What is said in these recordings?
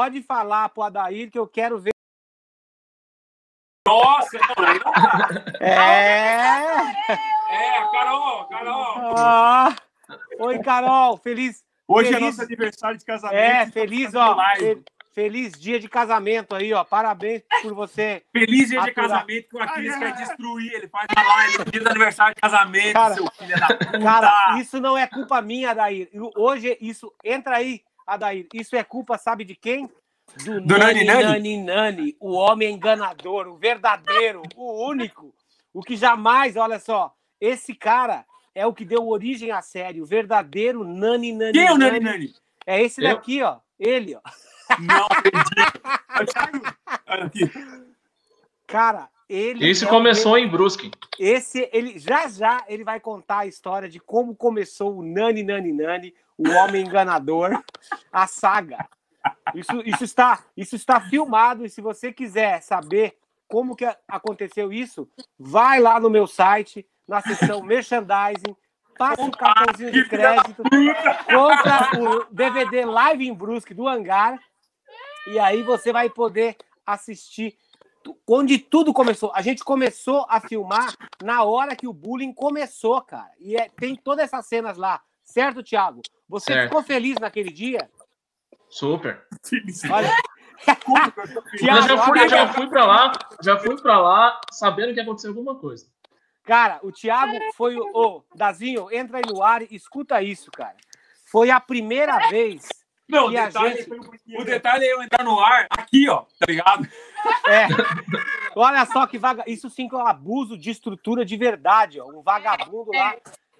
pode falar pro Adair que eu quero ver. Nossa, É! É, Carol, Carol. Ah, oi, Carol, feliz. Hoje é feliz- nosso aniversário de casamento. É, feliz, ó. live. Feliz dia de casamento aí, ó. Parabéns por você. Feliz dia de Aturar. casamento que o Aquiles quer destruir. Ele faz uma live, dia do aniversário de casamento, Cara, seu filho da puta. Cara, isso não é culpa minha, Adair. Eu- Hoje, isso. Entra aí, Adair. Isso é culpa, sabe de quem? Do, Do Nani Nani? Nani Nani, o homem enganador, o verdadeiro, o único. O que jamais, olha só, esse cara é o que deu origem à série, o verdadeiro Nani Nani. Quem é o Nani Nani? É esse Eu? daqui, ó. Ele, ó. Não acredito. Olha aqui. Cara, ele. Isso é começou em Brusque. Esse, ele já já ele vai contar a história de como começou o Nani Nani Nani, o homem enganador, a saga. Isso, isso está, isso está filmado e se você quiser saber como que aconteceu isso, vai lá no meu site, na seção merchandising, passa o cartãozinho de crédito, compra o DVD Live em Brusque do Hangar e aí você vai poder assistir onde tudo começou. A gente começou a filmar na hora que o bullying começou, cara. E é- tem todas essas cenas lá, certo, Thiago? Você Certo. ficou feliz naquele dia? Super. Olha? Eu já, Thiago, fui, já fui pra lá, já fui pra lá sabendo que aconteceu alguma coisa. Cara, o Thiago foi o. Ô, Dazinho, entra aí no ar e escuta isso, cara. Foi a primeira vez. Não, o detalhe, gente- o detalhe é eu entrar no ar aqui, ó, tá ligado? É. Olha só que vaga. Isso sim que é um abuso de estrutura de verdade, ó. Um vagabundo lá.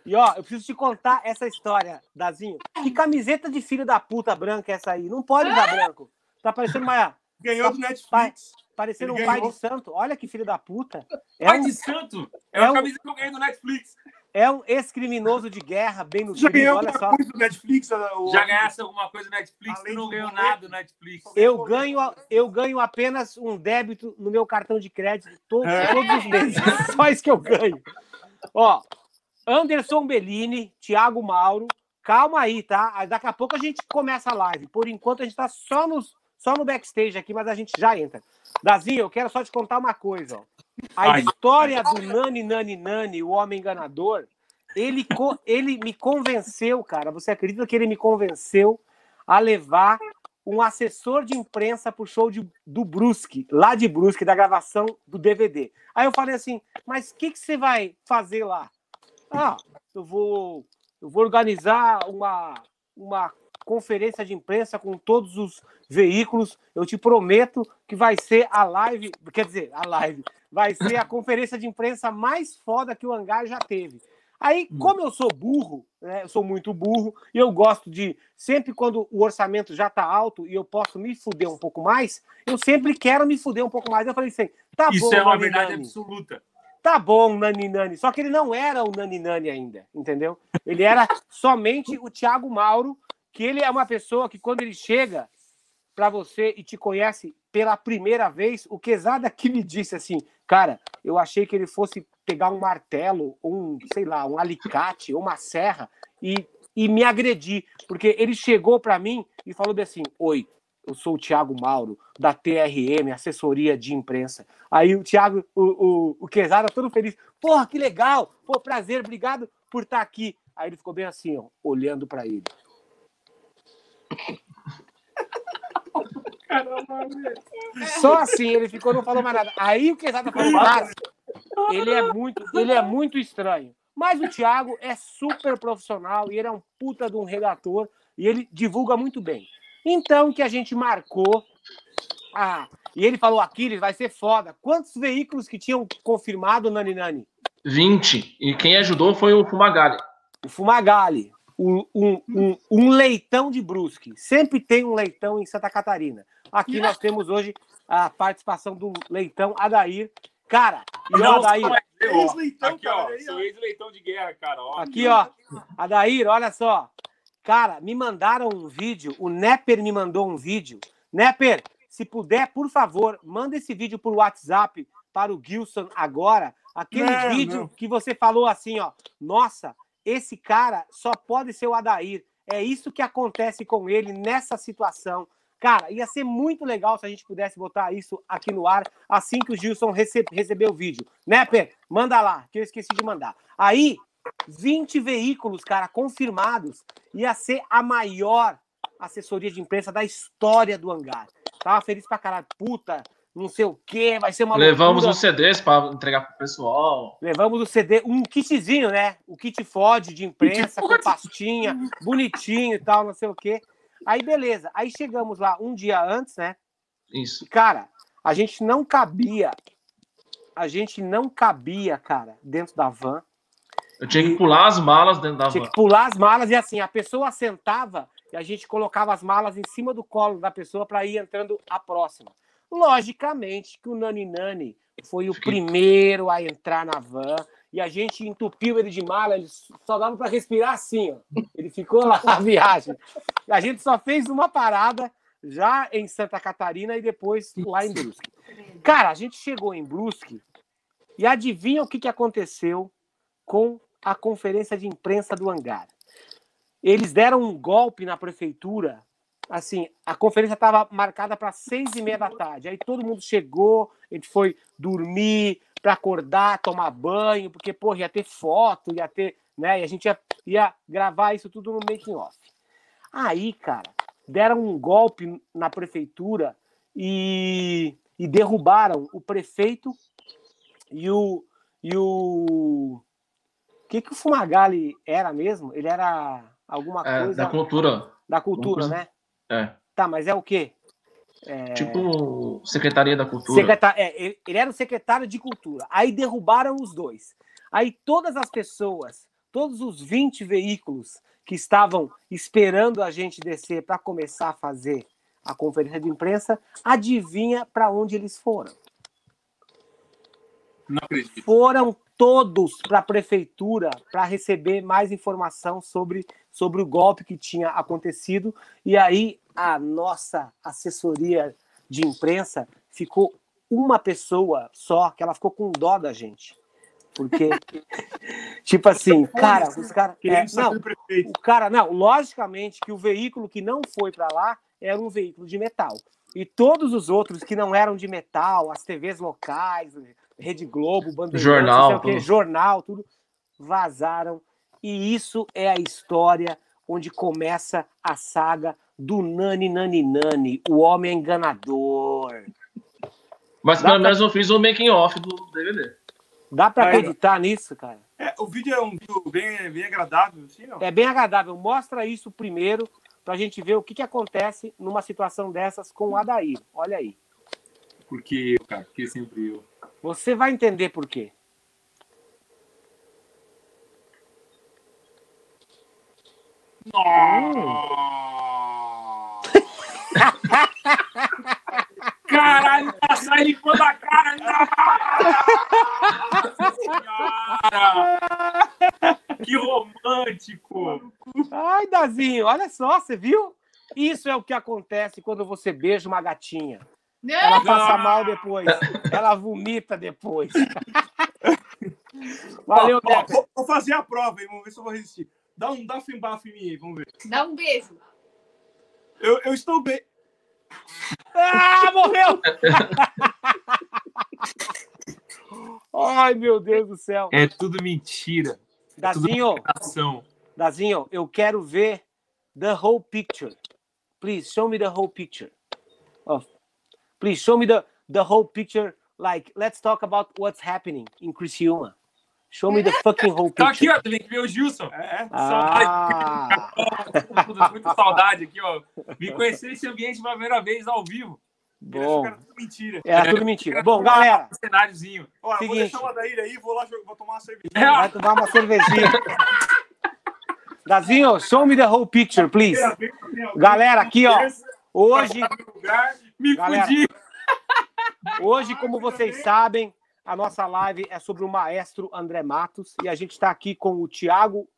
E ó, eu preciso te contar essa história, Dazinho. Que camiseta de filho da puta branca é essa aí? Não pode usar branco. Tá parecendo uma. Ganhou do Netflix. Parecendo um Ele pai ganhou. de santo. Olha que filho da puta. É Pai um, de santo. É, é uma um- camisa que eu ganhei no Netflix. É um ex-criminoso de guerra, bem no Já ganhou olha alguma só. coisa do Netflix? o- Já ganhasse alguma coisa no Netflix, Além tu não ganhou nada no Netflix. Eu ganho, eu ganho apenas um débito no meu cartão de crédito to- É. todos os meses. Só isso que eu ganho. Ó, Anderson Bellini, Thiago Mauro, calma aí, tá? Daqui a pouco a gente começa a live. Por enquanto a gente tá só, nos, só no backstage aqui, mas a gente já entra. Dazinho, eu quero só te contar uma coisa, ó. A Ai. história do Nani Nani Nani, o homem enganador, ele, co- ele me convenceu, cara. Você acredita que ele me convenceu a levar um assessor de imprensa pro show de, do Brusque, lá de Brusque, da gravação do DVD. Aí eu falei assim, mas o que, que você vai fazer lá? Ah, eu vou, eu vou organizar uma, uma conferência de imprensa com todos os veículos. Eu te prometo que vai ser a live, quer dizer, a live, vai ser a conferência de imprensa mais foda que o Hangar já teve. Aí, como eu sou burro, né, eu sou muito burro, e eu gosto de, sempre quando o orçamento já tá alto e eu posso me fuder um pouco mais, eu sempre quero me fuder um pouco mais. Eu falei assim, tá Isso bom, é uma Nani verdade Nani. absoluta. Tá bom, Nani Nani. Só que ele não era o Nani Nani ainda, entendeu? Ele era somente o Thiago Mauro, que ele é uma pessoa que quando ele chega para você e te conhece pela primeira vez, o Quesada que me disse assim, cara, eu achei que ele fosse pegar um martelo, um, sei lá, um alicate ou uma serra e, e me agredir, porque ele chegou para mim e falou assim, oi, eu sou o Thiago Mauro, da TRM, assessoria de imprensa. Aí o Thiago, o, o, o Quesada, todo feliz. Porra, que legal! Pô, prazer, obrigado por estar aqui. Aí ele ficou bem assim, ó, olhando para ele. Só assim, ele ficou, não falou mais nada. Aí o Quesada falou, cara, ele é muito, ele é muito estranho. Mas o Thiago é super profissional e ele é um puta de um redator e ele divulga muito bem. Então que a gente marcou. Ah, e ele falou, Aquiles, vai ser foda. Quantos veículos que tinham confirmado, Nani Nani? 20. E quem ajudou foi o Fumagalli. O Fumagalli, um, um, um, leitão de Brusque. Sempre tem um leitão em Santa Catarina. Aqui nós temos hoje a participação do leitão Adair. Cara, e ó, Adair. Ex-leitão, Aqui, ó. Seu ex-leitão de guerra, cara. Ó. Aqui, ó. Adair, olha só. Cara, me mandaram um vídeo. O Nepper me mandou um vídeo. Nepper, se puder, por favor, manda esse vídeo por WhatsApp para o Gilson agora. Aquele Não, vídeo não. que você falou assim, ó. Nossa, esse cara só pode ser o Adair. É isso que acontece com ele nessa situação. Cara, ia ser muito legal se a gente pudesse botar isso aqui no ar assim que o Gilson rece receber o vídeo. Né, Pê? Manda lá, que eu esqueci de mandar. Aí, 20 veículos, cara, confirmados. Ia ser a maior assessoria de imprensa da história do hangar. Tava feliz pra caralho. Puta, não sei o quê, vai ser uma Levamos loucura. os CDs para entregar pro pessoal. Levamos o CD, um kitzinho, né? O kit FOD de imprensa, com pastinha, bonitinho e tal, não sei o quê. Aí, beleza. Aí chegamos lá um dia antes, né? Isso. E, cara, a gente não cabia. A gente não cabia, cara, dentro da van. Eu tinha que pular as malas dentro da Tinha van. que pular as malas e assim, a pessoa sentava e a gente colocava as malas em cima do colo da pessoa para ir entrando a próxima. Logicamente que o Nani Nani foi o primeiro a entrar na van e a gente entupiu ele de mala, ele só dava para respirar assim, ó. Ele ficou lá na viagem. A gente só fez uma parada já em Santa Catarina e depois lá em Brusque. Cara, a gente chegou em Brusque e adivinha o que, que aconteceu com a conferência de imprensa do hangar. Eles deram um golpe na prefeitura. Assim, a conferência estava marcada para seis e meia da tarde. Aí todo mundo chegou, a gente foi dormir para acordar, tomar banho, porque pô, ia ter foto, ia ter, né? E a gente ia, ia gravar isso tudo no making off. Aí, cara, deram um golpe na prefeitura e, e derrubaram o prefeito e o e o que que o Fumagalli era mesmo? Ele era alguma É, coisa da cultura. da cultura, né? É. Tá, mas é o quê? Tipo Secretaria da Cultura. Secretar- é, ele, ele era o secretário de cultura. Aí derrubaram os dois. Aí todas as pessoas, todos os 20 veículos que estavam esperando a gente descer para começar a fazer a conferência de imprensa, adivinha para onde eles foram? Não acredito. Foram todos para a prefeitura para receber mais informação sobre, sobre o golpe que tinha acontecido. E aí a nossa assessoria de imprensa ficou uma pessoa só, que ela ficou com dó da gente. Porque, tipo assim, cara, os caras. É, não, o cara, não, logicamente que o veículo que não foi para lá era um veículo de metal. E todos os outros que não eram de metal, as TVs locais, Rede Globo, Bandeirantes, Jornal, não sei o quê, tudo. jornal, tudo, vazaram. E isso é a história onde começa a saga do Nani Nani Nani, o homem enganador. Mas Dá pelo pra- menos eu fiz o making off do DVD. Dá para Aí, acreditar nisso, cara? É, o vídeo é um vídeo bem, bem agradável, assim, não? É bem agradável. Mostra isso primeiro para a gente ver o que, que acontece numa situação dessas com o Adair. Olha aí. Porque eu, cara, porque sempre eu. Você vai entender por quê. Caralho, tá saindo quando a cara. Nossa! Que romântico! Ai, Dazinho, olha só, você viu? Isso é o que acontece quando você beija uma gatinha. Ela Não, passa mal depois. Ela vomita depois. Valeu, Dex. vou, vou fazer a prova aí, vamos ver se eu vou resistir. Dá um dá bafo em mim aí, vamos ver. dá um beijo. Eu, eu estou bem. Ah, morreu! Ai, meu Deus do céu. É tudo mentira. Dazinho, Ação. Dazinho, eu quero ver the whole picture. Please show me the whole picture. Oh, please show me the, the whole picture. Like, let's talk about what's happening in Criciúma. Show me the fucking whole Tá aqui, picture. ó. Tem que ver o Gilson. É, Ah, Puta, Muita saudade aqui, ó. Me conhecer esse ambiente pela primeira vez ao vivo. achou bom. que era tudo mentira. Era tudo mentira. Bom, galera, Um cenáriozinho. Ó, eu vou Seguinte. deixar Adair aí, vou lá vou tomar uma cerveja. É, vai tomar uma cervejinha. Dazinho, show me the whole picture, please. Galera, aqui, ó. Hoje, Me Galera. fudi. Hoje, como vocês sabem, a nossa live é sobre o maestro André Matos e a gente está aqui com o Tiago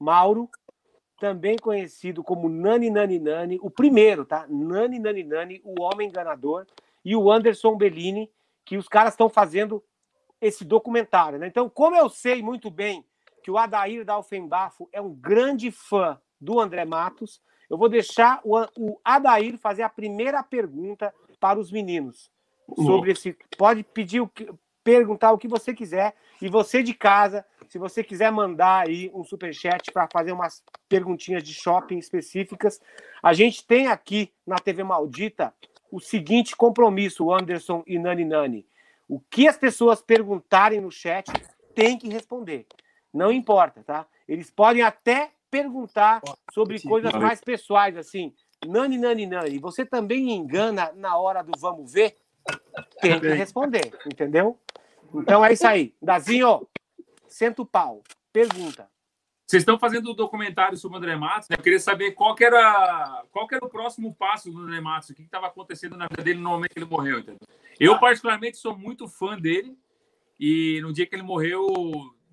Mauro, também conhecido como Nani Nani Nani, o primeiro, tá? Nani Nani Nani, o homem enganador, e o Anderson Bellini, que os caras estão fazendo esse documentário, né? Então, como eu sei muito bem que o Adair da Alfenbafo é um grande fã do André Matos, eu vou deixar o, Adair fazer a primeira pergunta para os meninos sobre esse. Pode pedir o que, perguntar o que você quiser. E você de casa, se você quiser mandar aí um superchat para fazer umas perguntinhas de shopping específicas, a gente tem aqui na TV Maldita o seguinte compromisso, Anderson e Nani Nani. O que as pessoas perguntarem no chat tem que responder. Não importa, tá? Eles podem até perguntar sobre coisas mais pessoais, assim. Nani, nani, nani. Você também engana na hora do vamos ver? Tem que responder, entendeu? Então é isso aí. Dazinho, senta o pau. Pergunta. Vocês estão fazendo o documentário sobre o André Matos, né? Eu queria saber qual que era, qual que era o próximo passo do André Matos, o que estava acontecendo na vida dele no momento que ele morreu, entendeu? Eu, particularmente, sou muito fã dele, e no dia que ele morreu,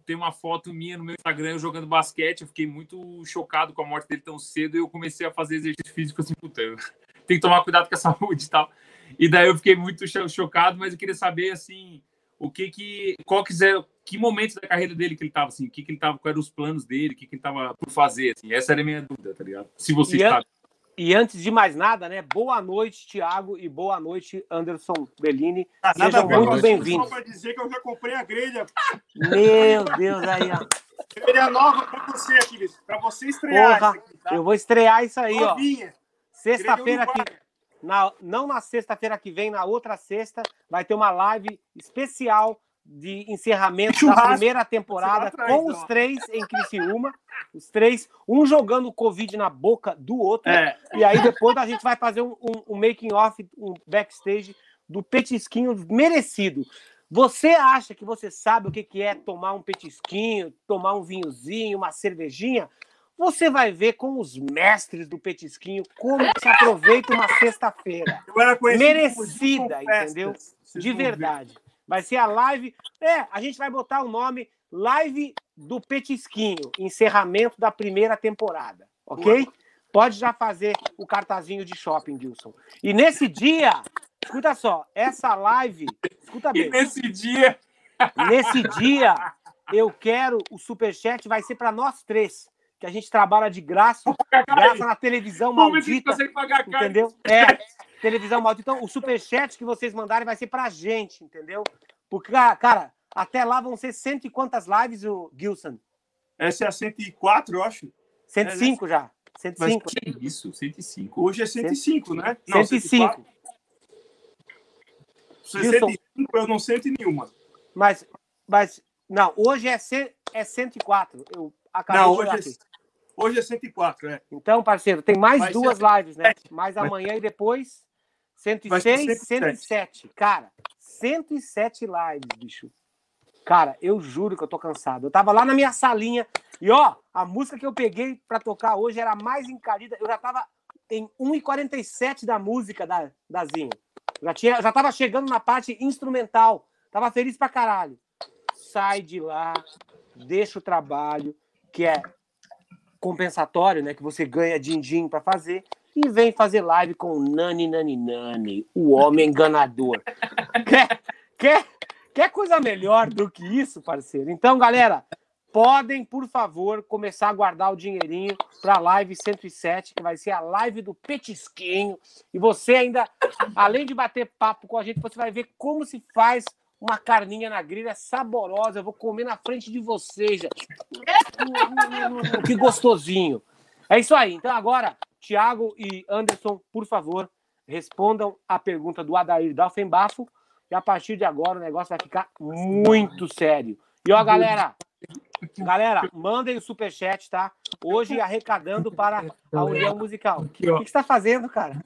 tem uma foto minha no meu Instagram jogando basquete, eu fiquei muito chocado com a morte dele tão cedo, e eu comecei a fazer exercício físico assim, puta, eu tenho que tomar cuidado com a saúde e tal. E daí eu fiquei muito chocado, mas eu queria saber, assim, o que que qual quiser que momento da carreira dele que ele estava assim o que que ele tava quais eram os planos dele o que que ele estava por fazer assim? Essa era a minha dúvida tá ligado? Se você e, sabe. an e antes de mais nada né boa noite Thiago e boa noite Anderson Bellini. Ah, nada sejam ver, muito mas bem-vindos. Só para dizer que eu já comprei a grelha, meu Deus aí ó. grelha nova para você aqui, para você estrear. Porra, aqui, tá? eu vou estrear isso aí ó. Novinha. sexta-feira Grelha que na, não na sexta-feira que vem na outra sexta vai ter uma live especial de encerramento da primeira temporada atrás, com os três em Criciúma, os três, um jogando o Covid na boca do outro, É, e aí depois a gente vai fazer um, um, um making off, um backstage do petisquinho merecido. Você acha que você sabe o que é tomar um petisquinho, tomar um vinhozinho, uma cervejinha? Você vai ver com os mestres do petisquinho como se aproveita uma sexta-feira merecida, entendeu? De verdade. Vai ser a live. É, a gente vai botar o nome Live do Petisquinho, encerramento da primeira temporada, ok? Pode já fazer o cartazinho de shopping, Gilson. E nesse dia, escuta só, essa live, escuta e bem, nesse dia nesse dia eu quero o superchat vai ser para nós três, que a gente trabalha de graça, graça na televisão maldita. pagar Entendeu? É, televisão maldita. Então, o superchat que vocês mandarem vai ser pra gente, entendeu? Porque, cara, até lá vão ser cento e quantas lives, o Gilson? Essa é a 104, eu acho. 105 já. mas 105. que isso 105 Hoje é 105, né? Não, 105. 104. 65 eu não sinto nenhuma. Mas, mas, não, hoje é, ce- é 104. Eu acabei Não, de hoje é, aqui. Hoje é 104, é. Então, parceiro, tem mais Vai duas ser- lives, né? Mais amanhã e depois. Vai 106, ser 107. Cara, 107 lives, bicho. Cara, eu juro que eu tô cansado. Eu tava lá na minha salinha e, ó, a música que eu peguei pra tocar hoje era a mais encarida. Eu já tava em 1,47 da música da, da Zinho. Já, tinha, já tava chegando na parte instrumental. Tava feliz pra caralho. Sai de lá, deixa o trabalho, que é compensatório, né? Que você ganha din-din pra fazer. E vem fazer live com o Nani Nani Nani, o homem enganador. quer, quer, quer coisa melhor do que isso, parceiro? Então, galera, podem, por favor, começar a guardar o dinheirinho para a live 107, que vai ser a live do Petisquinho. E você ainda, além de bater papo com a gente, você vai ver como se faz uma carninha na grelha saborosa. Eu vou comer na frente de vocês. Que gostosinho. É isso aí. Então, agora, Thiago e Anderson, por favor, respondam a pergunta do Adair Dalfenbafo. E a partir de agora o negócio vai ficar muito sério. E ó, galera, galera, mandem o superchat, tá? Hoje arrecadando para a União Musical. O que você está fazendo, cara?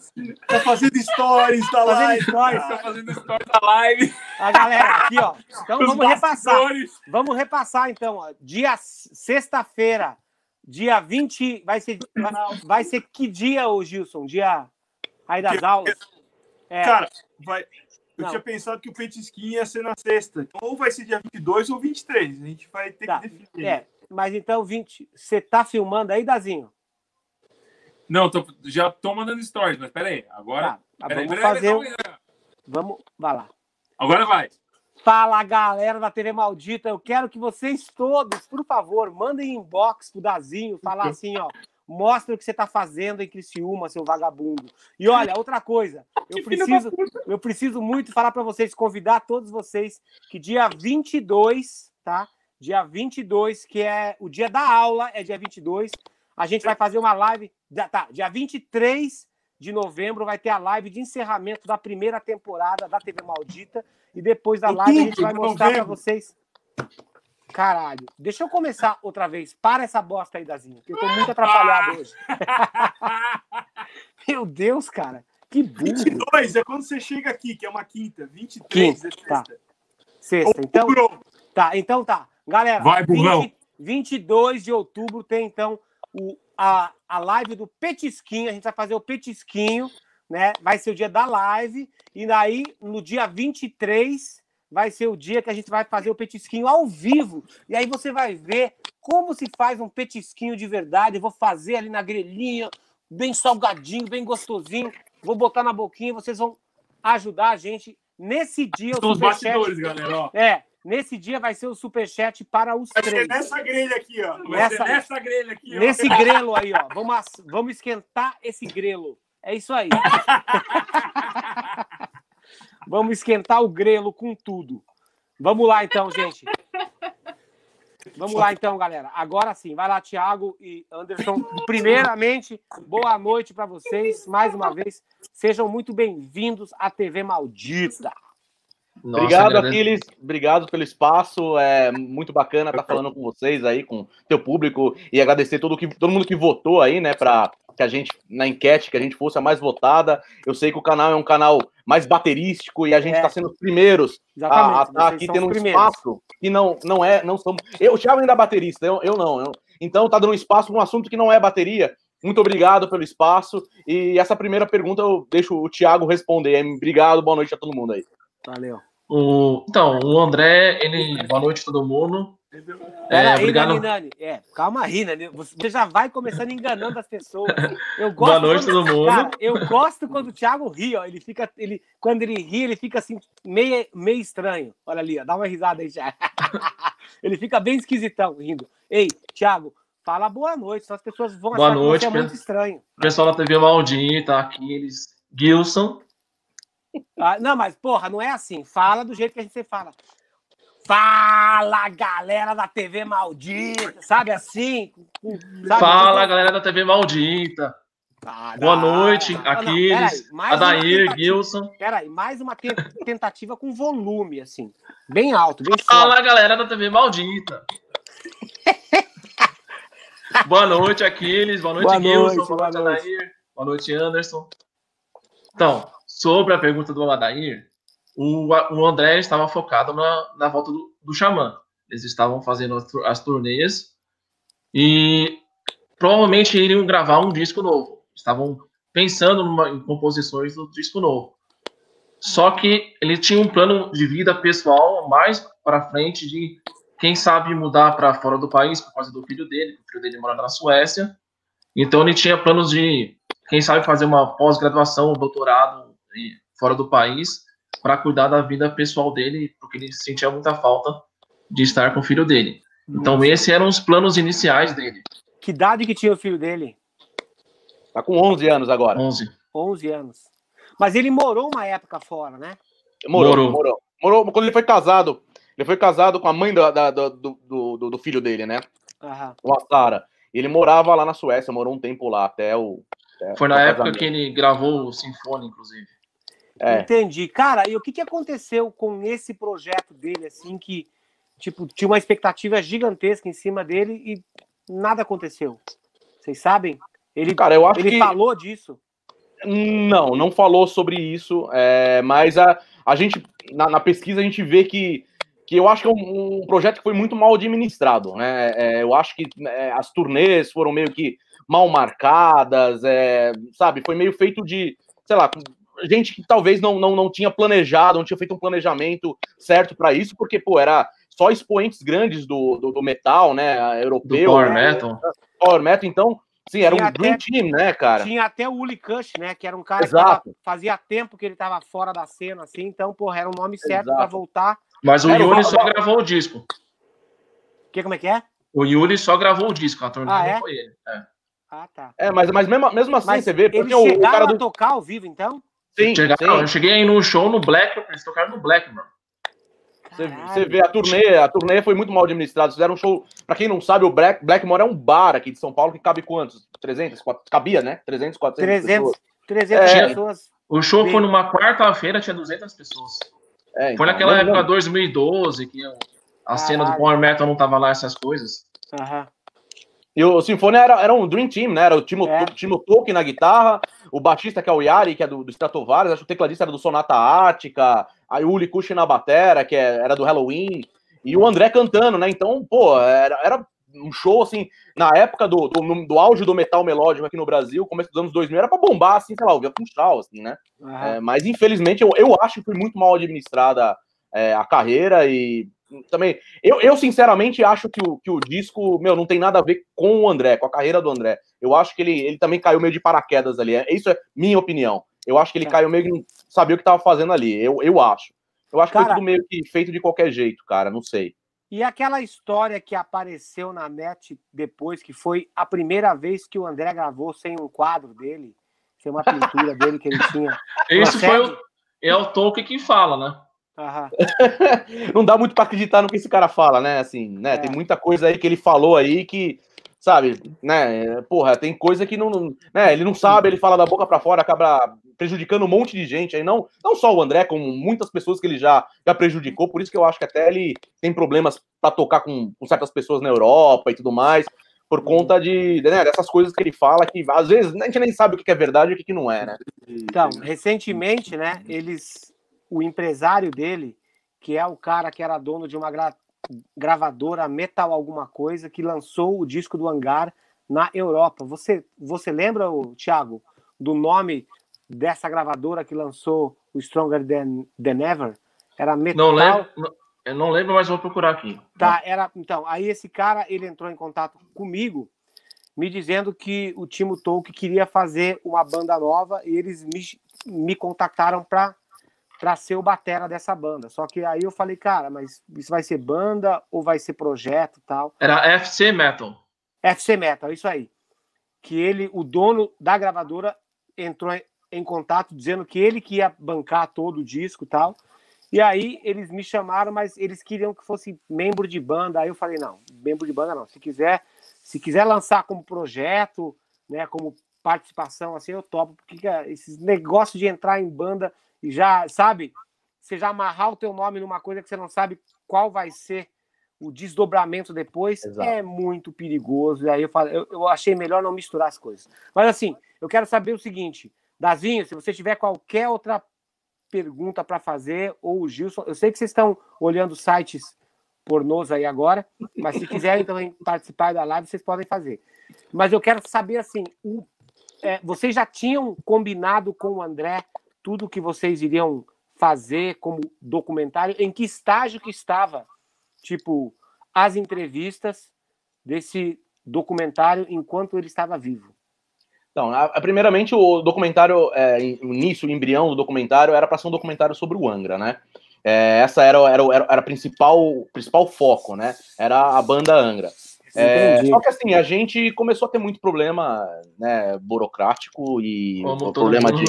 Tá fazendo stories da Fazendo live. stories. tá fazendo história da live A galera, aqui, ó. Então os vamos repassar. Vamos repassar, então. Ó. Dia sexta-feira, dia 20. Vai ser, vai, vai ser que dia, ô Gilson? Dia aí das aulas? É, Cara, vai. Eu Não. tinha pensado que o petisquinho ia ser na sexta. Então, ou vai ser dia 22 ou 23. A gente vai ter Tá. que definir. é, mas então, 20. Você tá filmando aí, Dazinho? não tô, já tô mandando stories mas peraí agora Tá, tá, peraí, vamos peraí, fazer. calma aí. Vamos. Vai lá. agora vai Fala, galera da TV Maldita. Eu quero que vocês todos, por favor, mandem inbox pro Dazinho, falar assim, ó. Mostra o que você tá fazendo em Criciúma, seu vagabundo. E olha, outra coisa, eu preciso, eu preciso muito falar para vocês, convidar todos vocês que dia 22, tá? Dia 22, que é o dia da aula, é dia 22. A gente vai fazer uma live, tá? Dia 23 de novembro vai ter a live de encerramento da primeira temporada da TV Maldita. E depois da live a gente vai mostrar para vocês. Caralho, deixa eu começar outra vez. Para essa bosta aí, Dazinho, que eu tô muito atrapalhado hoje. Meu Deus, cara. Que burro. 22 é quando você chega aqui, que é uma quinta. 23 Quinta, é sexta. tá. Sexta. Então, tá, então tá. Galera, Vai, burrão. 20 22 de outubro tem então o, a, a live do Petisquinho. A gente vai fazer o Petisquinho, né? Vai ser o dia da live. E daí, no dia 23, vai ser o dia que a gente vai fazer o petisquinho ao vivo. E aí você vai ver como se faz um petisquinho de verdade. Eu vou fazer ali na grelhinha, bem salgadinho, bem gostosinho. Vou botar na boquinha, vocês vão ajudar a gente. Nesse dia, São os bastidores, galera. Ó. É, nesse dia vai ser o superchat para os Vai ser três. nessa grelha aqui, ó. Vai ser Nessa- nessa grelha aqui, ó. Nesse grelo aí, ó. Vamos, vamos esquentar esse grelo. É isso aí. vamos esquentar o grelo com tudo. Vamos lá, então, gente. Vamos lá, então, galera. Agora sim, vai lá, Thiago e Anderson. Primeiramente, boa noite para vocês. Mais uma vez, sejam muito bem-vindos à TV Maldita. Nossa, Obrigado. Aquiles. Obrigado pelo espaço. É muito bacana estar falando com vocês aí, com teu público e agradecer todo, que, todo mundo que votou aí, né, para que a gente, na enquete, que a gente fosse a mais votada. Eu sei que o canal é um canal mais baterístico e a gente É. está sendo os primeiros a Exatamente. estar aqui tendo um primeiros. espaço que não, não é, não somos. Eu, o Thiago ainda é baterista, eu, eu não. eu- então tá dando espaço para um assunto que não é bateria. Muito obrigado pelo espaço. E essa primeira pergunta eu deixo o Thiago responder. Obrigado, boa noite a todo mundo aí. Valeu. O- então, o André, ele. Boa noite, todo mundo. É, aí, obrigado. Nani, Nani. É, calma aí, Nani. Você já vai começando enganando as pessoas. Eu gosto Boa noite, quando- todo mundo. Cara, eu gosto quando o Thiago ri, ó. Ele fica. Ele, quando ele ri, ele fica assim, meio, meio estranho. Olha ali, ó. Dá uma risada aí, Thiago. ele fica bem esquisitão rindo. Ei, Thiago, fala boa noite, senão as pessoas vão Boa achar noite, que você é muito estranho. O pessoal da TV Maldita, aqui, eles. Gilson. Ah, não, mas, porra, não é assim. Fala do jeito que a gente fala. Fala, galera da TV maldita, sabe assim? Sabe? Fala, galera da TV Maldita. Ah, Boa não. noite, Ah, não, Aquiles, mais uma Adair, Gilson. Peraí, mais uma te- tentativa com volume, assim. Bem alto, bem forte. Fala, galera da TV Maldita. boa noite, Aquiles. Boa noite, Boa Gilson. noite, boa boa noite, Adair. Boa noite, Anderson. Então, sobre a pergunta do Adair, o, o André estava focado na, na volta do, do Xamã. Eles estavam fazendo as, as turnês e provavelmente iriam gravar um disco novo. Estavam pensando numa- em composições do disco novo. Só que ele tinha um plano de vida pessoal mais para frente de quem sabe mudar para fora do país por causa do filho dele, o filho dele mora na Suécia. Então ele tinha planos de quem sabe fazer uma pós-graduação, um doutorado fora do país para cuidar da vida pessoal dele, porque ele sentia muita falta de estar com o filho dele. Então esses eram os planos iniciais dele. Que idade que tinha o filho dele? Tá com 11 anos agora. 11. 11 anos. Mas ele morou uma época fora, né? Morou, Morou. morou. Morou quando ele foi casado. Ele foi casado com a mãe da- da- do, do, do- do filho dele, né? Aham. Com a Sara. Ele morava lá na Suécia, morou um tempo lá, até o. até Foi na época casamento. que ele gravou o Sinfone, inclusive. É. Entendi. Cara, e o que, que aconteceu com esse projeto dele, assim, que, tipo, tinha uma expectativa gigantesca em cima dele e nada aconteceu? Vocês sabem? Ele, Cara, eu acho ele que. falou disso. Não, não falou sobre isso, é, mas a, a gente, na, na pesquisa, a gente vê que, que eu acho que é um, um projeto que foi muito mal administrado, né? É, eu acho que é, as turnês foram meio que mal marcadas, é, sabe? Foi meio feito de, sei lá, gente que talvez não, não, não tinha planejado, não tinha feito um planejamento certo para isso, porque, pô, era só expoentes grandes do, do, do metal, né? Do Europeu, Power né? Metal. Power Metal, então, sim, era Tinha um Dream até- Team, né, cara? Tinha até o Uli Kush, né? Que era um cara que Exato. tava- fazia tempo que ele tava fora da cena, assim. Então, porra, era um nome certo para voltar. Mas o Era Yuri só gravou o disco. Que, como é que é? O Yuri só gravou o disco, a turnê Ah, não é? foi ele. É. Ah, tá. É, mas, mas mesmo, mesmo assim, Mas você vê, eles porque o, chegaram cara a do. tocar ao vivo, então? Sim, Chegaram, sim. eu cheguei aí num show no Black, eles tocaram no Black, mano. Você, vê a turnê, a turnê foi muito mal administrada. Fizeram um show. Pra quem não sabe, o Black, Blackmore é um bar aqui de São Paulo que cabe quantos? 300? 400, cabia, né? 300, 400 300, pessoas. 300 É. pessoas. O show foi numa quarta-feira, tinha 200 pessoas. É, Foi então, naquela mas- época 2012, que a cena do. Power Metal não tava lá, essas coisas. Aham. E o Sinfonia era, era um Dream Team, né? Era o Timo, É. Timo Tolkien na guitarra, o baixista que é o Yari, que é do, do Stratovarius, acho que o tecladista era do Sonata Ártica, a Uli Kush na batera, que é- era do Halloween, e o André cantando, né? Então, pô, era, era um show, assim, na época do, do, do auge do metal melódico aqui no Brasil, começo dos anos 2000, era pra bombar, assim, sei lá, o Funchal, assim, né? aham. É, mas infelizmente eu, eu acho que foi muito mal administrada é, a carreira e também. Eu, eu sinceramente acho que o, que o disco, meu, não tem nada a ver com o André, com a carreira do André. Eu acho que ele, ele também caiu meio de paraquedas ali. É, isso é minha opinião. Eu acho que ele Tá. caiu meio que não sabia o que estava fazendo ali. Eu, eu acho. Eu acho que Cara- foi tudo meio que feito de qualquer jeito, cara. Não sei. E aquela história que apareceu na net depois, que foi a primeira vez que o André gravou sem um quadro dele, sem uma pintura dele que ele tinha. Esse foi o, é o Tolkien que fala, né? Não dá muito pra acreditar no que esse cara fala, né? Assim, né? É. Tem muita coisa aí que ele falou aí que, sabe, né? Porra, tem coisa que não, né? Ele não sabe, ele fala da boca pra fora, acaba prejudicando um monte de gente aí, não, não só o André, como muitas pessoas que ele já, já prejudicou, por isso que eu acho que até ele tem problemas pra tocar com, com certas pessoas na Europa e tudo mais, por conta de, né, dessas coisas que ele fala que às vezes a gente nem sabe o que é verdade e o que que não é, né? Então, recentemente, né, eles, o empresário dele, que é o cara que era dono de uma gra- gravadora Metal alguma coisa, que lançou o disco do Hangar na Europa. Você, você lembra, o Thiago, do nome dessa gravadora que lançou o Stronger Than, Than Ever? Era Metal. Não lembro, não- eu não lembro, mas vou procurar aqui. Tá, era. Então, aí esse cara ele entrou em contato comigo, me dizendo que o Timo Tolkien queria fazer uma banda nova e eles me, me contactaram para para ser o batera dessa banda. Só que aí eu falei, cara, mas isso vai ser banda ou vai ser projeto, tal? Era FC Metal. FC Metal, isso aí. Que ele, o dono da gravadora, entrou em- contato dizendo que ele que ia bancar todo o disco e tal. E aí eles me chamaram, mas eles queriam que fosse membro de banda. Aí eu falei, não, membro de banda não. Se quiser, se quiser lançar como projeto, né, como participação, assim, eu topo, porque esses negócios de entrar em banda já, sabe, você já amarrar o teu nome numa coisa que você não sabe qual vai ser o desdobramento depois Exato. é muito perigoso. E aí eu, falei, eu, eu achei melhor não misturar as coisas. Mas assim, eu quero saber o seguinte, Dazinho, se você tiver qualquer outra pergunta para fazer, ou o Gilson, eu sei que vocês estão olhando sites pornôs aí agora, mas se quiserem também participar da live, vocês podem fazer. Mas eu quero saber assim, o- é, vocês já tinham combinado com o André tudo que vocês iriam fazer como documentário? Em que estágio que estava, tipo, as entrevistas desse documentário enquanto ele estava vivo? Então, a- a- primeiramente, o documentário, é, o início, o embrião do documentário era para ser um documentário sobre o Angra, né? É, essa era, era, era, era a principal, principal foco, né? Era a banda Angra. É, só que assim, a gente começou a ter muito problema né, burocrático e Como problema de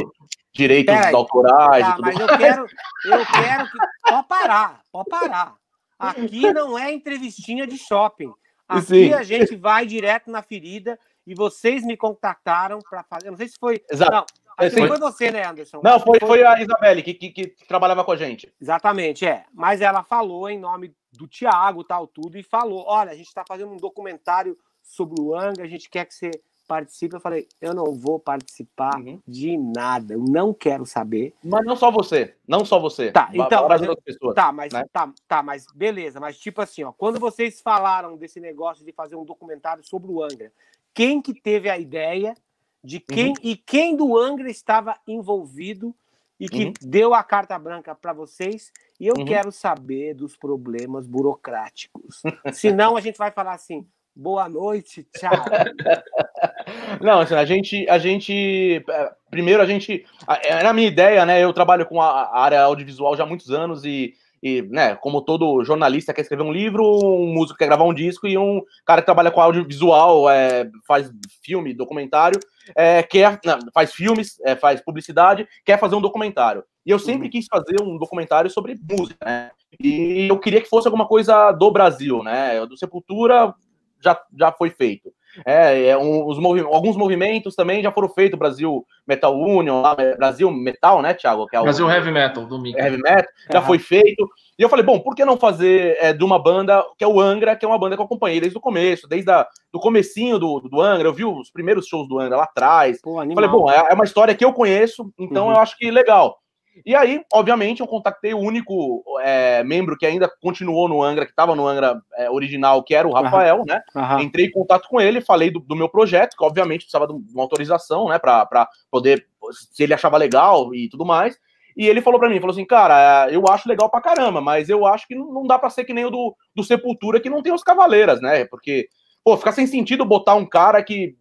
direitos Peraí. autorais Tá, tudo mas eu quero, eu quero que. Pode parar, pode parar. Aqui não é entrevistinha de shopping. Aqui Sim. a gente vai direto na ferida e vocês me contactaram para fazer. eu Não sei se foi. Exato. Não, Sim. foi você, né, Anderson? Não, foi, foi a Isabelle que, que, que trabalhava com a gente. Exatamente, é. Mas ela falou em nome do Tiago, tal, tudo, e falou: olha, a gente está fazendo um documentário sobre o Anga, a gente quer que você participe. Eu falei, eu não vou participar Uhum. de nada, eu não quero saber. Mas não só você, não só você. Tá, então, mas pessoas. Tá, mas né? tá, tá, mas beleza, mas tipo assim, ó, quando vocês falaram desse negócio de fazer um documentário sobre o Angra, quem que teve a ideia de quem Uhum. e quem do Angra estava envolvido e que Uhum. deu a carta branca para vocês? E eu Uhum. quero saber dos problemas burocráticos. Senão a gente vai falar assim: "Boa noite, tchau". Não, assim, a gente, a gente, é, primeiro a gente, a- era a minha ideia, né? Eu trabalho com a, a área audiovisual já há muitos anos e, e, né, como todo jornalista quer escrever um livro, um músico quer gravar um disco e um cara que trabalha com audiovisual, é, faz filme, documentário, é, quer, não, faz filmes, é, faz publicidade, quer fazer um documentário. E eu sempre uhum. quis fazer um documentário sobre música, né? E eu queria que fosse alguma coisa do Brasil, né? Do Sepultura já, já foi feito. É, é um, os movi alguns movimentos também já foram feitos, Brasil Metal Union, lá, Brasil Metal, né, Thiago? Que é o, Brasil Heavy Metal, do Mickey. Heavy Metal, já foi feito. E eu falei, bom, por que não fazer é, de uma banda que é o Angra, que é uma banda que eu acompanhei desde o começo, desde a, do comecinho do, do Angra, eu vi os primeiros shows do Angra lá atrás. Pô, falei, bom, é, é, uma história que eu conheço, então uhum. eu acho que legal. E aí, obviamente, eu contactei o único é, membro que ainda continuou no Angra, que estava no Angra é, original, que era o Rafael, uhum. né? Uhum. Entrei em contato com ele, falei do, do, meu projeto, que obviamente precisava de uma autorização, né, para poder, se ele achava legal e tudo mais. E ele falou para mim, falou assim, cara, eu acho legal pra caramba, mas eu acho que não dá para ser que nem o do, do Sepultura, que não tem os Cavaleiras, né? Porque, pô, fica sem sentido botar um cara que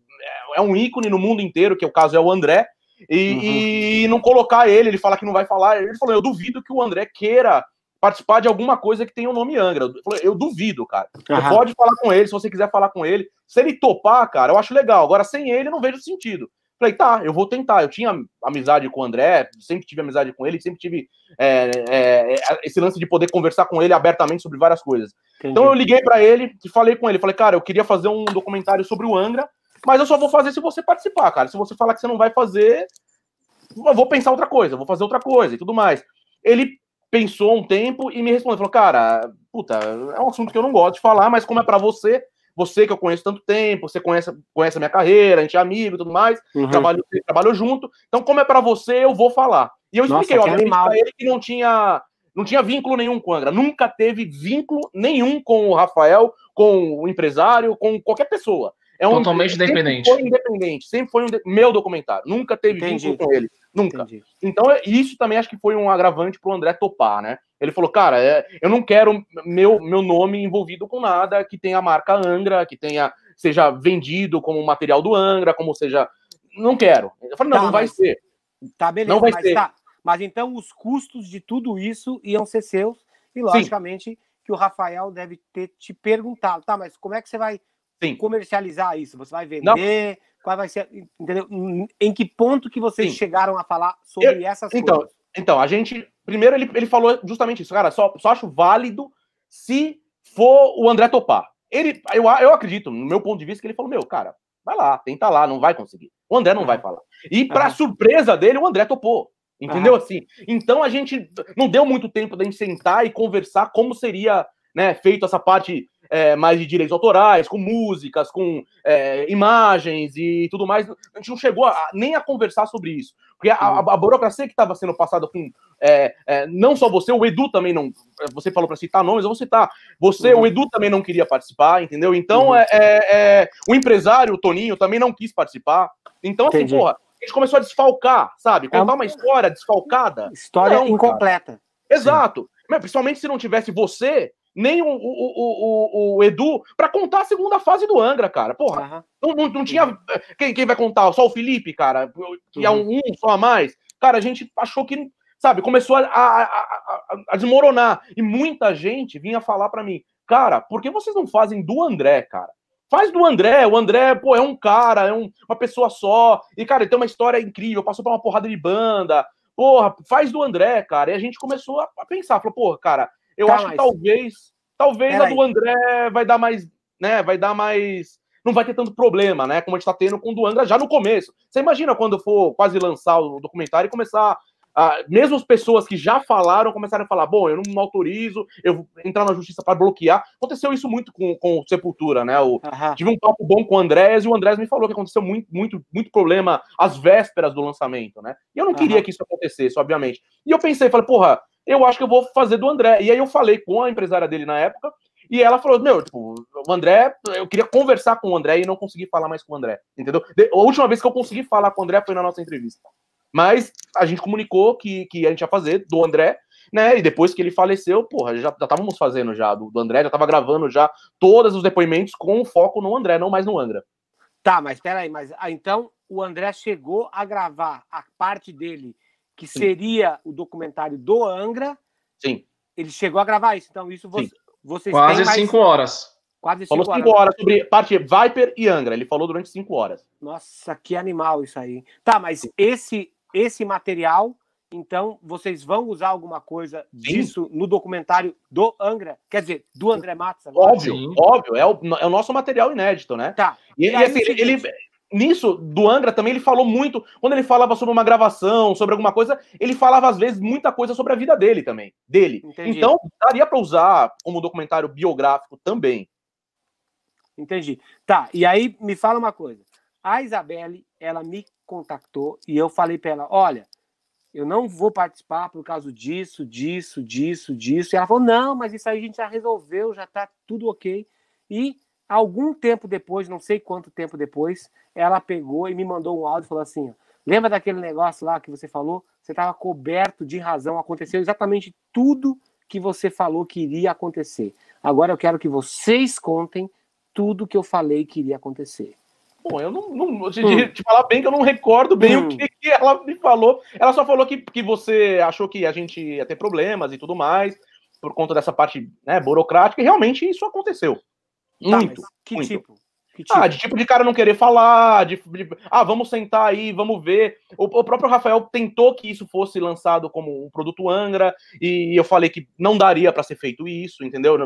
é, é um ícone no mundo inteiro, que o caso é o André, e, uhum. e não colocar ele, ele fala que não vai falar. Ele falou: eu duvido que o André queira participar de alguma coisa que tenha o nome Angra. Eu, falei, eu duvido, cara. Uhum. Você pode falar com ele, se você quiser falar com ele. Se ele topar, cara, eu acho legal. Agora, sem ele, não vejo sentido. Falei, tá, eu vou tentar. Eu tinha amizade com o André, sempre tive amizade com ele, sempre tive é, é, é esse lance de poder conversar com ele abertamente sobre várias coisas. Entendi. Então eu liguei para ele e falei com ele, falei, cara, eu queria fazer um documentário sobre o Angra, mas eu só vou fazer se você participar, cara. Se você falar que você não vai fazer, eu vou pensar outra coisa, vou fazer outra coisa e tudo mais. Ele pensou um tempo e me respondeu, falou, cara, puta, é um assunto que eu não gosto de falar, mas como é para você, você que eu conheço tanto tempo, você conhece, conhece a minha carreira, a gente é amigo e tudo mais, uhum. trabalho, trabalho junto, então como é para você, eu vou falar. E eu expliquei, Nossa, obviamente, pra ele que não tinha, não tinha vínculo nenhum com o Angra, nunca teve vínculo nenhum com o Rafael, com o empresário, com qualquer pessoa. É um, Totalmente independente. Sempre foi independente, sempre foi um de... meu documentário. Nunca teve Entendi. vínculo com ele. Nunca. Entendi. Então, é, isso também acho que foi um agravante pro André topar, né? Ele falou, cara, é, eu não quero meu, meu nome envolvido com nada que tenha a marca Angra, que tenha seja vendido como material do Angra, como seja. Não quero. Eu falei, não, tá, não vai ser. Tá, beleza. Não vai mas, ser. Tá. mas então os custos de tudo isso iam ser seus, e logicamente Sim. que o Rafael deve ter te perguntado, tá, mas como é que você vai Sim. comercializar isso? Você vai vender? Não. Qual vai ser? Entendeu? Em que ponto que vocês Sim. chegaram a falar sobre eu, essas então, coisas? Então, a gente. Primeiro, ele, ele falou justamente isso, cara. Só, só acho válido se for o André topar. Ele, eu, eu acredito, no meu ponto de vista, que ele falou: Meu, cara, vai lá, tenta lá, não vai conseguir. O André não uhum. vai falar. E, para uhum. surpresa dele, o André topou. Entendeu uhum. assim? Então a gente não deu muito tempo da gente sentar e conversar como seria né, feito essa parte é, mais de direitos autorais, com músicas, com é, imagens e tudo mais. A gente não chegou a, nem a conversar sobre isso. Porque a, a, a burocracia que estava sendo passada com. É, é, não só você, o Edu também não. Você falou para citar nomes, eu vou citar. Você, uhum. o Edu também não queria participar, entendeu? Então, uhum. é, é, é o empresário, o Toninho, também não quis participar. Então, assim, Entendi. porra, a gente começou a desfalcar, sabe? Contar uma história desfalcada. História não, incompleta. Cara. Exato. Mas, principalmente se não tivesse você nem o, o, o, o Edu para contar a segunda fase do Angra, cara. Porra, uhum. não, não, tinha. Quem, quem vai contar? Só o Felipe, cara, que é um, um só a mais. Cara, a gente achou que, sabe, começou a, a, a, a desmoronar. E muita gente vinha falar para mim, cara, por que vocês não fazem do André, cara? Faz do André, o André, pô, é um cara, é um, uma pessoa só, e, cara, ele tem uma história incrível, passou por uma porrada de banda, porra, faz do André, cara. E a gente começou a, pensar, falou, porra, cara, eu tá, acho que talvez, talvez a do André vai dar mais, né? Vai dar mais. Não vai ter tanto problema, né? Como a gente tá tendo com o do André já no começo. Você imagina quando for quase lançar o documentário e começar. Ah, mesmo as pessoas que já falaram começaram a falar: bom, eu não autorizo, eu vou entrar na justiça para bloquear. Aconteceu isso muito com, com o Sepultura, né? O, Tive um papo bom com o Andrés e o Andrés me falou que aconteceu muito, muito, muito problema às vésperas do lançamento, né? E eu não queria que isso acontecesse, obviamente. E eu pensei, falei, porra, eu acho que eu vou fazer do André. E aí eu falei com a empresária dele na época, e ela falou: Meu, tipo, o André, eu queria conversar com o André e não consegui falar mais com o André, entendeu? A última vez que eu consegui falar com o André foi na nossa entrevista. Mas a gente comunicou que, que a gente ia fazer do André, né? E depois que ele faleceu, porra, já estávamos fazendo já do, do, André, já estava gravando já todos os depoimentos com foco no André, não mais no Angra. Tá, mas peraí, mas ah, então o André chegou a gravar a parte dele que seria o documentário do Angra. Sim. Ele chegou a gravar isso, então isso Sim. você, vocês Quase têm mais... cinco horas. Quase Falou cinco cinco horas. horas sobre parte Viper e Angra. Ele falou durante cinco horas. Nossa, que animal isso aí. Tá, mas esse esse material, então vocês vão usar alguma coisa disso no documentário do Angra? Quer dizer, do André Matos agora? Óbvio, Sim. óbvio. É o, é o nosso material inédito, né? Tá. E, E e aí, assim, ele, seguinte- nisso, do Angra também, ele falou muito. Quando ele falava sobre uma gravação, sobre alguma coisa, ele falava, às vezes, muita coisa sobre a vida dele também. Dele. Entendi. Então, daria para usar como documentário biográfico também. Entendi. Tá, e aí me fala uma coisa. A Isabelle, ela me contactou e eu falei para ela: olha, eu não vou participar por causa disso, disso, disso, disso. E ela falou: não, mas isso aí a gente já resolveu, já tá tudo ok. E algum tempo depois, não sei quanto tempo depois, ela pegou e me mandou um áudio e falou assim: lembra daquele negócio lá que você falou? Você estava coberto de razão, aconteceu exatamente tudo que você falou que iria acontecer. Agora eu quero que vocês contem tudo que eu falei que iria acontecer. Bom, eu não. não te, Hum. te falar bem que eu não recordo bem Hum. o que, que ela me falou. Ela só falou que, que você achou que a gente ia ter problemas e tudo mais, por conta dessa parte né, burocrática, e realmente isso aconteceu. Tá, Muito. que muito. tipo? Que tipo? Ah, de tipo de cara não querer falar, de, de- ah, vamos sentar aí, vamos ver. O, o próprio Rafael tentou que isso fosse lançado como um produto Angra, e eu falei que não daria para ser feito isso, entendeu?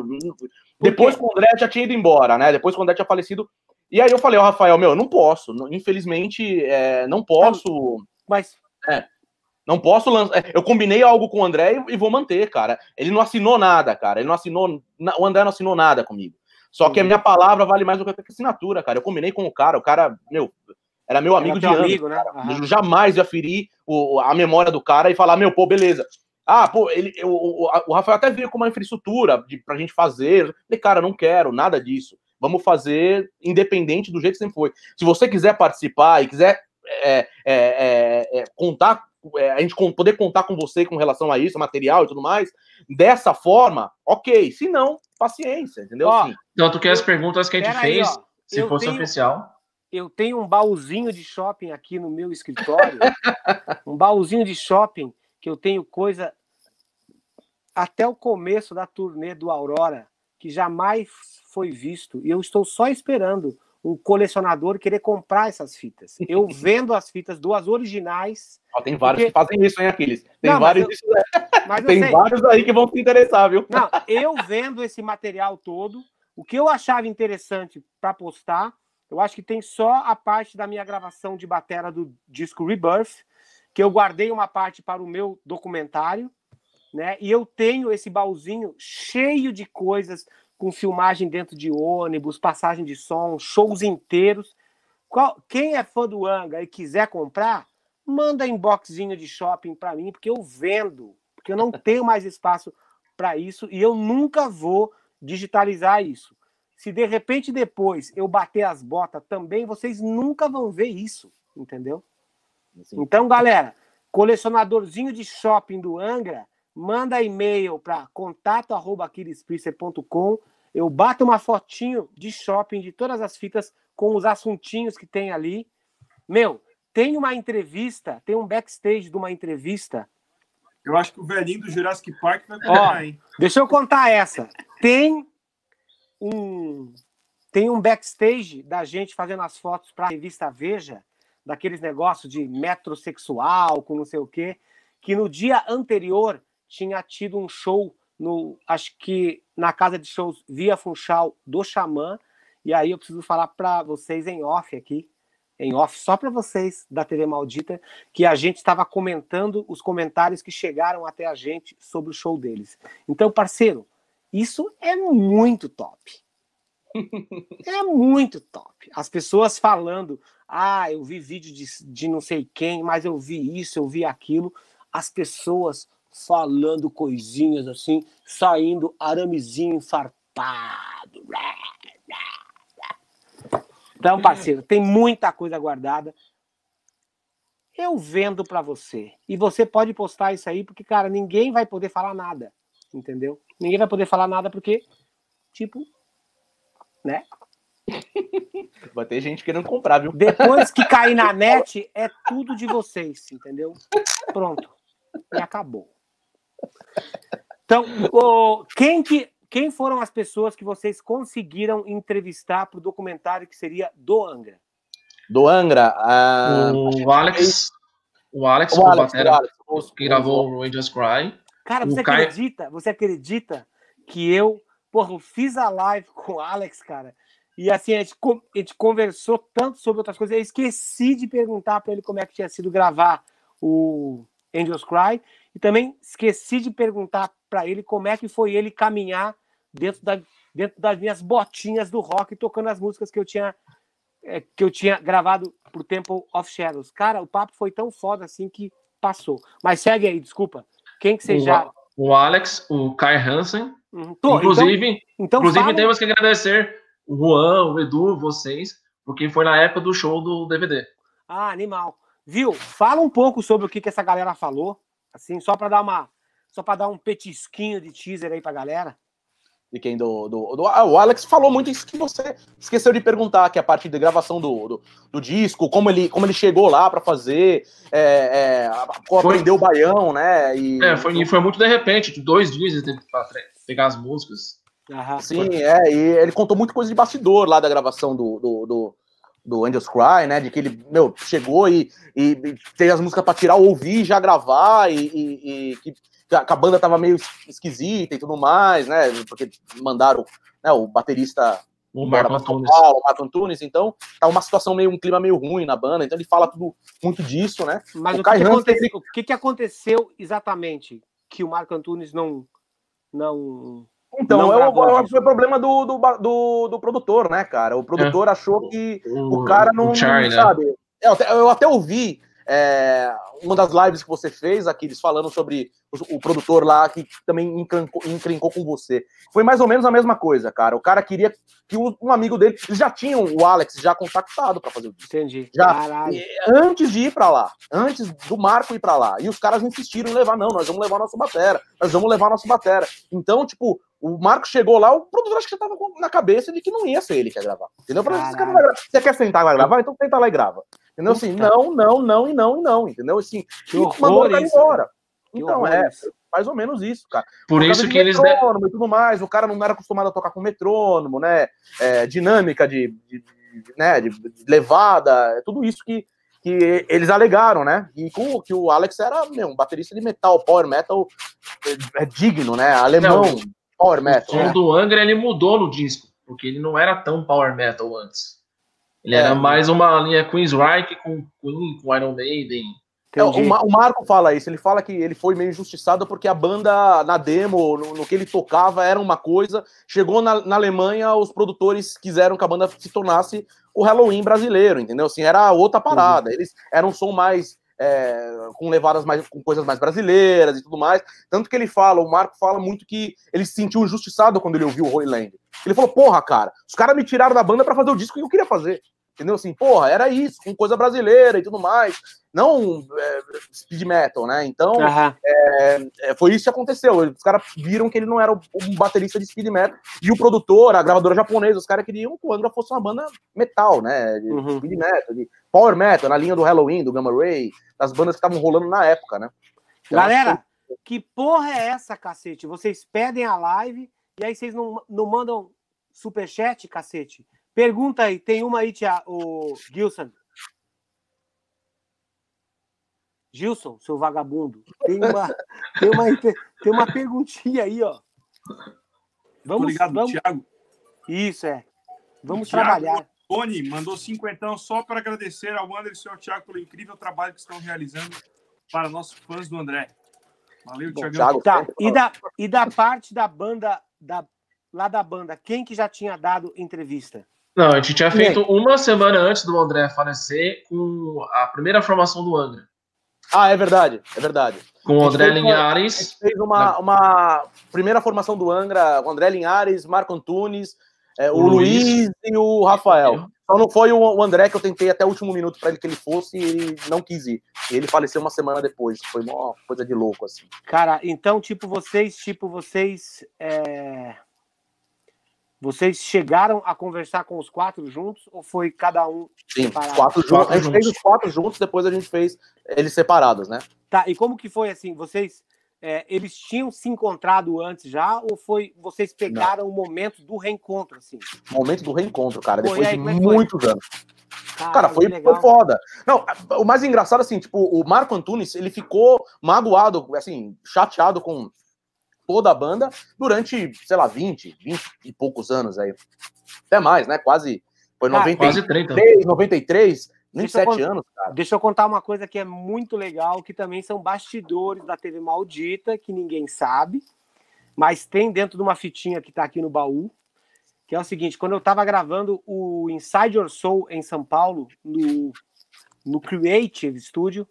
Depois que o André já tinha ido embora, né? Depois que o André tinha falecido. E aí eu falei, ó, Rafael, meu, eu não posso, infelizmente, é, não posso. Mas Não posso lançar. Eu combinei algo com o André e, vou manter, cara. Ele não assinou nada, cara. Ele não assinou. O André não assinou nada comigo. Só que a minha palavra vale mais do que a assinatura, cara. Eu combinei com o cara. O cara, meu, era meu amigo era de anos. amigo, né? Eu jamais ia ferir o- a memória do cara e falar, meu, pô, beleza. Ah, pô, ele, o, o, o Rafael até veio com uma infraestrutura de, pra gente fazer. Eu falei, cara, não quero nada disso. Vamos fazer independente do jeito que sempre foi. Se você quiser participar e quiser é, é, é, é, contar, é, a gente poder contar com você com relação a isso, material e tudo mais, dessa forma, ok. Se não, paciência, entendeu? Ó, Assim, Tanto que as perguntas que a gente Pera aí, fez, ó. se Eu fosse tenho- oficial. Eu tenho um baúzinho de shopping aqui no meu escritório. um baúzinho de shopping que eu tenho coisa até o começo da turnê do Aurora que jamais foi visto. E eu estou só esperando um colecionador querer comprar essas fitas. Eu vendo as fitas duas originais, ó, tem vários Porque- que fazem isso, hein, Aquiles? Tem Não, mas vários, eu- mas eu tem sei. vários aí que vão se interessar, viu? Não, eu vendo esse material todo, o que eu achava interessante para postar, eu acho que tem só a parte da minha gravação de batera do disco Rebirth, que eu guardei uma parte para o meu documentário, né? E eu tenho esse baúzinho cheio de coisas com filmagem dentro de ônibus, passagem de som, shows inteiros. Qual- quem é fã do Anga e quiser comprar, manda inboxzinho de shopping para mim, porque eu vendo, porque eu não tenho mais espaço para isso e eu nunca vou digitalizar isso. Se de repente depois eu bater as botas também, vocês nunca vão ver isso, entendeu? Assim, Então, galera, colecionadorzinho de shopping do Angra, manda e-mail para contato@aquilespriester.com. Eu bato uma fotinho de shopping de todas as fitas com os assuntinhos que tem ali. Meu, tem uma entrevista, tem um backstage de uma entrevista Eu acho que o velhinho do Jurassic Park vai Ó, comprar, hein? Deixa eu contar essa. Tem um tem um backstage da gente fazendo as fotos para a revista Veja, daqueles negócios de metrosexual, com não sei o quê, que no dia anterior tinha tido um show no acho que na casa de shows Via Funchal do Xamã, e aí eu preciso falar para vocês em off aqui, em off só para vocês da TV Maldita, que a gente estava comentando os comentários que chegaram até a gente sobre o show deles. Então, parceiro, isso é muito top. É muito top. As pessoas falando, ah, eu vi vídeo de, de não sei quem, mas eu vi isso, eu vi aquilo. As pessoas falando coisinhas assim, saindo aramezinho infartado. Então, parceiro, tem muita coisa guardada. Eu vendo para você. E você pode postar isso aí, porque, cara, ninguém vai poder falar nada. Entendeu? Ninguém vai poder falar nada porque, tipo, né? Vai ter gente querendo comprar, viu? Depois que cair na net, é tudo de vocês, entendeu? Pronto. E acabou. Então, o- quem, que, quem foram as pessoas que vocês conseguiram entrevistar para o documentário que seria do Angra? Do Angra. O Alex, o Alex, o o Alex, batera, o Alex, o- que gravou o Angels Cry. Cara, você Caio- acredita? Você acredita que eu, porra, eu fiz a live com o Alex, cara? E assim, a gente, a gente conversou tanto sobre outras coisas. Eu esqueci de perguntar para ele como é que tinha sido gravar o Angels Cry. E também esqueci de perguntar para ele como é que foi ele caminhar dentro, da, dentro das minhas botinhas do rock, tocando as músicas que eu tinha é, que eu tinha gravado pro Temple of Shadows. Cara, o papo foi tão foda assim que passou. Mas segue aí, desculpa. Quem que você O, já. o Alex, o Kai Hansen. Uhum. Tô, inclusive, então, então inclusive fala- temos que agradecer o Juan, o Edu, vocês, porque foi na época do show do DVD. Ah, animal. Viu? Fala um pouco sobre o que, que essa galera falou, assim, só para dar uma, só para dar um petisquinho de teaser aí pra galera. de quem do, do, do- ah, o Alex falou muito isso que você esqueceu de perguntar, que é a parte de gravação do, do, do disco, como ele, como ele chegou lá pra fazer, é, é, Foi- aprendeu o baião, né? E, É, foi, foi muito de repente, de dois dias ele teve pra pegar as músicas. Aham. Sim, é, e ele contou muito coisa de bastidor lá da gravação do, do, do, do Angels Cry, né? De que ele, meu, chegou e, e, e fez as músicas pra tirar, ouvir, já gravar, e, e- e que que a banda tava meio esquisita e tudo mais, né? Porque mandaram né, o baterista O embora Marco pra São Antunes. Paulo, o Marco Antunes, então tá uma situação meio, um clima meio ruim na banda, então ele fala tudo muito disso, né? Mas O o, que, que aconteceu, o que, que aconteceu exatamente que o Marco Antunes não. não... Então, Não é o, é o- foi o problema do, do, do, do produtor, né, cara? O produtor achou que o cara não, o Charlie, não né? sabe. Eu até, eu até ouvi é, uma das lives que você fez, Aquiles, falando sobre o, o produtor lá que também encrencou, encrencou com você. Foi mais ou menos a mesma coisa, cara. O cara queria que o- um amigo dele. Eles já tinham o Alex já contactado para fazer o disco. Entendi. Já. Caralho. Antes de ir pra lá, antes do Marco ir pra lá. E os caras insistiram em levar, não, nós vamos levar nosso batera, nós vamos levar nosso batera. Então, tipo, o Marco chegou lá, o produtor acho que já tava na cabeça de que não ia ser ele que ia gravar. Entendeu? Vai gravar. Você quer sentar lá e gravar? Então senta lá e grava. Entendeu? Assim, não, não, não e não e não, entendeu? Assim, Que e mandou o cara isso, embora. Então, é, isso. mais ou menos isso, cara. Por isso que eles. metrônomo e tudo mais. O cara não era acostumado a tocar com metrônomo, né? É, dinâmica de, de- de- né? de, de levada, é tudo isso que, que eles alegaram, né? E com, que o Alex era meu, um baterista de metal, power metal é, é digno, né? Alemão, Não, power O metal. som né? do Angra ele mudou no disco, porque ele não era tão power metal antes. Ele É. era mais uma linha Queensryche com Queen, com Iron Maiden. É, o, Ma- o Marco fala isso, ele fala que ele foi meio injustiçado porque a banda, na demo, no, no que ele tocava, era uma coisa. Chegou na, na Alemanha, os produtores quiseram que a banda se tornasse o Halloween brasileiro, entendeu? Assim, era outra parada. Eles eram um som mais. É, com levadas mais. com coisas mais brasileiras e tudo mais. Tanto que ele fala, o Marco fala muito que ele se sentiu injustiçado quando ele ouviu o Holy Land. Ele falou, porra, cara, os caras me tiraram da banda pra fazer o disco que eu queria fazer. Entendeu? Assim, porra, era isso, com coisa brasileira e tudo mais. Não é, speed metal, né? Então, Aham. é, foi isso que aconteceu. Os caras viram que ele não era um baterista de speed metal. E o produtor, a gravadora japonesa, os caras queriam que o Angra fosse uma banda metal, né? De Uhum. speed metal, de power metal, na linha do Halloween, do Gamma Ray, das bandas que estavam rolando na época, né? Então, Galera, que porra é essa, cacete? Vocês pedem a live e aí vocês não, não mandam superchat, cacete? Pergunta aí, tem uma aí, tia, o Gilson. Gilson, seu vagabundo. Tem uma, tem uma, tem uma perguntinha aí, ó. Tô Vamos, ligado, vamos. Thiago. Isso é. Vamos Thiago. trabalhar. Tony mandou cinquentão só para agradecer ao Anderson e ao Thiago pelo incrível trabalho que estão realizando para nossos fãs do André. Valeu, Bom, Thiagão. Thiago, Tá. E da, e da parte da banda, da, lá da banda, quem que já tinha dado entrevista? Não, a gente tinha feito uma semana antes do André falecer com a primeira formação do Angra. Ah, é verdade, é verdade. Com o André uma- A Linhares. gente fez uma, uma primeira formação do Angra, o André Linhares, Marco Antunes, é, o, O Luiz. Luiz. e o Rafael. Só não foi o, o André que eu tentei até o último minuto para ele que ele fosse e ele não quis ir. E ele faleceu uma semana depois. Foi uma coisa de louco, assim. Cara, então, tipo, vocês, tipo, vocês. é, Vocês chegaram a conversar com os quatro juntos ou foi cada um Sim, Separado. os quatro juntos. Quatro a gente juntos. fez os quatro juntos, depois a gente fez eles separados, né? Tá, e como que foi assim? Vocês é, eles tinham se encontrado antes já, ou foi vocês pegaram o momento do reencontro, assim? Momento do reencontro, cara, depois aí, de é que foi? muitos anos. Caralho, Cara, foi, legal. foi foda. Não, o mais engraçado, assim, tipo, o Marco Antunes, ele ficou magoado, assim, chateado com toda a banda durante, sei lá, 20, 20 e poucos anos aí. Até mais, né? Quase. Foi Cara, 93, Quase 30. 93, Deixa eu 27 con- anos, cara. Deixa eu contar uma coisa que é muito legal, que também são bastidores da TV Maldita, que ninguém sabe, mas tem dentro de uma fitinha que tá aqui no baú, que é o seguinte, quando eu tava gravando o Inside Your Soul em São Paulo, no, no Creative Studio,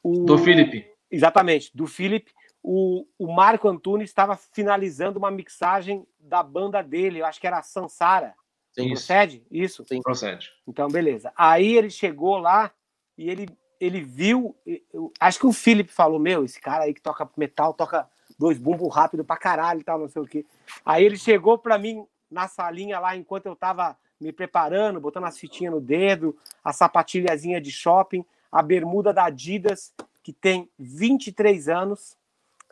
o, Do Felipe. Exatamente, do Philip. O, o Marco Antunes estava finalizando uma mixagem da banda dele, eu acho que era a Sansara. Sim, Isso. Procede? Isso? Procede. Então, beleza. Aí ele chegou lá e ele, ele viu. eu- acho que o Philip falou: Meu, esse cara aí que toca metal, toca dois bumbos rápido pra caralho e tal, não sei o quê. Aí ele chegou pra mim na salinha lá, enquanto eu tava me preparando, botando as fitinhas no dedo, a sapatilhazinha de shopping, a bermuda da Adidas, que tem 23 anos,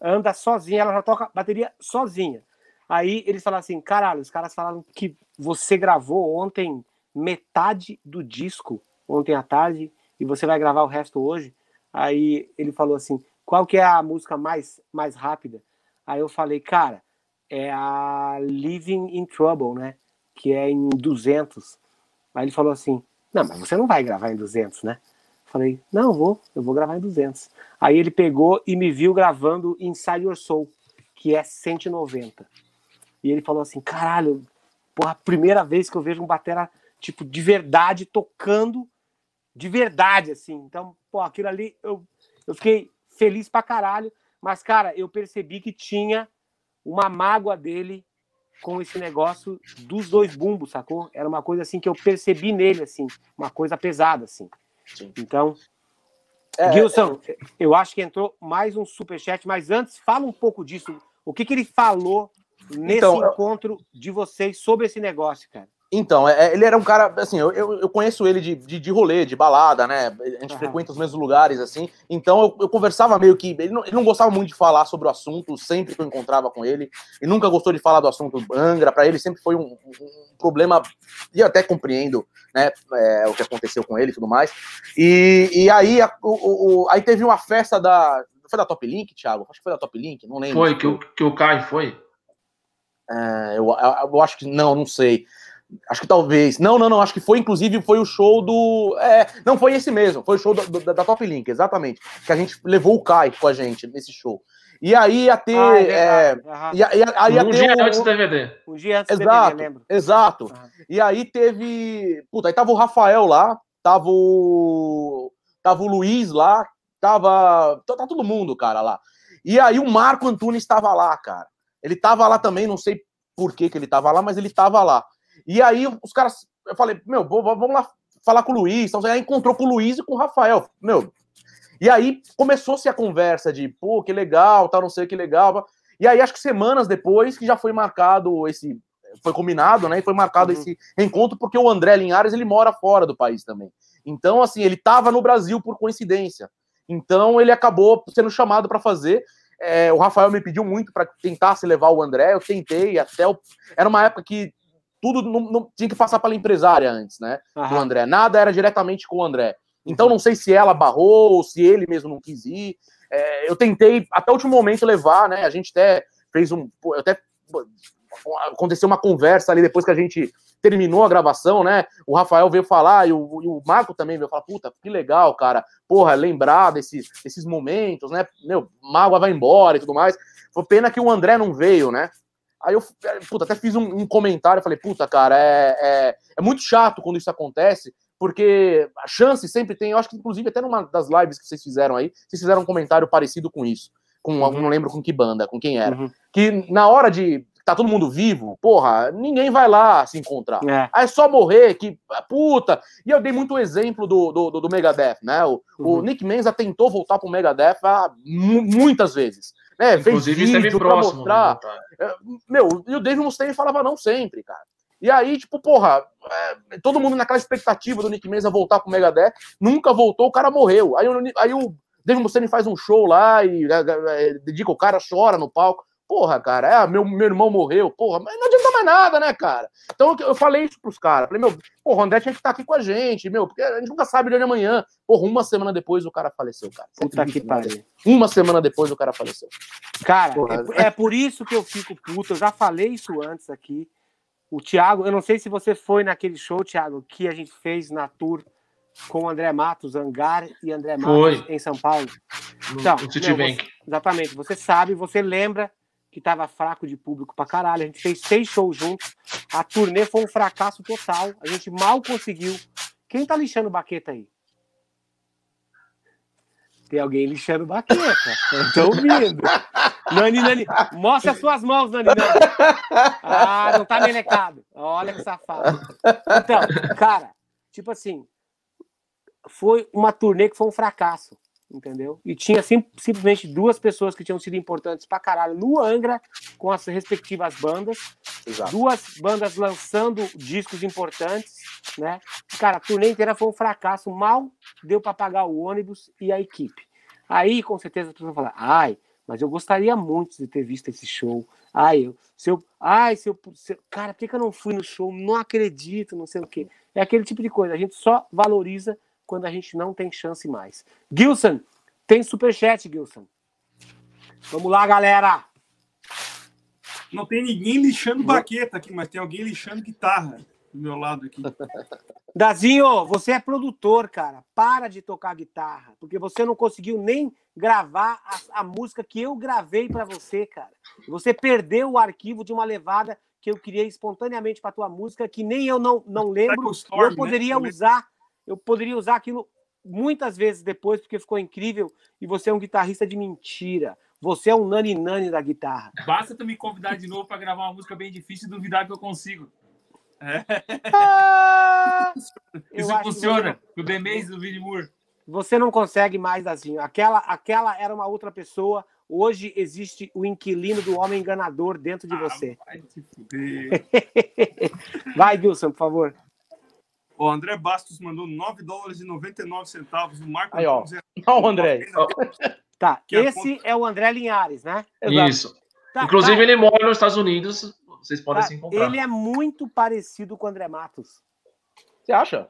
anda sozinha, ela já toca bateria sozinha. Aí eles falaram assim: caralho, os caras falaram que você gravou ontem metade do disco, ontem à tarde, e você vai gravar o resto hoje. Aí ele falou assim: qual que é a música mais, mais rápida? Aí eu falei, cara, é a Living in Trouble, né? Que é em 200. Aí ele falou assim: não, mas você não vai gravar em 200, né? Falei, não, vou, eu vou gravar em 200. Aí ele pegou e me viu gravando Inside Your Soul, que é 190. E ele falou assim: caralho, porra, primeira vez que eu vejo um batera, tipo, de verdade, tocando de verdade, assim. Então, pô, aquilo ali, eu, eu fiquei feliz pra caralho. Mas, cara, eu percebi que tinha uma mágoa dele com esse negócio dos dois bumbos, sacou? Era uma coisa assim que eu percebi nele, assim, uma coisa pesada, assim. Sim. Então, É, Gilson, eu acho que entrou mais um superchat, mas antes, fala um pouco disso. O que, que ele falou nesse Então, eu- encontro de vocês sobre esse negócio, cara? Então, é- é, ele era um cara, assim, eu, eu, eu conheço ele de, de, de rolê, de balada, né? A gente Aham. frequenta os mesmos lugares, assim. Então, eu, eu conversava meio que. Ele não, ele não gostava muito de falar sobre o assunto, sempre que eu encontrava com ele. E nunca gostou de falar do assunto Angra. Para ele sempre foi um, um- um problema. E eu até compreendo, né? é, o que aconteceu com ele e tudo mais. E, e aí, a- o, o- aí teve uma festa da. Foi da Top Link, Thiago? Acho que foi da Top Link, não lembro. Foi que o, que o Kai foi? É, eu, eu- eu acho que não, não sei. Acho que talvez. Não, não, não. Acho que foi, inclusive, foi o show do. É, não, foi esse mesmo. Foi o show do- do- da, da Top Link, exatamente. Que a gente levou o Kai com a gente nesse show. E aí ia ter. Ah, é é, ia, ia, aí ia um ter dia o- antes do DVD. Um dia antes do Exato, DVD, lembro. exato. E aí teve. Puta, aí tava o Rafael lá, tava o. Tava o Luiz lá, tava. Tá tá todo mundo, cara, lá. E aí o Marco Antunes estava lá, cara. Ele tava lá também, não sei por que, que ele tava lá, mas ele tava lá. E aí os caras. Eu falei, meu, vamos lá falar com o Luiz. Então, aí encontrou com o Luiz e com o Rafael. Meu. E aí começou-se a conversa de, pô, que legal, tal, não sei que legal. E aí, acho que semanas depois que já foi marcado esse. Foi combinado, né? E foi marcado Uhum. esse encontro, porque o André Linhares ele mora fora do país também. Então, assim, ele estava no Brasil por coincidência. Então, ele acabou sendo chamado para fazer. É, o Rafael me pediu muito para tentar se levar o André. Eu tentei até. O... Era uma época que tudo não, não- tinha que passar pela empresária antes, né? Do. André. Nada era diretamente com o André. Então, não sei se ela barrou ou se ele mesmo não quis ir. É, eu tentei até o último momento levar, né? A gente até fez um. pô, Até aconteceu uma conversa ali depois que a gente terminou a gravação, né? O Rafael veio falar e o, e o Marco também veio falar: puta, que legal, cara. Porra, lembrar desses, desses momentos, né? Meu, mágoa vai embora e tudo mais. Foi pena que o André não veio, né? Aí eu puta, até fiz um, um comentário, falei, puta, cara, é, é, é muito chato quando isso acontece, porque a chance sempre tem, eu acho que inclusive até numa das lives que vocês fizeram aí, vocês fizeram um comentário parecido com isso. Com, Uhum. não lembro com que banda, com quem era. Uhum. Que na hora de tá todo mundo vivo, porra, ninguém vai lá se encontrar. É. Aí é só morrer, que puta. E eu dei muito exemplo do, do, do- Megadeth, né? O, o Uhum. Nick Menza tentou voltar pro Megadeth há mu- muitas vezes. Né? Inclusive, Fez vídeo pra próximo. mostrar. voltar. Meu, e o Dave Mustaine falava não sempre, cara. E aí, tipo, porra, é, todo mundo naquela expectativa do Nick Menza voltar pro Megadeth, nunca voltou, o cara morreu. Aí, o- aí o Dave Mustaine faz um show lá e é, é, dedica o cara, chora no palco. Porra, cara, é, meu, meu irmão morreu, porra, mas não adianta mais nada, né, cara? Então eu falei isso pros caras. Falei, meu, porra, o André tinha que estar aqui com a gente, meu, porque a gente nunca sabe de onde é amanhã. Porra, uma semana depois o cara faleceu, cara. Puta que pariu. Uma semana depois o cara faleceu. Cara, é, é, por isso que eu fico puto. Eu já falei isso antes aqui. O Thiago, eu não sei se você foi naquele show, Thiago, que a gente fez na tour com o André Matos, Angar e André Matos Foi. em São Paulo. No, Então, no meu, Citibank. você- exatamente. Você sabe, você lembra que tava fraco de público pra caralho. A gente fez seis shows juntos. A turnê foi um fracasso total. A gente mal conseguiu. Quem tá lixando baqueta aí? Tem alguém lixando baqueta. Eu tô ouvindo. Nani, Nani, as suas mãos, Nani, Nani. Ah, não tá melecado. Olha que safado. Então, cara, tipo assim, foi uma turnê que foi um fracasso, entendeu? E tinha sim- simplesmente duas pessoas que tinham sido importantes pra caralho no Angra, com as respectivas bandas, Exato. duas bandas lançando discos importantes, né? Cara, a turnê inteira foi um fracasso, mal deu para pagar o ônibus e a equipe. Aí, com certeza, as pessoas falar, ai, mas eu gostaria muito de ter visto esse show. Ai, eu, se eu, ai, se eu, se cara, por que, que eu não fui no show? Não acredito, não sei o quê. É aquele tipo de coisa. A gente só valoriza quando a gente não tem chance mais. Gilson, tem superchat, Gilson. Vamos lá, galera. Não tem ninguém lixando baqueta aqui, mas tem alguém lixando guitarra do meu lado aqui. Dazinho, você é produtor, cara. Para de tocar guitarra, porque você não conseguiu nem gravar a, a música que eu gravei pra você, cara. Você perdeu o arquivo de uma levada que eu criei espontaneamente para tua música, que nem eu não, não lembro. Storm, eu poderia né? usar, eu poderia usar aquilo muitas vezes depois, porque ficou incrível. E você é um guitarrista de mentira. Você é um nani nani da guitarra. Basta tu me convidar de novo para gravar uma música bem difícil e duvidar que eu consigo. Ah, eu Isso acho que funciona. O The Maze do Vini Moore. Você não consegue mais, Dazinho. Aquela, aquela era uma outra pessoa. Hoje existe o inquilino do homem enganador dentro de você. Ah, vai se fuder. Vai, Gilson, por favor. O André Bastos mandou 9 dólares e 99 centavos. O Marco Aí, ó. Antunes é- Não, André. Tá, Que é esse é o André Linhares, né? Exato. Isso. Tá, Inclusive, tá, ele mora nos Estados Unidos. Vocês podem tá. se encontrar. Ele é muito parecido com o André Matos. Você acha?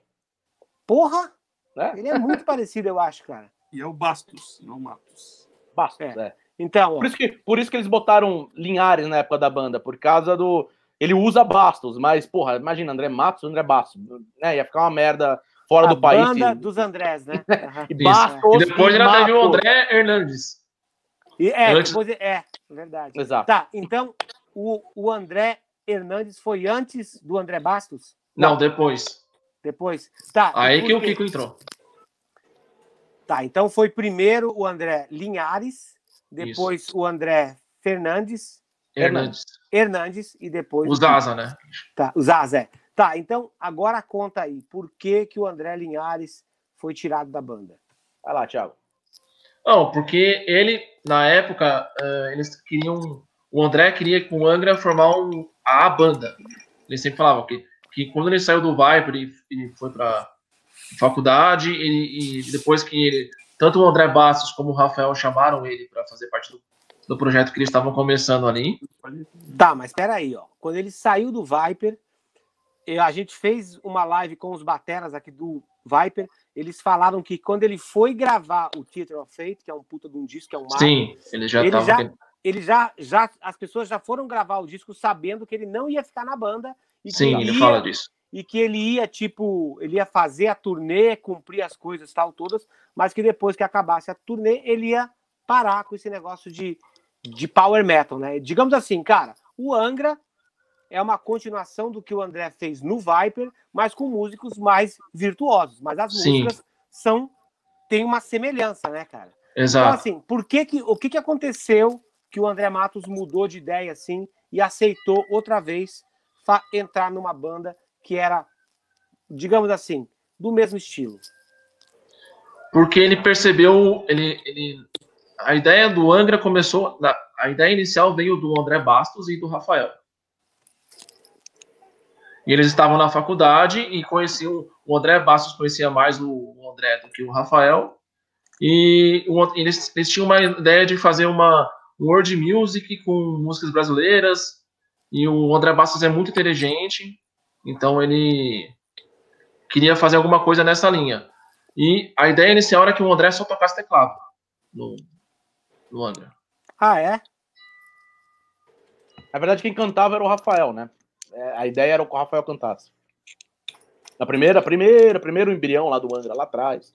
Porra! Né? Ele é muito parecido, eu acho, cara. E é o Bastos, não Matos. Bastos, É. é. Então, ó, Por isso, que, por isso que eles botaram Linhares na época da banda, por causa do. Ele usa Bastos, mas, porra, imagina, André Matos, André Bastos. Né? Ia ficar uma merda fora a do país. banda E, dos Andrés, né? E Isso. Bastos. E depois e ainda teve o. André Hernandes. E, é, Antes- depois, é, verdade. Exato. Tá, então o, o André Hernandes foi antes do André Bastos? Não, depois. Depois? Tá. Aí que o? Kiko entrou. Tá, então foi primeiro o André Linhares, depois o André Fernandes, Hernandes. Hernandes e depois O Zaza, né? Tá, o Zazé. Tá, então agora conta aí, por que que o André Linhares foi tirado da banda? Vai lá, Thiago. Não, porque ele, na época, eh, eles queriam. O André queria com o Angra formar um, a banda. Ele sempre falava que, que quando ele saiu do Viper e, e foi para faculdade, e, e depois que ele. Tanto o André Bastos como o Rafael chamaram ele para fazer parte do, do projeto que eles estavam começando ali. Tá, mas peraí, ó. Quando ele saiu do Viper, eh, a gente fez uma live com os bateras aqui do Viper. Eles falaram que quando ele foi gravar o Theater of Fate, que é um puta de um disco, que é um marco, Sim, ele já Ele estava. já- ele já, já, as pessoas já foram gravar o disco sabendo que ele não ia ficar na banda e que, Sim, ele ele ia, fala disso. e que ele ia, tipo, ele ia fazer a turnê, cumprir as coisas tal, todas, mas que depois que acabasse a turnê, ele ia parar com esse negócio de, de power metal, né? Digamos assim, cara, o Angra é uma continuação do que o André fez no Viper, mas com músicos mais virtuosos. Mas as Sim. músicas são têm uma semelhança, né, cara? Então, Exato. assim, por que que, o que, que aconteceu que o André Matos mudou de ideia assim e aceitou outra vez entrar numa banda que era, digamos assim, do mesmo estilo? porque ele percebeu, ele, ele, a ideia do Angra começou, a ideia inicial veio do André Bastos e do Rafael. E eles estavam na faculdade e conheciam, o André Bastos conhecia mais o, André do que o Rafael, E eles, eles tinham uma ideia de fazer uma world music com músicas brasileiras. E o André Bastos é muito inteligente, então ele queria fazer alguma coisa nessa linha. E a ideia inicial era que o André só tocasse teclado no, no André. Ah, é? Na verdade, quem cantava era o Rafael, né? É, a ideia era que o Rafael cantasse. Na primeira, primeira, primeiro embrião lá do Angra, lá atrás.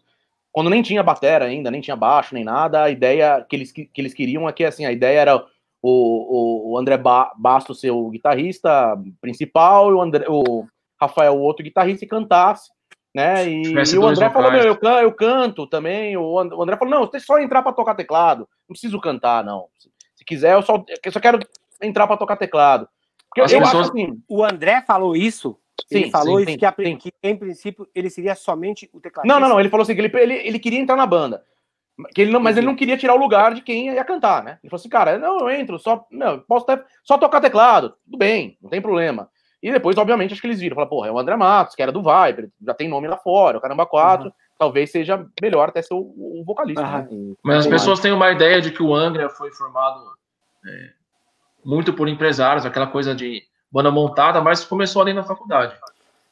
Quando nem tinha batera ainda, nem tinha baixo, nem nada, a ideia que eles, que eles queriam é que, assim, a ideia era o, o, o André ba Bastos ser o guitarrista principal e o, André, o Rafael o outro guitarrista e cantasse, né? E, e o André falou, eu, can- eu canto também. O And- o André falou, não, eu só entrar pra tocar teclado. Não preciso cantar, não. Se, se quiser, eu só, eu só quero entrar pra tocar teclado. Porque As eu pessoas- acho assim, O André falou isso. ele Sim, falou sim, isso sim, que, a- sim. que, em princípio ele seria somente o tecladista. Não, não, não. Ele falou assim que ele, ele, ele queria entrar na banda. Que ele não, mas ele não queria tirar o lugar de quem ia cantar, né? Ele falou assim, cara, não, eu entro, só, não, posso até, só tocar teclado, tudo bem, não tem problema. E depois, obviamente, acho que eles viram, falaram, porra, é o André Matos, que era do Viper, já tem nome lá fora, o Caramba 4, talvez seja melhor até ser o, o vocalista, Aham. né? Mas as pessoas têm uma ideia de que o Angra foi formado é, muito por empresários, aquela coisa de banda montada, mas começou ali na faculdade.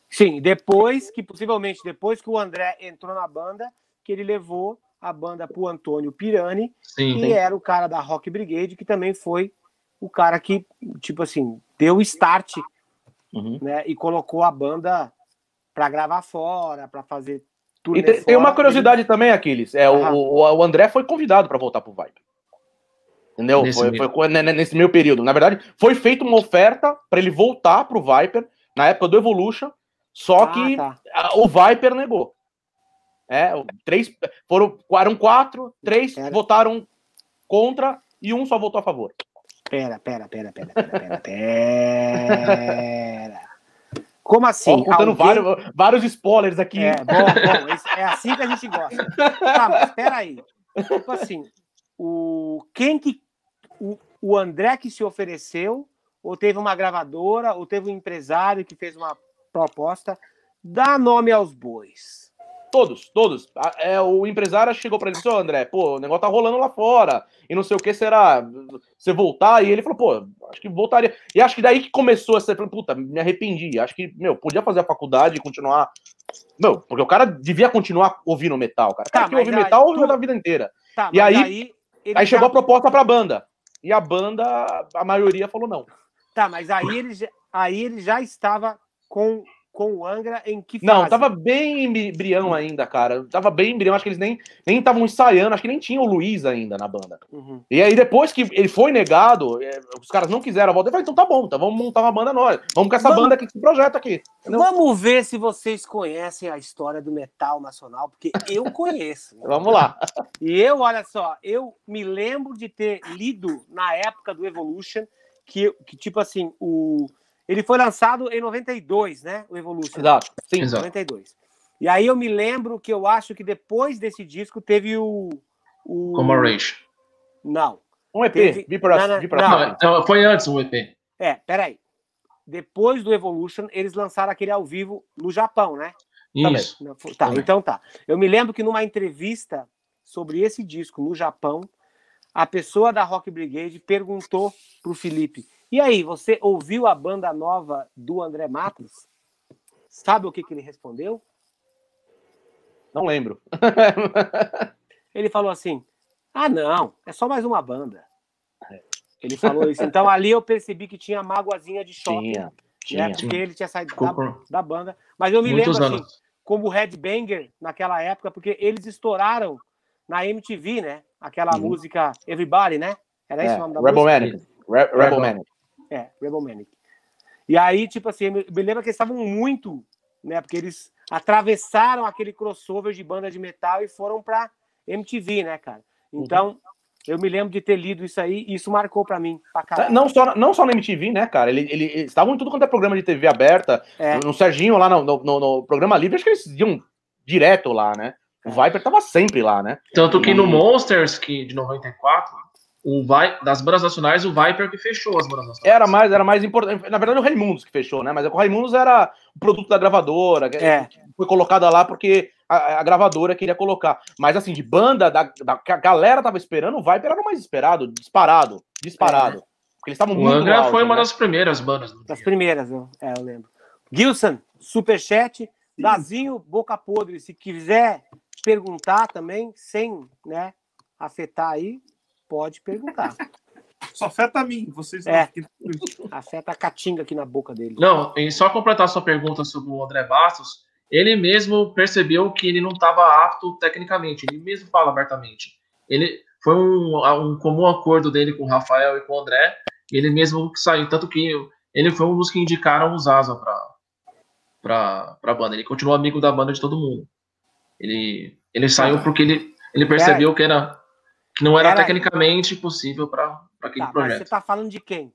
Sim, depois que, possivelmente, depois que o André entrou na banda, que ele levou a banda pro Antônio Pirani, Sim, que era o cara da Rock Brigade, que também foi o cara que, tipo assim, deu o start, Uhum. né? E colocou a banda pra gravar fora, pra fazer tudo. E tem, tem uma curiosidade também, Aquiles. É, o, Aham. o, o André foi convidado para voltar pro Viper. Entendeu? Nesse Foi, meio. foi ne- ne- nesse meio período. Na verdade, foi feita uma oferta para ele voltar pro Viper na época do Evolution, só Ah, que tá. o Viper negou. É, três foram eram quatro, três Era. votaram contra e um só votou a favor. Pera, pera, pera, pera, pera, pera, pera. Como assim? Ó, Alguém- vários, vários spoilers aqui. É, bom, bom, é assim que a gente gosta. Tá, mas espera aí. Tipo assim, o, quem que. O, o André que se ofereceu, ou teve uma gravadora, ou teve um empresário que fez uma proposta, dá nome aos bois. Todos, todos. É, o empresário chegou pra ele e disse, ô André, pô, o negócio tá rolando lá fora. E não sei o que será. Você voltar? E ele falou, pô, acho que voltaria. E acho que daí que começou essa. Puta, me arrependi. Acho que, meu, podia fazer a faculdade e continuar. Meu, porque o cara devia continuar ouvindo metal, cara. O cara Tá, que ouve aí metal tu- a vida inteira. Tá, E aí- Aí já- chegou a proposta pra banda. E a banda, a maioria falou não. Tá, mas aí ele, já- aí ele já estava com, com o Angra em que fase? Não, tava bem embrião ainda, cara. Tava bem embrião. Acho que eles nem nem estavam ensaiando. Acho que nem tinha o Luiz ainda na banda. Uhum. E aí, depois que ele foi negado, é, os caras não quiseram a volta. Eu falei, então tá bom, então vamos montar uma banda nós. Vamos com essa Vamos- banda aqui, esse projeto aqui. Vamos ver se vocês conhecem a história do metal nacional, porque eu conheço. Vamos lá. E eu, olha só, eu me lembro de ter lido na época do Evolution que, que tipo assim, o ele foi lançado em 92, né? O Evolution. Exato. Sim. Exato. 92. E aí eu me lembro que eu acho que depois desse disco teve o. o... Como a Rage. Não. Um EP. Teve- Vi pra, Não, não, vi pra não. foi antes o EP. É, peraí. Depois do Evolution, eles lançaram aquele ao vivo no Japão, né? Isso. Não, foi- Tá, Também. então tá. Eu me lembro que numa entrevista sobre esse disco no Japão, a pessoa da Rock Brigade perguntou pro Felipe: E aí, você ouviu a banda nova do André Matos? Sabe o que, que ele respondeu? Não lembro. Ele falou assim: Ah, não, é só mais uma banda. Ele falou isso. Então ali eu percebi que tinha mágoazinha de shopping, Tinha. né? Tinha. Porque ele tinha saído da, da banda. Mas eu me muitos lembro assim, como Headbanger naquela época, porque eles estouraram na MTV, né? Aquela Uhum. música Everybody, né? Era esse É, o nome da Rebel música? Manic. Re- Rebel Rebel. Manic. É, Rebel Manic. E aí, tipo assim, me lembro que eles estavam muito, né? Porque eles atravessaram aquele crossover de banda de metal e foram pra MTV, né, cara? Então, eu me lembro de ter lido isso aí e isso marcou pra mim, pra. Não só, não só na MTV, né, cara? Ele, ele- eles estavam em tudo quanto é programa de TV aberta. É. No Serginho, lá no, no- no- no programa livre, acho que eles iam direto lá, né? O Viper tava sempre lá, né? Tanto que no Monsters, que de 94, o Vai, das bandas nacionais, o Viper que fechou as bandas nacionais. Era mais, era mais importante. Na verdade, o Raimundos que fechou, né? Mas o Raimundos era o produto da gravadora, que É. foi colocada lá porque a, a gravadora queria colocar. Mas assim, de banda, da, da- que a galera tava esperando, o Viper era o mais esperado, disparado, disparado. Porque eles estavam O muito Angra alto, foi uma né? das primeiras bandas. Das primeiras, eu, é, eu lembro. Gilson, superchat. Dazinho, boca podre. Se quiser perguntar também, sem né, afetar aí, pode perguntar. Só afeta a mim, vocês não. É. tranquilos. Afeta a catinga aqui na boca dele. Não, e só completar sua pergunta sobre o André Bastos, ele mesmo percebeu que ele não estava apto tecnicamente, ele mesmo fala abertamente. Ele foi um, um comum acordo dele com o Rafael e com o André, ele mesmo saiu, tanto que ele foi um dos que indicaram o Zaza para para a banda. Ele continuou amigo da banda de todo mundo. Ele ele saiu porque ele ele percebeu que era que não era Era- tecnicamente possível para aquele Tá, mas projeto. você tá falando de quem?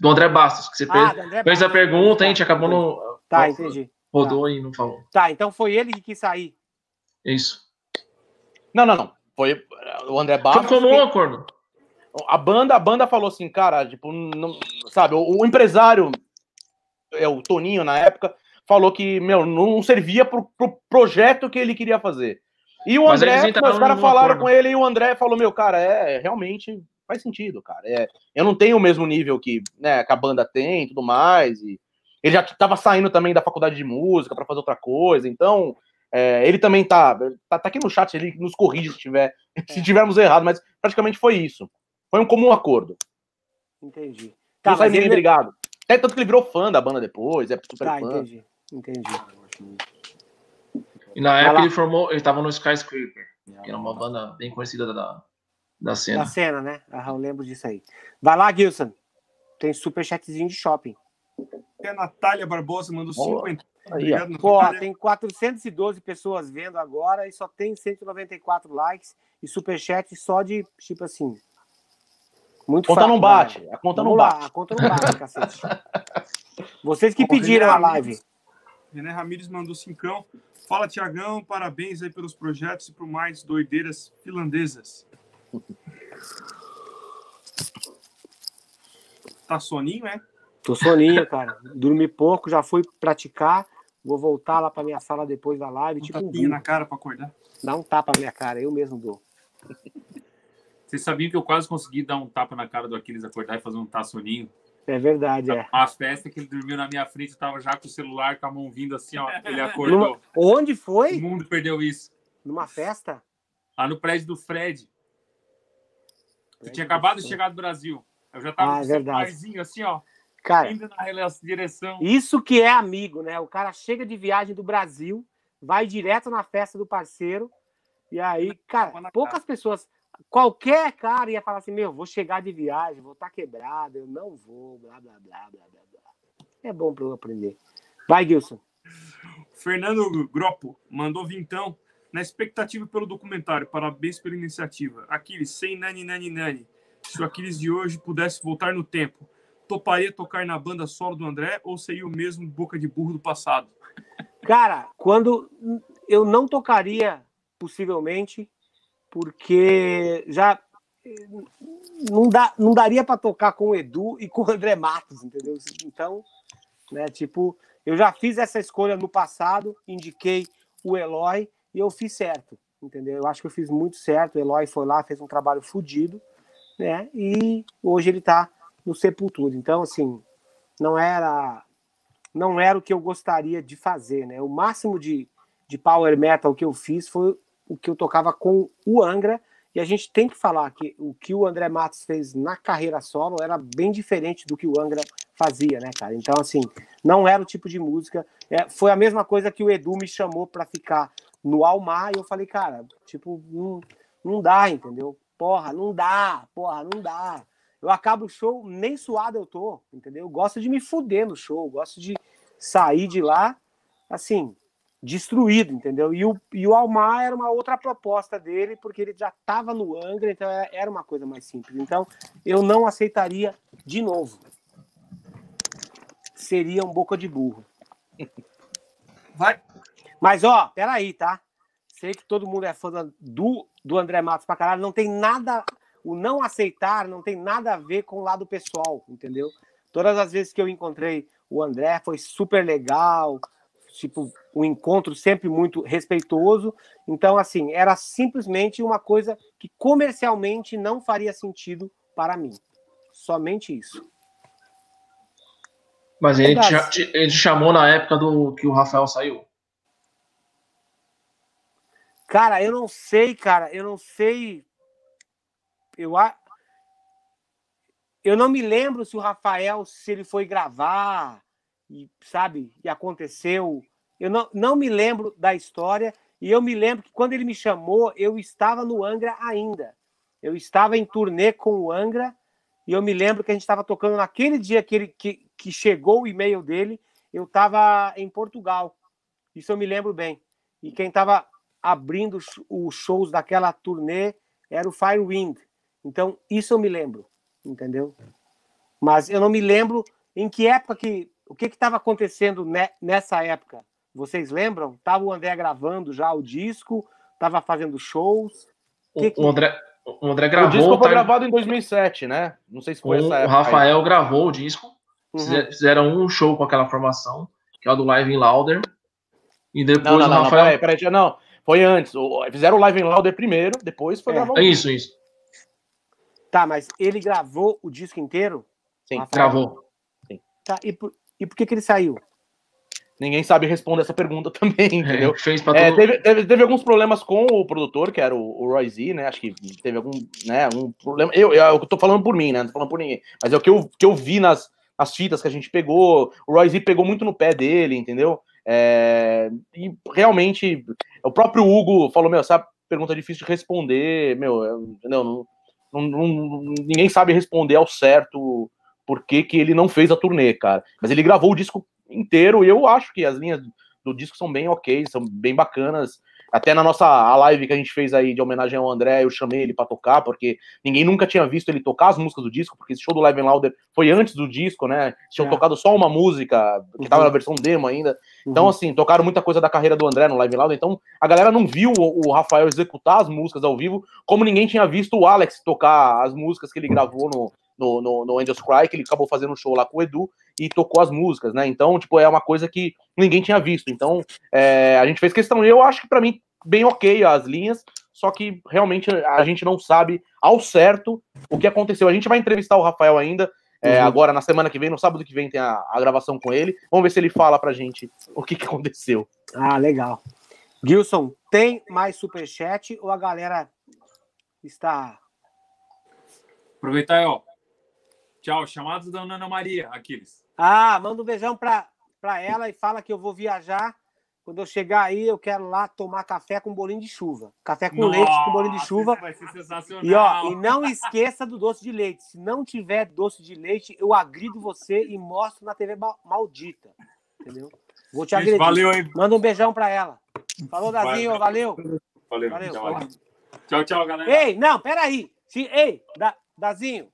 Do André Bastos, que você Ah, fez, fez a pergunta, a gente Tá, acabou no Tá, entendi. rodou e não falou. Tá, então foi ele que quis sair. Isso. Não, não, não. Foi o André Foi Bastos. comum que- acordo. A banda, a banda falou assim, cara, tipo, não, sabe, o, o empresário, é o Toninho na época, falou que, meu, não servia pro, pro projeto que ele queria fazer. E o Mas André, entraram os caras falaram acordo. com ele e o André falou, meu, cara, é, realmente faz sentido, cara. É, eu não tenho o mesmo nível que, né, que a banda tem e tudo mais. E ele já tava saindo também da faculdade de música para fazer outra coisa, então é, ele também tá, tá, tá aqui no chat, ele nos corrige se tiver, se tivermos errado, mas praticamente foi isso. Foi um comum acordo. Entendi. Tá, não sai mas ele- brigado. É tanto que ele virou fã da banda depois, é super Tá, fã. entendi. Entendi. E na Vai época lá. ele formou, ele tava no Skyscraper, que era uma banda bem conhecida da, da cena. Da cena, né? Ah, eu lembro disso aí. Vai lá, Gilson. Tem superchatzinho de shopping. E a Natália Barbosa mandou Boa. 50. Aí, ó. Obrigado, Pô, Natália. tem 412 pessoas vendo agora e só tem 194 likes e superchat só de, tipo assim. Muito A conta fraco, não bate, galera. a conta Vamos não lá, bate. a conta não bate, cacete. Vocês que pediram a live. Ramires- René Ramires mandou cincão. Fala, Tiagão, parabéns aí pelos projetos e por mais doideiras finlandesas. Tá soninho, é? Tô soninho, cara. Dormi pouco, já fui praticar. Vou voltar lá pra minha sala depois da live. Um tipo, um tapinha burro. na cara pra acordar. dá um tapa na minha cara, eu mesmo dou. Vocês sabiam que eu quase consegui dar um tapa na cara do Aquiles acordar e fazer um taçoninho? É verdade, é. A festa que ele dormiu na minha frente, eu tava já com o celular, com a mão vindo assim, ó. Ele acordou. Numa- Onde O foi? mundo perdeu isso. Numa festa? Lá no prédio do Fred. Eu tinha acabado de chegar do Brasil. Eu já tava Ah, com é o assim, ó. Cara, Indo na direção. Isso que é amigo, né? O cara chega de viagem do Brasil, vai direto na festa do parceiro, e aí, cara, poucas pessoas, qualquer cara ia falar assim: Meu, vou chegar de viagem, vou estar quebrado, eu não vou, blá, blá, blá, blá, blá, blá. É bom para eu aprender. Vai, Gilson. Fernando Gropo mandou vintão. Na expectativa pelo documentário, parabéns pela iniciativa. Aquiles, sem nani nani nani. Se o Aquiles de hoje pudesse voltar no tempo, toparia tocar na banda solo do André ou seria o mesmo boca de burro do passado? Cara, quando eu não tocaria, possivelmente, porque já não, dá, não daria para tocar com o Edu e com o André Matos, entendeu? Então, né, tipo, eu já fiz essa escolha no passado, indiquei o Eloy e eu fiz certo, entendeu? Eu acho que eu fiz muito certo. O Eloy foi lá, fez um trabalho fodido, né? E hoje ele tá no Sepultura. Então, assim, não era não era o que eu gostaria de fazer, né? O máximo de, de power metal que eu fiz foi o que eu tocava com o Angra, e a gente tem que falar que o que o André Matos fez na carreira solo era bem diferente do que o Angra fazia, né, cara? Então, assim, não era o tipo de música. É, foi a mesma coisa que o Edu me chamou para ficar no Almar, e eu falei, cara, tipo, não, não dá, entendeu? Porra, não dá, porra, não dá. Eu acabo o show, nem suado eu tô, entendeu? Eu gosto de me fuder no show, gosto de sair de lá, assim, destruído, entendeu? E o, e o Almar era uma outra proposta dele, porque ele já estava no Angra, então era- era uma coisa mais simples. Então, eu não aceitaria de novo. Seria um boca de burro. Vai. Mas, ó, peraí, tá? Sei que todo mundo é fã do, do André Matos pra caralho. Não tem nada o não aceitar não tem nada a ver com o lado pessoal, entendeu? Todas as vezes que eu encontrei o André foi super legal, tipo, um encontro sempre muito respeitoso. Então, assim, era simplesmente uma coisa que comercialmente não faria sentido para mim. Somente isso. Mas ele te, ele te chamou na época do que o Rafael saiu? Cara, eu não sei, cara, eu não sei. Eu, eu não me lembro se o Rafael, se ele foi gravar, e sabe, e aconteceu. Eu não, não me lembro da história, e eu me lembro que quando ele me chamou, eu estava no Angra ainda. Eu estava em turnê com o Angra, e eu me lembro que a gente estava tocando naquele dia que, ele, que, que chegou o e-mail dele, eu estava em Portugal. Isso eu me lembro bem. E quem estava abrindo os shows daquela turnê era o Firewind. Então, isso eu me lembro, entendeu? Mas eu não me lembro em que época que. O que estava acontecendo nessa época? Vocês lembram? Tava o André gravando já o disco, tava fazendo shows. O, que que... o André, o André gravou. O disco foi tá... gravado em 2007, né? Não sei se foi o, essa época. O Rafael aí. gravou o disco. Uhum. Fizeram um show com aquela formação, que é o do Live in Louder. E depois não, não, o Rafael. Não, peraí, peraí, não. Foi antes. Fizeram o Live in Louder primeiro, depois foi é. gravar o é Isso, isso. Tá, mas ele gravou o disco inteiro? Sim, Rafael? gravou. Sim. Tá, e por, e por que, que ele saiu? Ninguém sabe responder essa pergunta também, é, entendeu? É, é, teve, teve, teve, alguns problemas com o produtor, que era o, o Roy Z, né? Acho que teve algum, né, um problema. Eu, eu, eu tô falando por mim, né? Não tô falando por ninguém. Mas é o que eu, que eu vi nas as fitas que a gente pegou. O Roy Z pegou muito no pé dele, entendeu? É, e realmente, o próprio Hugo falou: Meu, essa pergunta é difícil de responder, meu, não, não, não, ninguém sabe responder ao certo por que, que ele não fez a turnê, cara. Mas ele gravou o disco inteiro e eu acho que as linhas do disco são bem ok, são bem bacanas. Até na nossa a live que a gente fez aí de homenagem ao André, eu chamei ele para tocar, porque ninguém nunca tinha visto ele tocar as músicas do disco, porque esse show do Live and Louder foi antes do disco, né? Tinham é. tocado só uma música, que tava uhum. na versão demo ainda. Uhum. Então, assim, tocaram muita coisa da carreira do André no Live and Louder. Então, a galera não viu o, o Rafael executar as músicas ao vivo, como ninguém tinha visto o Alex tocar as músicas que ele gravou no, no, no, no Angels Cry, que ele acabou fazendo um show lá com o Edu e tocou as músicas, né? Então, tipo, é uma coisa que ninguém tinha visto. Então, é, a gente fez questão. Eu acho que para mim bem ok as linhas, só que realmente a gente não sabe ao certo o que aconteceu. A gente vai entrevistar o Rafael ainda, é, uhum. agora na semana que vem, no sábado que vem tem a, a, gravação com ele. Vamos ver se ele fala pra gente o que, que aconteceu. Ah, legal. Gilson, tem mais superchat ou a galera está. Aproveitar aí, ó. Tchau, chamados da Ana Maria, Aquiles. Ah, manda um beijão pra, pra ela e fala que eu vou viajar quando eu chegar aí, eu quero lá tomar café com bolinho de chuva. Café com Nossa, leite com bolinho de chuva. Vai ser sensacional. E, ó, e não esqueça do doce de leite. Se não tiver doce de leite, eu agrido você e mostro na TV maldita. Entendeu? Vou te agredir. Valeu aí. Manda um beijão pra ela. Falou, Dazinho. Valeu. Valeu. Valeu. Tchau, tchau, tchau, galera. Ei, não, peraí. Se, ei, da, Dazinho,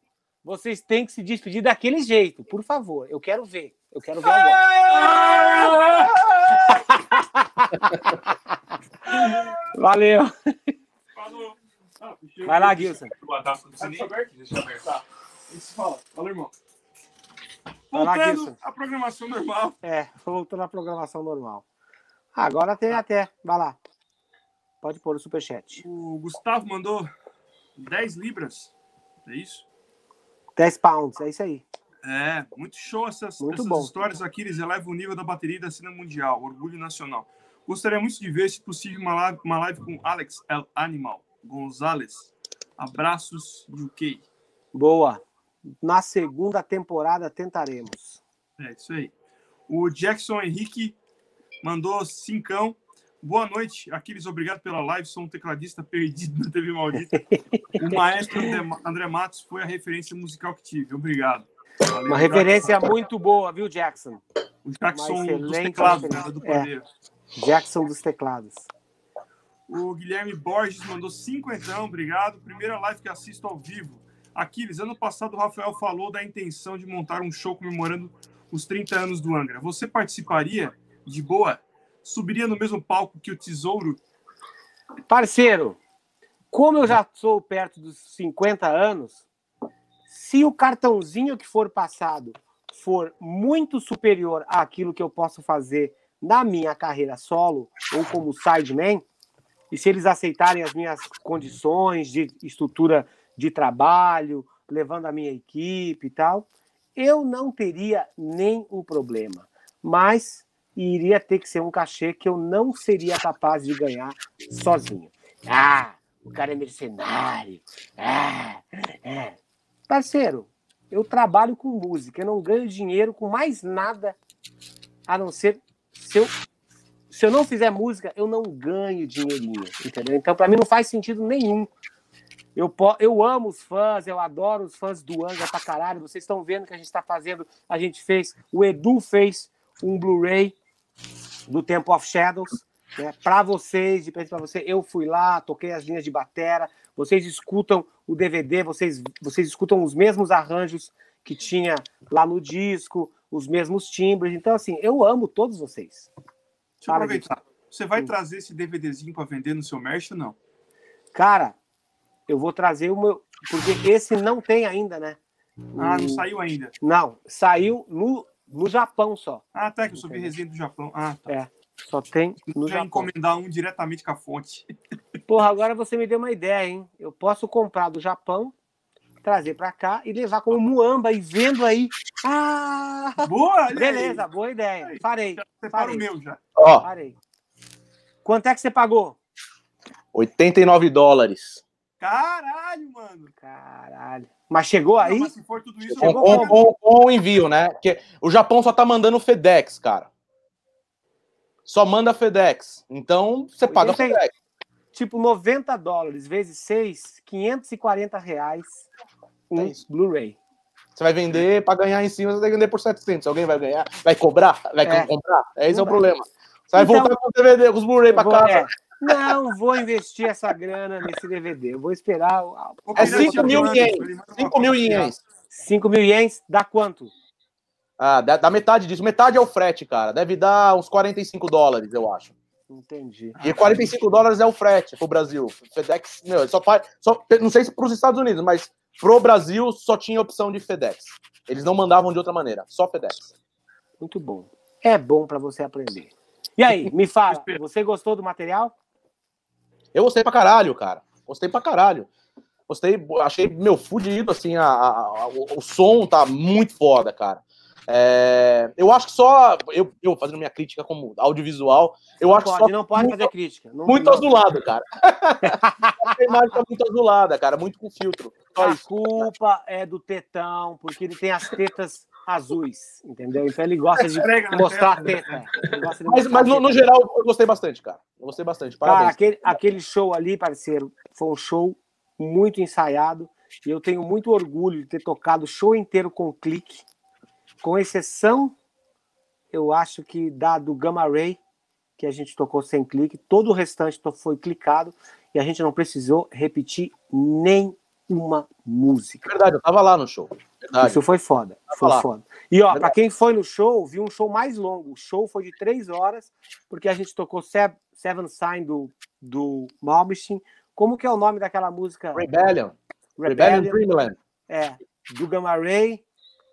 vocês têm que se despedir daquele jeito, por favor. Eu quero ver. Eu quero ver agora. Valeu. Vai lá, Gilson. Valeu, irmão. Voltando à programação normal. É, voltando à programação normal. Agora tem até. Vai lá. Pode pôr o superchat. O Gustavo mandou 10 libras. É isso? 10 pounds, é isso aí. É, muito show essas, muito essas histórias aqui. Eles elevam o nível da bateria da cena mundial, orgulho nacional. Gostaria muito de ver, se possível, uma live, uma live com Alex El Animal Gonzalez. Abraços, UK. Boa. Na segunda temporada tentaremos. É isso aí. O Jackson Henrique mandou cincão. Boa noite, Aquiles. Obrigado pela live. Sou um tecladista perdido na TV Maldita. o maestro André Matos foi a referência musical que tive. Obrigado. Valeu, Uma referência muito boa, viu, Jackson? O Jackson dos teclados, né, do poder. É. Jackson dos teclados. O Guilherme Borges mandou cinco então, obrigado. Primeira live que assisto ao vivo. Aquiles, ano passado o Rafael falou da intenção de montar um show comemorando os 30 anos do Angra. Você participaria? De boa? Subiria no mesmo palco que o Tesouro? Parceiro, como eu já sou perto dos 50 anos, se o cartãozinho que for passado for muito superior àquilo que eu posso fazer na minha carreira solo ou como sideman, e se eles aceitarem as minhas condições de estrutura de trabalho, levando a minha equipe e tal, eu não teria nenhum problema. Mas iria ter que ser um cachê que eu não seria capaz de ganhar sozinho. Ah, o cara é mercenário. Ah, é. Parceiro, eu trabalho com música, eu não ganho dinheiro com mais nada a não ser se eu, se eu não fizer música, eu não ganho dinheirinho, entendeu? Então, para mim, não faz sentido nenhum. Eu, eu amo os fãs, eu adoro os fãs do Anga pra caralho. Vocês estão vendo que a gente está fazendo, a gente fez, o Edu fez um Blu-ray do Temple of Shadows, né, para vocês, de para você. Eu fui lá, toquei as linhas de batera. Vocês escutam o DVD, vocês, vocês escutam os mesmos arranjos que tinha lá no disco, os mesmos timbres. Então, assim, eu amo todos vocês. Deixa eu aproveitar. Você vai hum. trazer esse DVDzinho para vender no seu merch ou não? Cara, eu vou trazer o meu. Porque esse não tem ainda, né? Ah, não saiu ainda. Não, saiu no, no Japão só. Ah, tá, que eu soube resenha do Japão. Ah, tá. É, só tem no Já Japão. encomendar um diretamente com a fonte. Porra, agora você me deu uma ideia, hein? Eu posso comprar do Japão, trazer para cá e levar como muamba e vendo aí. Ah! Boa! Beleza, aí. boa ideia. Farei. Separa o meu já. Ó. Farei. Quanto é que você pagou? 89 dólares. Caralho, mano. Caralho. Mas chegou aí? Não, mas se for tudo isso, com, com, com, com o envio, né? Porque o Japão só tá mandando FedEx, cara. Só manda FedEx. Então, você paga FedEx. Tipo, 90 dólares vezes 6, 540 reais um é Blu-ray. Você vai vender para ganhar em cima, você vai vender por 700. Alguém vai ganhar? Vai cobrar? Vai é. comprar? Esse Não é o problema. Você vai então, voltar com o DVD, com os Blu-ray para casa. É. Não vou investir essa grana nesse DVD. Eu vou esperar. É 5 mil ienes. 5 mil ienes. 5 mil ienes dá quanto? Ah, dá, dá, metade disso. Metade é o frete, cara. Deve dar uns 45 dólares, eu acho. Entendi. E 45 dólares é o frete pro Brasil. FedEx, meu, só faz. Só, não sei se para os Estados Unidos, mas pro Brasil só tinha opção de FedEx. Eles não mandavam de outra maneira, só FedEx. Muito bom. É bom para você aprender. E aí, me fala, você gostou do material? Eu gostei pra caralho, cara. Gostei pra caralho. Gostei, achei meu fudido, assim, a, a, o, o som tá muito foda, cara. É, eu acho que só. Eu, eu fazendo minha crítica como audiovisual, eu não acho pode, só. Não pode muito, fazer crítica. Não, muito não. azulado, cara. a imagem tá muito azulada, cara, muito com filtro. Só a isso. culpa é do tetão, porque ele tem as tetas azuis, entendeu? Então ele gosta de mostrar a teta. Mas, mas no, no, geral, eu gostei bastante, cara. Eu gostei bastante. Parabéns. Cara, aquele, aquele show ali, parceiro, foi um show muito ensaiado. E eu tenho muito orgulho de ter tocado o show inteiro com clique, com exceção, eu acho que da do Gamma Ray, que a gente tocou sem clique, todo o restante foi clicado e a gente não precisou repetir nem uma música. Verdade, eu tava lá no show. Verdade. Isso foi foda. Foi lá. foda. E ó, para quem foi no show, viu um show mais longo. O show foi de três horas, porque a gente tocou Seven Sign do, do Malmsteen. Como que é o nome daquela música? Rebellion. Rebellion, Rebellion Dreamland. É, do Gamma Ray.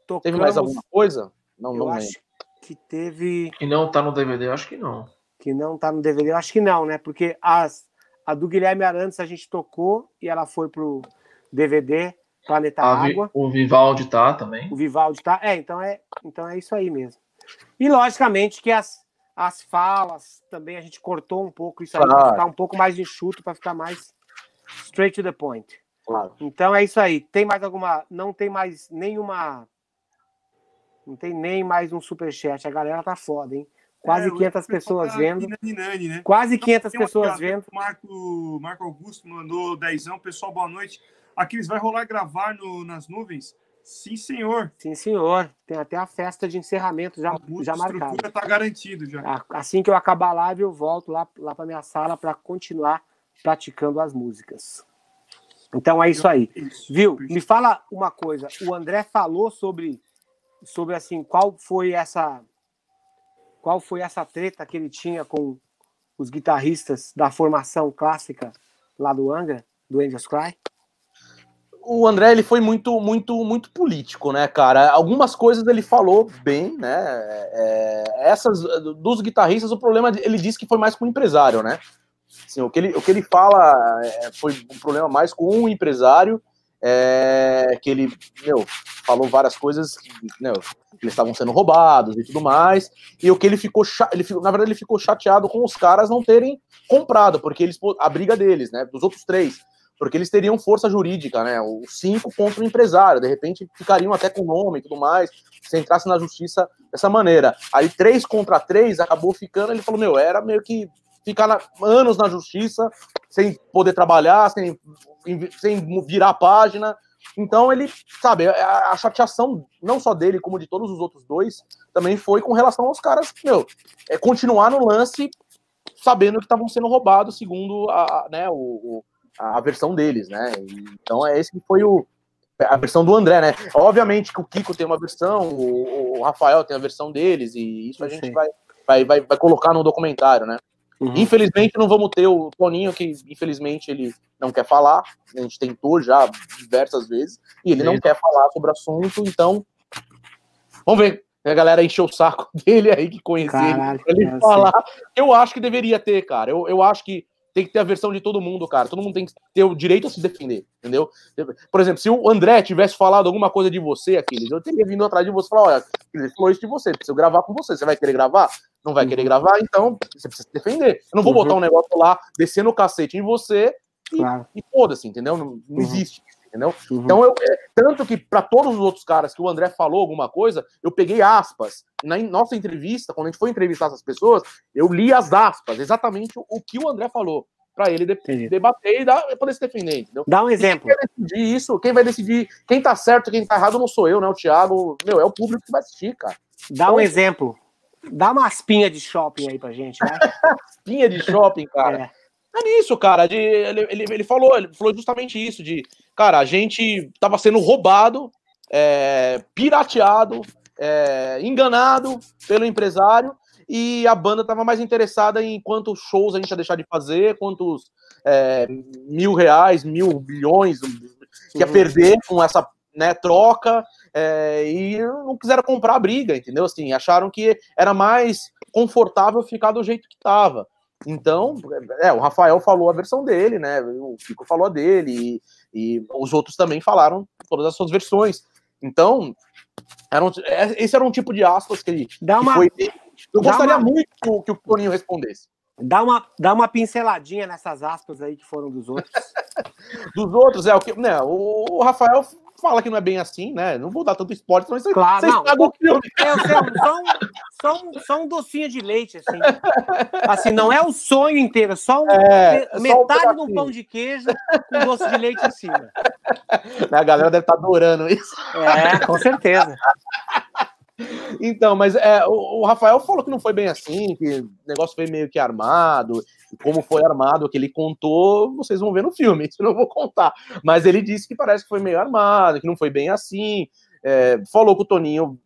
Tocamos, teve mais alguma coisa? Não, eu não acho lembro. que teve. Que não tá no DVD, eu acho que não. Que não tá no DVD, eu acho que não, né? Porque as, a do Guilherme Arantes a gente tocou e ela foi pro DVD Planeta a Água. O Vivaldi tá também. O Vivaldi tá. É, então é, então é isso aí mesmo. E logicamente que as, as falas também a gente cortou um pouco isso aí, para ficar um pouco mais enxuto, para ficar mais straight to the point. Claro. Então é isso aí. Tem mais alguma. Não tem mais nenhuma. Não tem nem mais um superchat. A galera tá foda, hein? Quase é, 500 pessoas tá vendo. Nani, Nani, né? Quase 500 pessoas vendo. O Marco, Marco Augusto mandou dezão. Pessoal, boa noite. Aqueles vai rolar gravar no, nas nuvens? Sim, senhor. Sim, senhor. Tem até a festa de encerramento já, já marcada. tá garantido já. Assim que eu acabar a live, eu volto lá, lá para minha sala para continuar praticando as músicas. Então é isso aí. Viu? Me fala uma coisa. O André falou sobre, sobre assim, qual foi essa qual foi essa treta que ele tinha com os guitarristas da formação clássica lá do Angra. do Angels Cry? O André ele foi muito, muito, muito político, né, cara? Algumas coisas ele falou bem, né? É, essas dos guitarristas, o problema ele disse que foi mais com o empresário, né? Assim, o que ele, o que ele fala é, foi um problema mais com o empresário, é, que ele, meu, falou várias coisas, meu, que eles estavam sendo roubados e tudo mais. E o que ele ficou, ele ficou, na verdade, ele ficou chateado com os caras não terem comprado, porque eles a briga deles, né? Dos outros três porque eles teriam força jurídica, né? Os cinco contra o empresário, de repente ficariam até com nome e tudo mais, se entrasse na justiça dessa maneira. Aí três contra três acabou ficando, ele falou, meu, era meio que ficar na, anos na justiça, sem poder trabalhar, sem, sem virar a página. Então ele, sabe, a, a chateação não só dele, como de todos os outros dois, também foi com relação aos caras, meu, é continuar no lance sabendo que estavam sendo roubados, segundo a, né, o, o a versão deles, né? Então é esse que foi o a versão do André, né? Obviamente que o Kiko tem uma versão, o, o Rafael tem a versão deles e isso a gente vai, vai, vai, vai colocar no documentário, né? Uhum. Infelizmente não vamos ter o Toninho que infelizmente ele não quer falar. A gente tentou já diversas vezes e ele não quer falar sobre o assunto, então vamos ver. A galera encheu o saco dele aí que conhecia ele, ele falar. Eu acho que deveria ter, cara. Eu, eu acho que tem que ter a versão de todo mundo, cara. Todo mundo tem que ter o direito a se defender, entendeu? Por exemplo, se o André tivesse falado alguma coisa de você, Aquiles, eu teria vindo atrás de você e falar, olha, ele falou isso de você, preciso gravar com você. Você vai querer gravar? Não vai querer uhum. gravar? Então, você precisa se defender. Eu não vou uhum. botar um negócio lá, descendo o cacete em você e, claro. e foda-se, entendeu? Não, não uhum. existe entendeu? Uhum. Então, eu, é, tanto que para todos os outros caras que o André falou alguma coisa, eu peguei aspas. Na nossa entrevista, quando a gente foi entrevistar essas pessoas, eu li as aspas, exatamente o, que o André falou para ele de, debater e dar, poder se defender, entendeu? Dá um exemplo. quem vai decidir isso, quem vai decidir quem tá certo, quem tá errado não sou eu, né? O Thiago, meu, é o público que vai assistir, cara. Dá então, um exemplo. Dá uma aspinha de shopping aí pra gente, né? aspinha de shopping, cara. É. É nisso, cara. De, ele, ele, ele, falou, ele falou justamente isso: de cara, a gente tava sendo roubado, é, pirateado, é, enganado pelo empresário, e a banda tava mais interessada em quantos shows a gente ia deixar de fazer, quantos é, mil reais, mil bilhões que ia perder com essa né, troca, é, e não quiseram comprar a briga, entendeu? Assim, acharam que era mais confortável ficar do jeito que tava. Então, é, o Rafael falou a versão dele, né? O Kiko falou a dele, e, e os outros também falaram todas as suas versões. Então, era um, é, esse era um tipo de aspas que ele dá uma, foi, Eu gostaria uma, muito que o, que o Toninho respondesse. Dá uma, dá uma pinceladinha nessas aspas aí que foram dos outros. dos outros, é o que. Né, o, o Rafael fala que não é bem assim, né? Não vou dar tanto spoiler, senão claro, vocês não. o filme. É, só, um, só, um, só um docinho de leite, assim. Assim, não é o sonho inteiro, só um, é, metade só um de um pão de queijo com doce de leite em cima. A galera deve estar tá adorando isso. É, com certeza. Então, mas é, o, o, Rafael falou que não foi bem assim, que o negócio foi meio que armado, como foi armado, que ele contou, vocês vão ver no filme, isso eu não vou contar. Mas ele disse que parece que foi meio armado, que não foi bem assim. É, falou que o Toninho,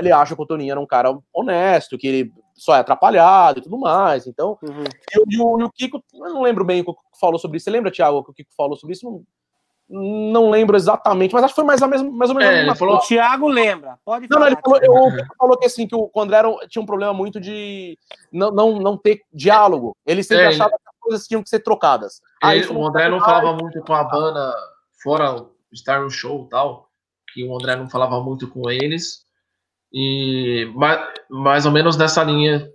ele acha que o Toninho era um cara honesto, que ele só é atrapalhado e tudo mais. Então, uhum. e, o, e, o, Kiko, eu não lembro bem o que falou sobre isso. Você lembra, Thiago, que o Kiko falou sobre isso? Não lembro exatamente, mas acho que foi mais, a mesma, mais ou menos. É, ele falou... O Thiago lembra, pode falar. Não, ele falou, eu, falou que assim, que o André tinha um problema muito de não, não, não ter diálogo. Ele sempre é, achava ele... que as coisas tinham que ser trocadas. Ele, o André não falava muito com a banda, fora estar no show e tal, que o André não falava muito com eles. E mais, mais ou menos nessa linha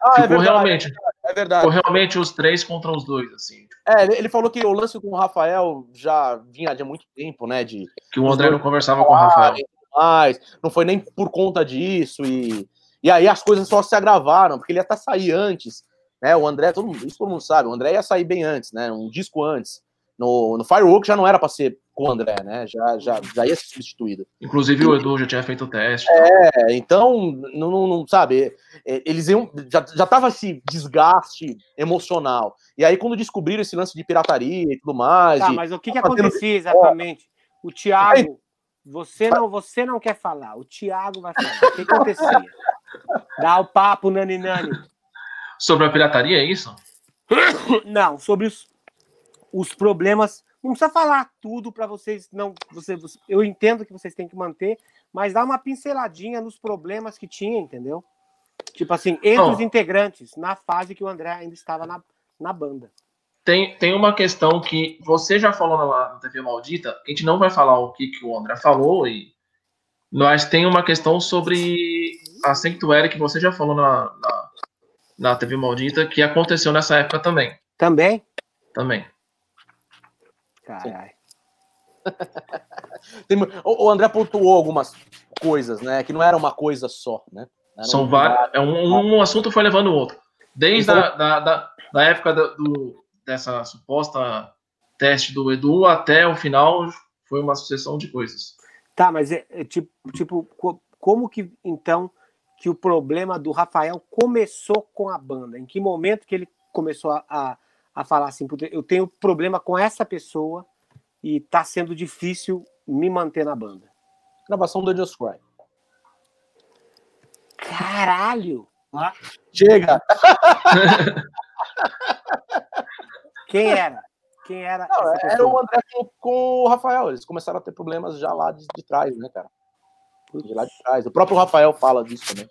ah, é ficou é verdade, realmente. É verdade. Ficou realmente os três contra os dois, assim. É, ele falou que o lance com o Rafael já vinha de muito tempo, né? De, que o André não conversava com o Rafael. Mas não foi nem por conta disso. E, e aí as coisas só se agravaram, porque ele ia até sair antes. Né? O André, todo mundo, isso todo mundo sabe, o André ia sair bem antes, né? Um disco antes. No, no Firework já não era para ser com o André, né? Já, já, já ia ser substituído. Inclusive e, o Edu já tinha feito o teste. É, então, não, não, não sabe, eles iam, já, já tava esse desgaste emocional. E aí, quando descobriram esse lance de pirataria e tudo mais. Tá, mas o que, que acontecia exatamente? O Thiago, você não, você não quer falar, o Thiago vai falar. O que acontecia? Dá o papo, Nani Nani. Sobre a pirataria, é isso? Não, sobre os os problemas. Não precisa falar tudo para vocês, não. Você, você- eu entendo que vocês têm que manter, mas dá uma pinceladinha nos problemas que tinha, entendeu? Tipo assim, entre os integrantes, na fase que o André ainda estava na, na banda. Tem, tem uma questão que você já falou na, na TV Maldita, a gente não vai falar o que, que o André falou, e, mas tem uma questão sobre a Sanctuary que você já falou na, na, na TV Maldita, que aconteceu nessa época também. Também? também. Caralho. O, André pontuou algumas coisas, né? Que não era uma coisa só, né? Era São um- vários. É um, um assunto foi levando o outro. Desde a da, da, da época do, dessa suposta teste do Edu até o final foi uma sucessão de coisas. Tá, mas é, é tipo, tipo, co- como que então que o problema do Rafael começou com a banda? Em que momento que ele começou a, a, a falar assim, "Puta, eu tenho problema com essa pessoa e tá sendo difícil me manter na banda? Gravação do Just Cry. Caralho! Chega! Quem era? Quem era Não, essa era o André com, o Rafael. Eles começaram a ter problemas já lá de, de trás, né, cara? De lá de trás. O próprio Rafael fala disso também.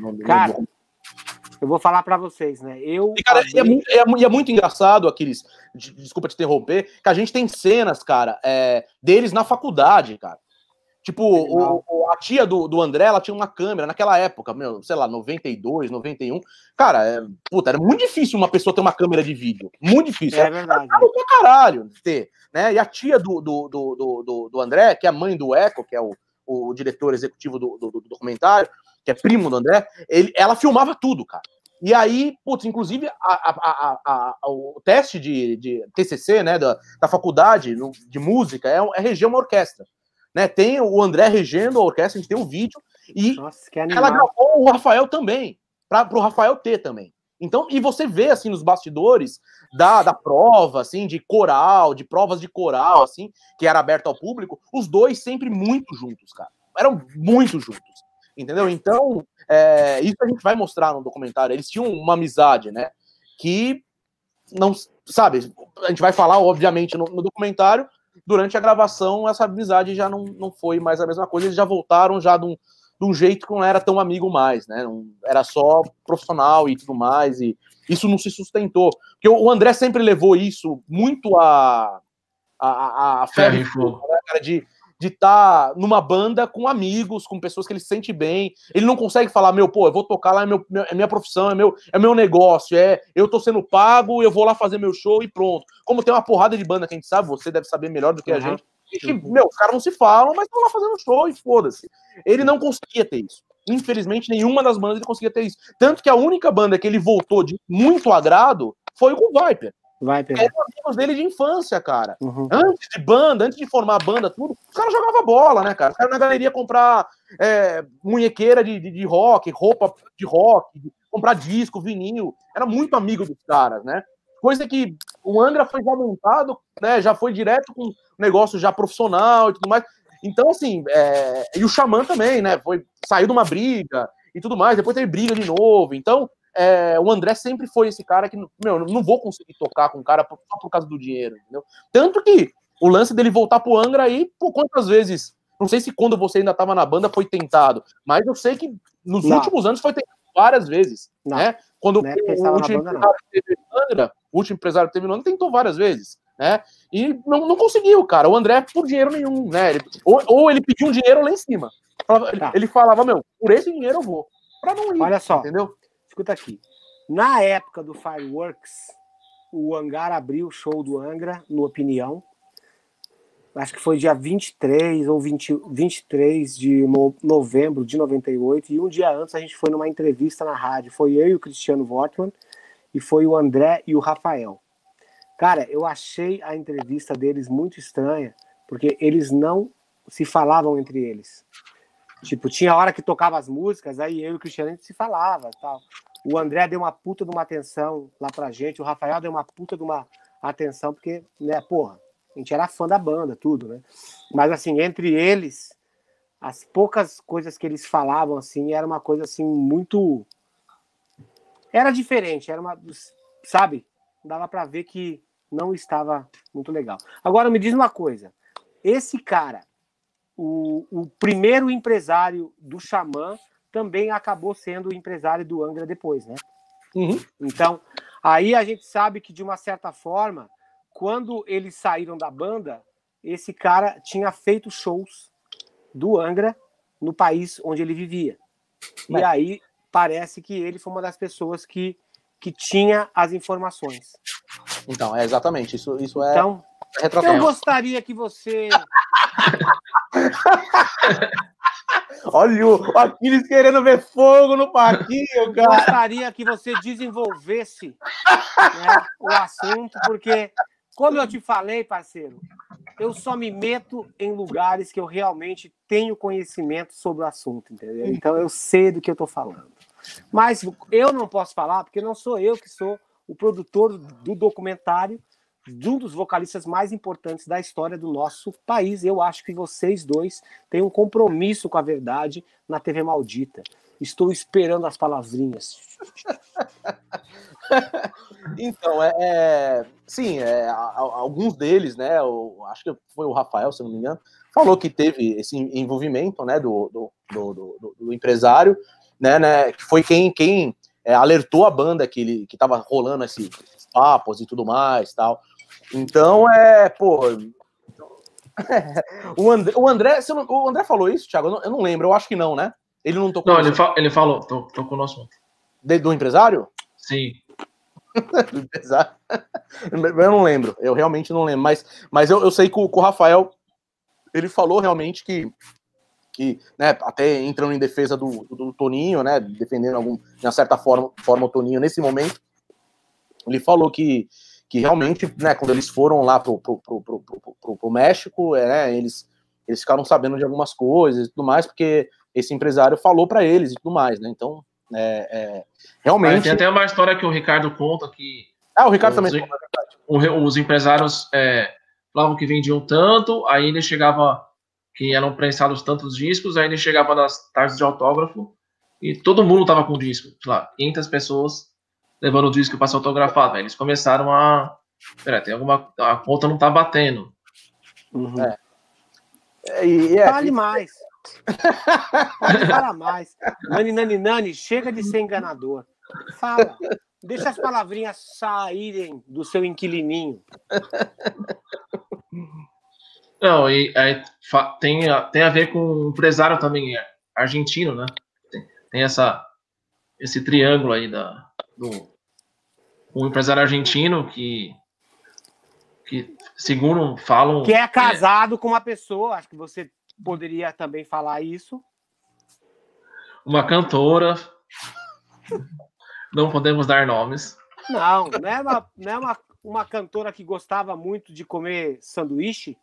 No- Cara, no- Eu vou falar pra vocês, né? Eu E, cara, e é, abri- muito, é é muito engraçado, Aquiles, de- desculpa te interromper, que a gente tem cenas, cara, é, deles na faculdade, cara. Tipo, o- o- a tia do, do André, ela tinha uma câmera naquela época, meu, sei lá, 92, 91. Cara, é, puta, era muito difícil uma pessoa ter uma câmera de vídeo. Muito difícil. É verdade. caro pra caralho ter, né? E a tia do, do, do, do, do- do André, que é a mãe do Eco, que é o, o diretor executivo do, do, do documentário, que é primo do André, ele, ela filmava tudo, cara. E aí, putz, inclusive a, a, a, o teste de, de TCC, né, da, da faculdade no- de música é, é reger uma orquestra. Né? Tem o André regendo a orquestra, a gente tem o vídeo, e Nossa, ela gravou o Rafael também, para o Rafael ter também. Então, e você vê assim nos bastidores da, da prova, assim, de coral, de provas de coral, assim, que era aberta ao público, os dois sempre muito juntos, cara. Eram muito juntos. Entendeu? Então, é, isso a gente vai mostrar no documentário. Eles tinham uma amizade, né? Que não sabe, a gente vai falar, obviamente, no, no documentário. Durante a gravação, essa amizade já não, não foi mais a mesma coisa, eles já voltaram já de um, de um jeito que não era tão amigo mais, né? Não, era só profissional e tudo mais, e isso não se sustentou. Porque o André sempre levou isso muito a, a, a, a ferro né, cara, de de estar numa banda com amigos, com pessoas que ele se sente bem. Ele não consegue falar, meu, pô, eu vou tocar lá, é, meu, é minha profissão, é meu, é meu negócio, é eu tô sendo pago, eu vou lá fazer meu show e pronto. Como tem uma porrada de banda que a gente sabe, você deve saber melhor do que a Uhum. gente, e que, meu, os caras não se falam, mas estão lá fazendo show e foda-se. Ele não conseguia ter isso. Infelizmente, nenhuma das bandas ele conseguia ter isso. Tanto que a única banda que ele voltou de muito agrado foi com o Viper. Vai, Pedro. Eram amigos dele de infância, cara. Uhum. Antes de banda, antes de formar a banda, tudo, os caras jogavam bola, né, cara? Os caras na galeria comprar é, munhequeira de, de, de rock, roupa de rock, comprar disco, vinil. Era muito amigo dos caras, né? Coisa que o Angra foi já montado, né? Já foi direto com negócio já profissional e tudo mais. Então, assim, é, e o Xamã também, né? Foi, saiu de uma briga e tudo mais, depois teve briga de novo. Então, é, o André sempre foi esse cara que, meu, eu não vou conseguir tocar com o cara só por causa do dinheiro, entendeu? Tanto que o lance dele voltar pro Angra aí, por quantas vezes, não sei se quando você ainda tava na banda foi tentado, mas eu sei que nos Não. últimos anos foi tentado várias vezes, Não. né? Quando o, último banda, empresário teve Angra, o último empresário teve no Angra tentou várias vezes, né? E não, não conseguiu, cara. O André por dinheiro nenhum, né? Ele- ou, ou ele pediu um dinheiro lá em cima. Ele- Tá. Ele falava, meu, por esse dinheiro eu vou. Pra não ir, Olha só. entendeu? Escuta aqui. Na época do Fireworks, o Hangar abriu o show do Angra, no Opinião. Acho que foi dia 23 ou 20, 23 de no- novembro de 98. E um dia antes a gente foi numa entrevista na rádio. Foi eu e o Cristiano Wortmann. E foi o André e o Rafael. Cara, eu achei a entrevista deles muito estranha, porque eles não se falavam entre eles. Tipo, tinha hora que tocava as músicas, aí eu e o Cristiano se falava tal. O André deu uma puta de uma atenção lá pra gente, o Rafael deu uma puta de uma atenção, porque, né, porra, a gente era fã da banda, tudo, né? Mas, assim, entre eles, as poucas coisas que eles falavam, assim, era uma coisa, assim, muito. Era diferente, era uma. Sabe? Dava pra ver que não estava muito legal. Agora me diz uma coisa: esse cara, o, o primeiro empresário do Xamã, também acabou sendo o empresário do Angra depois, né? Uhum. Então, aí a gente sabe que, de uma certa forma, quando eles saíram da banda, esse cara tinha feito shows do Angra no país onde ele vivia. E Mas- aí parece que ele foi uma das pessoas que, que tinha as informações. Então, é exatamente. Isso, isso é Então, eu gostaria que você. Olha o Aquiles querendo ver fogo no parquinho, cara. gostaria que você desenvolvesse né, o assunto, porque, como eu te falei, parceiro, eu só me meto em lugares que eu realmente tenho conhecimento sobre o assunto, entendeu? Então eu sei do que eu estou falando. Mas eu não posso falar, porque não sou eu que sou o produtor do documentário de um dos vocalistas mais importantes da história do nosso país. Eu acho que vocês dois têm um compromisso com a verdade na TV Maldita. Estou esperando as palavrinhas. Então, é, é- sim, é, a- a- alguns deles, né? o- acho que foi o Rafael, se não me engano, falou que teve esse envolvimento, né, do, do, do, do- empresário, né, né, que foi quem, quem é, alertou a banda que ele que tava rolando esse- papos e tudo mais, tal. Então, é, pô. o André, o André, não- o André falou isso, Thiago? Eu não, eu não lembro, eu acho que não, né? Ele não tocou Não, ele, fa ele falou, tô, tô com o nosso. de- do empresário? Sim. do empresário. Eu não lembro, eu realmente não lembro, mas, mas eu, eu sei que o, que o Rafael ele falou realmente que, que né, até entrando em defesa do, do, do Toninho, né, defendendo algum, de uma certa forma, forma o Toninho nesse momento, ele falou que, que realmente, né, quando eles foram lá pro, pro, pro, pro, pro, pro- México, é, né, eles, eles ficaram sabendo de algumas coisas e tudo mais, porque esse empresário falou para eles e tudo mais, né, então, é, é, Mas realmente... tem até uma história que o Ricardo conta que Ah, o Ricardo também Os- é verdade. o re- os empresários é, falavam que vendiam tanto, aí ele chegava, que eram prensados tantos discos, aí ele chegava nas tardes de autógrafo e todo mundo tava com disco, sei lá, 500 pessoas levando o disco para ser autografado. Aí eles começaram a. Pera, tem alguma. A conta não tá batendo. Uhum. É. É, e- é, Fale mais. Falar mais. Nani, nani, nani, chega de ser enganador. Fala. Deixa as palavrinhas saírem do seu inquilininho. Não, e aí fa- tem, a- tem a ver com o empresário também é, argentino, né? Tem, tem essa, esse triângulo aí da, do um empresário argentino que, que segundo falam, Que é casado com uma pessoa, acho que você poderia também falar isso. uma cantora, não podemos dar nomes. Não, não é uma, não é uma, uma cantora que gostava muito de comer sanduíche?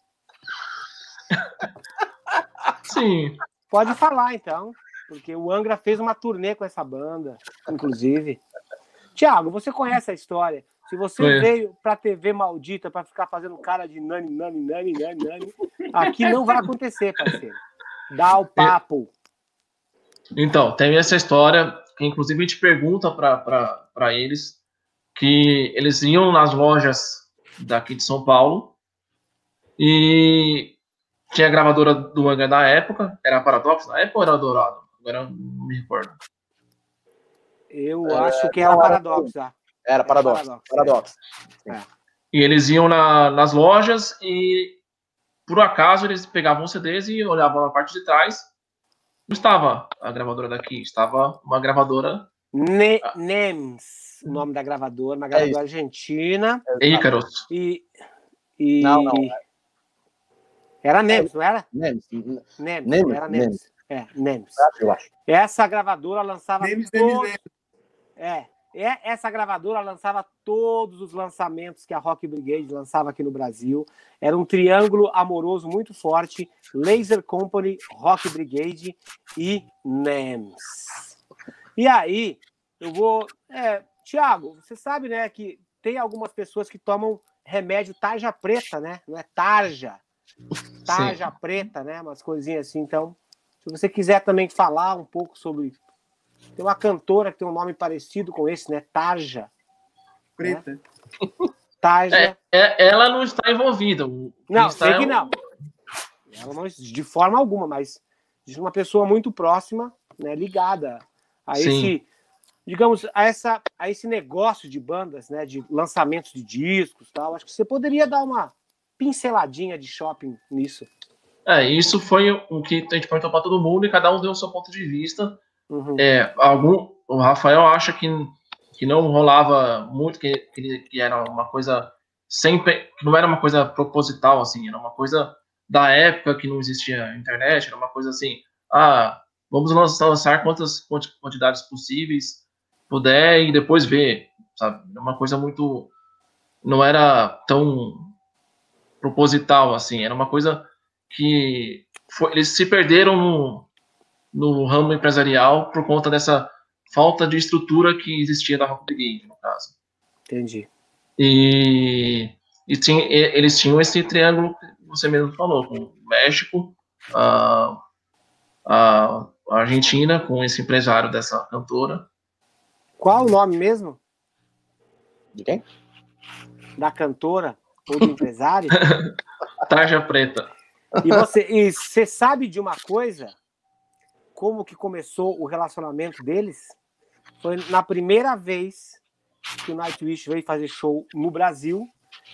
Sim, Pode falar, então. Porque o Angra fez uma turnê com essa banda, inclusive. Tiago, você conhece a história. Se você Conheço. veio pra TV maldita pra ficar fazendo cara de nani, nani, nani, nani, nani, aqui não vai acontecer, parceiro. Dá o papo. Então, tem essa história, que inclusive a gente pergunta para eles, que eles iam nas lojas daqui de São Paulo e tinha a gravadora do Angra da época, era a Paradox na época ou era a Dourado? Agora eu não me recordo. Eu É, acho que é o não, era paradoxo. ah. Era paradoxo. Paradoxo, Paradoxo. E eles iam na- nas lojas e, por acaso, eles pegavam os CDs e olhavam na parte de trás. Não estava a gravadora daqui, estava uma gravadora Ne Nems, o nome da gravadora, uma gravadora isso. argentina. Ícaros. E, e... Não, não, Era Nems, não era? Nemes, Nems, Nemes, era Nems. É, Nems. eu acho. Essa gravadora lançava Nemes, todos- Nemes, Nemes. É, é, essa gravadora lançava todos os lançamentos que a Rock Brigade lançava aqui no Brasil. Era um triângulo amoroso muito forte: Laser Company, Rock Brigade e NEMS. E aí, eu vou. É, Tiago, você sabe, né, que tem algumas pessoas que tomam remédio tarja preta, né? Não é tarja. Tarja preta, né? Umas coisinhas assim. Então, se você quiser também falar um pouco sobre tem uma cantora que tem um nome parecido com esse, né? Tarja. Preta. Tarja. É, é, ela não está envolvida. O que não, está sei é que não. Ela não. De forma alguma, mas de uma pessoa muito próxima, né, ligada a Sim. esse, digamos, a, essa, a esse negócio de bandas, né, de lançamentos de discos tal. Acho que você poderia dar uma pinceladinha de shopping nisso. É, isso foi o que a gente perguntou para todo mundo e cada um deu o seu ponto de vista. Uhum. É, algum, o Rafael acha que, que não rolava muito, que, que, que era uma coisa sempre, que não era uma coisa proposital, assim, era uma coisa da época que não existia internet, era uma coisa assim, ah, vamos lançar, quantas quanti- quantidades possíveis puder e depois ver, sabe? Era uma coisa muito, não era tão proposital, assim, era uma coisa que foi- eles se perderam no, no ramo empresarial por conta dessa falta de estrutura que existia da Rock Brigade, no caso. Entendi. E, e tinha- eles tinham esse triângulo que você mesmo falou, com o México, a, a Argentina, com esse empresário dessa cantora. Qual o nome mesmo De quem? da cantora ou do empresário? Tarja Preta. E você, e você sabe de uma coisa? Como que começou o relacionamento deles? Foi na primeira vez que o Nightwish veio fazer show no Brasil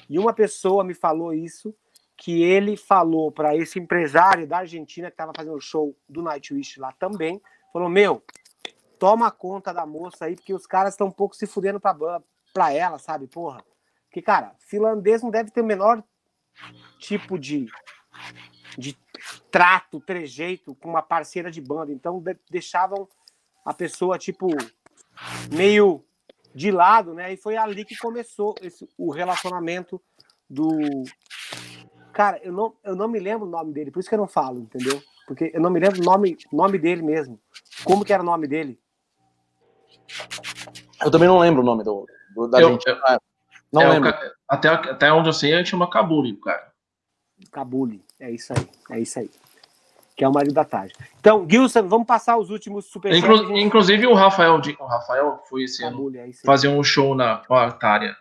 e uma pessoa me falou isso, que ele falou para esse empresário da Argentina que estava fazendo o show do Nightwish lá também, falou: "Meu, toma conta da moça aí, porque os caras estão um pouco se fudendo pra, ban- pra ela, sabe, porra? Porque, cara, finlandês não deve ter o menor tipo de, de trato, trejeito com uma parceira de banda. Então, de- deixavam a pessoa, tipo, meio de lado, né? E foi ali que começou esse, o relacionamento do. Cara, eu não, eu não me lembro o nome dele, por isso que eu não falo, entendeu? Porque eu não me lembro o nome, nome dele mesmo. Como que era o nome dele? Eu também não lembro o nome do, do- da Eu- gente. eu- Não É, o lembro. ca- até, até onde eu sei, ele chama Kabuli, cara. Cabuli. É isso aí. É isso aí. Que é o marido da Tarja. Então, Gilson, vamos passar os últimos superchats. Inclu- inclusive o Rafael, o Rafael foi esse ano Cabuli, é fazer um show na Quartária,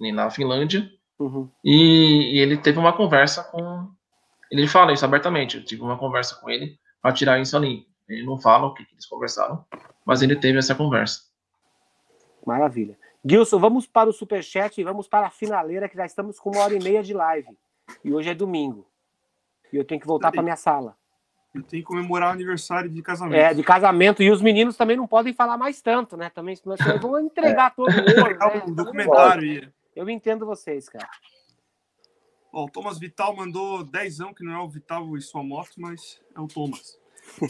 na Finlândia, Uhum. e, e ele teve uma conversa com. Ele fala isso abertamente. Eu tive uma conversa com ele para tirar isso ali. Ele não fala o que, que eles conversaram, mas ele teve essa conversa. Maravilha. Gilson, vamos para o superchat e vamos para a finaleira, que já estamos com uma hora e meia de live. E hoje é domingo. E eu tenho que voltar para minha sala. Eu tenho que comemorar o aniversário de casamento. É, de casamento. E os meninos também não podem falar mais tanto, né? Também, senão vocês vão entregar todo o ouro. Pegar Né? um documentário aí. Eu entendo vocês, cara. Ó, o Thomas Vital mandou dezão, que não é o Vital e sua moto, mas é o Thomas.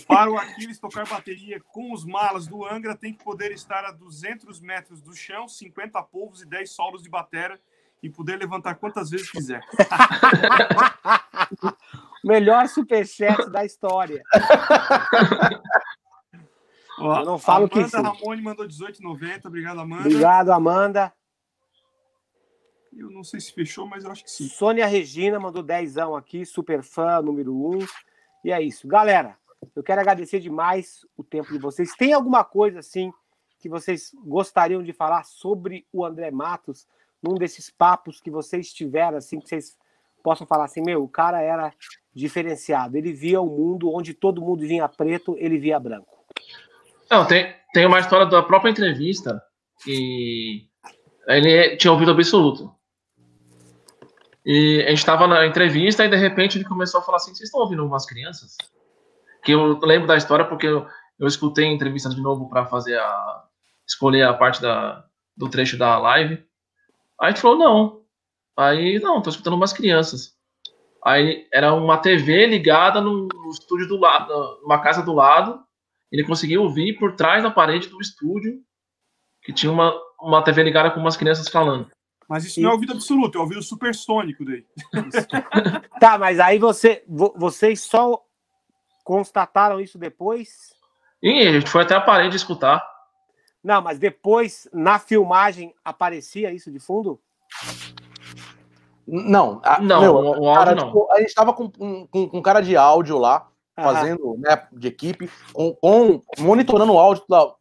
Para o Aquiles tocar bateria com os malas do Angra, tem que poder estar a 200 metros do chão, 50 polvos e 10 solos de batera e poder levantar quantas vezes quiser. Melhor superchat da história. Ó, Eu não falo que Amanda. Ramone mandou 18,90. Obrigado, Amanda. Obrigado, Amanda. Eu não sei se fechou, mas eu acho que sim. Sônia Regina mandou dezão aqui, super fã, número um. E é isso. Galera, eu quero agradecer demais o tempo de vocês. Tem alguma coisa, assim, que vocês gostariam de falar sobre o André Matos, num desses papos que vocês tiveram, assim, que vocês possam falar assim, meu, o cara era diferenciado. Ele via o mundo onde todo mundo vinha preto, ele via branco. Não, tem, tem uma história da própria entrevista que ele tinha ouvido absoluto. E a gente estava na entrevista e de repente ele começou a falar assim: vocês estão ouvindo umas crianças? Que eu lembro da história porque eu, eu escutei a entrevista de novo para fazer a. escolher a parte da, do trecho da live. Aí a gente falou: não. Aí, não, tô escutando umas crianças. Aí era uma TV ligada no, no estúdio do lado, numa casa do lado. Ele conseguiu ouvir por trás da parede do estúdio que tinha uma, uma TV ligada com umas crianças falando. Mas isso não é ouvido absoluto, é ouvido supersônico daí. Tá, mas aí você, vo- vocês só constataram isso depois? E a gente foi até a parede escutar. Não, mas depois, na filmagem, aparecia isso de fundo? Não, a- Não, meu, o, o áudio cara, não. tipo, a gente tava com, com, com um cara de áudio lá, fazendo, né, de equipe, com, com- monitorando o áudio lá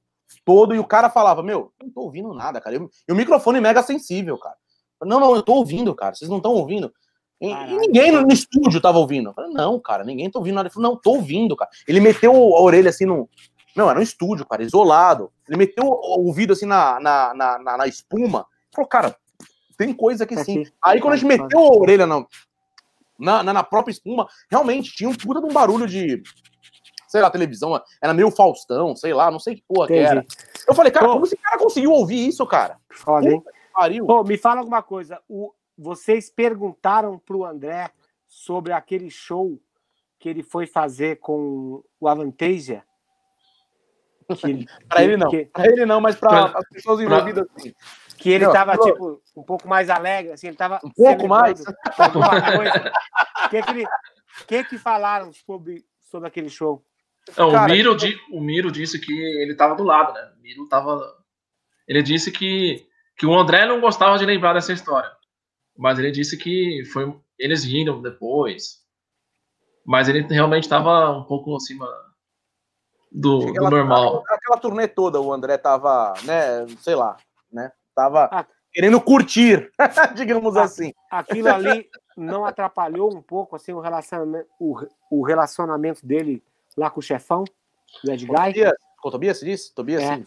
todo, e o cara falava, meu, não tô ouvindo nada, cara. E o- e o microfone mega sensível, cara. Não, não, eu tô ouvindo, cara. Vocês não estão ouvindo. E, e ninguém no, no estúdio tava ouvindo. Eu falei, não, cara, ninguém tá ouvindo nada. Ele falou, não, tô ouvindo, cara. Ele meteu a orelha assim no. Não, era um estúdio, cara, isolado. Ele meteu o ouvido assim na, na, na, na- na espuma. Falou, cara, tem coisa aqui sim. Aqui. Aí quando a gente meteu a orelha na, na, na- própria espuma, realmente tinha um puta de um barulho de. Sei lá, televisão, era meio Faustão, sei lá, não sei que porra que era. Entendi. Eu falei, cara, como esse cara conseguiu ouvir isso, cara? Hein? Pariu. Me fala alguma coisa. O, vocês perguntaram pro André sobre aquele show que ele foi fazer com o Avantasia? Que, ele- Pra ele não. Que, Pra ele não, mas pra, Pra- as pessoas envolvidas sim. Que ele Não, tava, falou. tipo, um pouco mais alegre, assim, ele tava. Um pouco mais? O que que, ele- que que falaram sobre, sobre aquele show? Não, Cara, o, Miro, di- o Miro disse que ele tava do lado, né? O Miro tava. Ele disse que, que o André não gostava de lembrar dessa história. Mas ele disse que foi. Eles riram depois. Mas ele realmente estava um pouco acima do, do Aquela- normal. Aquela turnê toda, o André tava, né, sei lá? Tava Ah. querendo curtir, digamos Ah. assim. Aquilo ali não atrapalhou um pouco assim, o, relacionamento, o, o relacionamento dele lá com o chefão, o Ed Guy? Tobias, com o Tobias, você disse? Tobias, É. sim.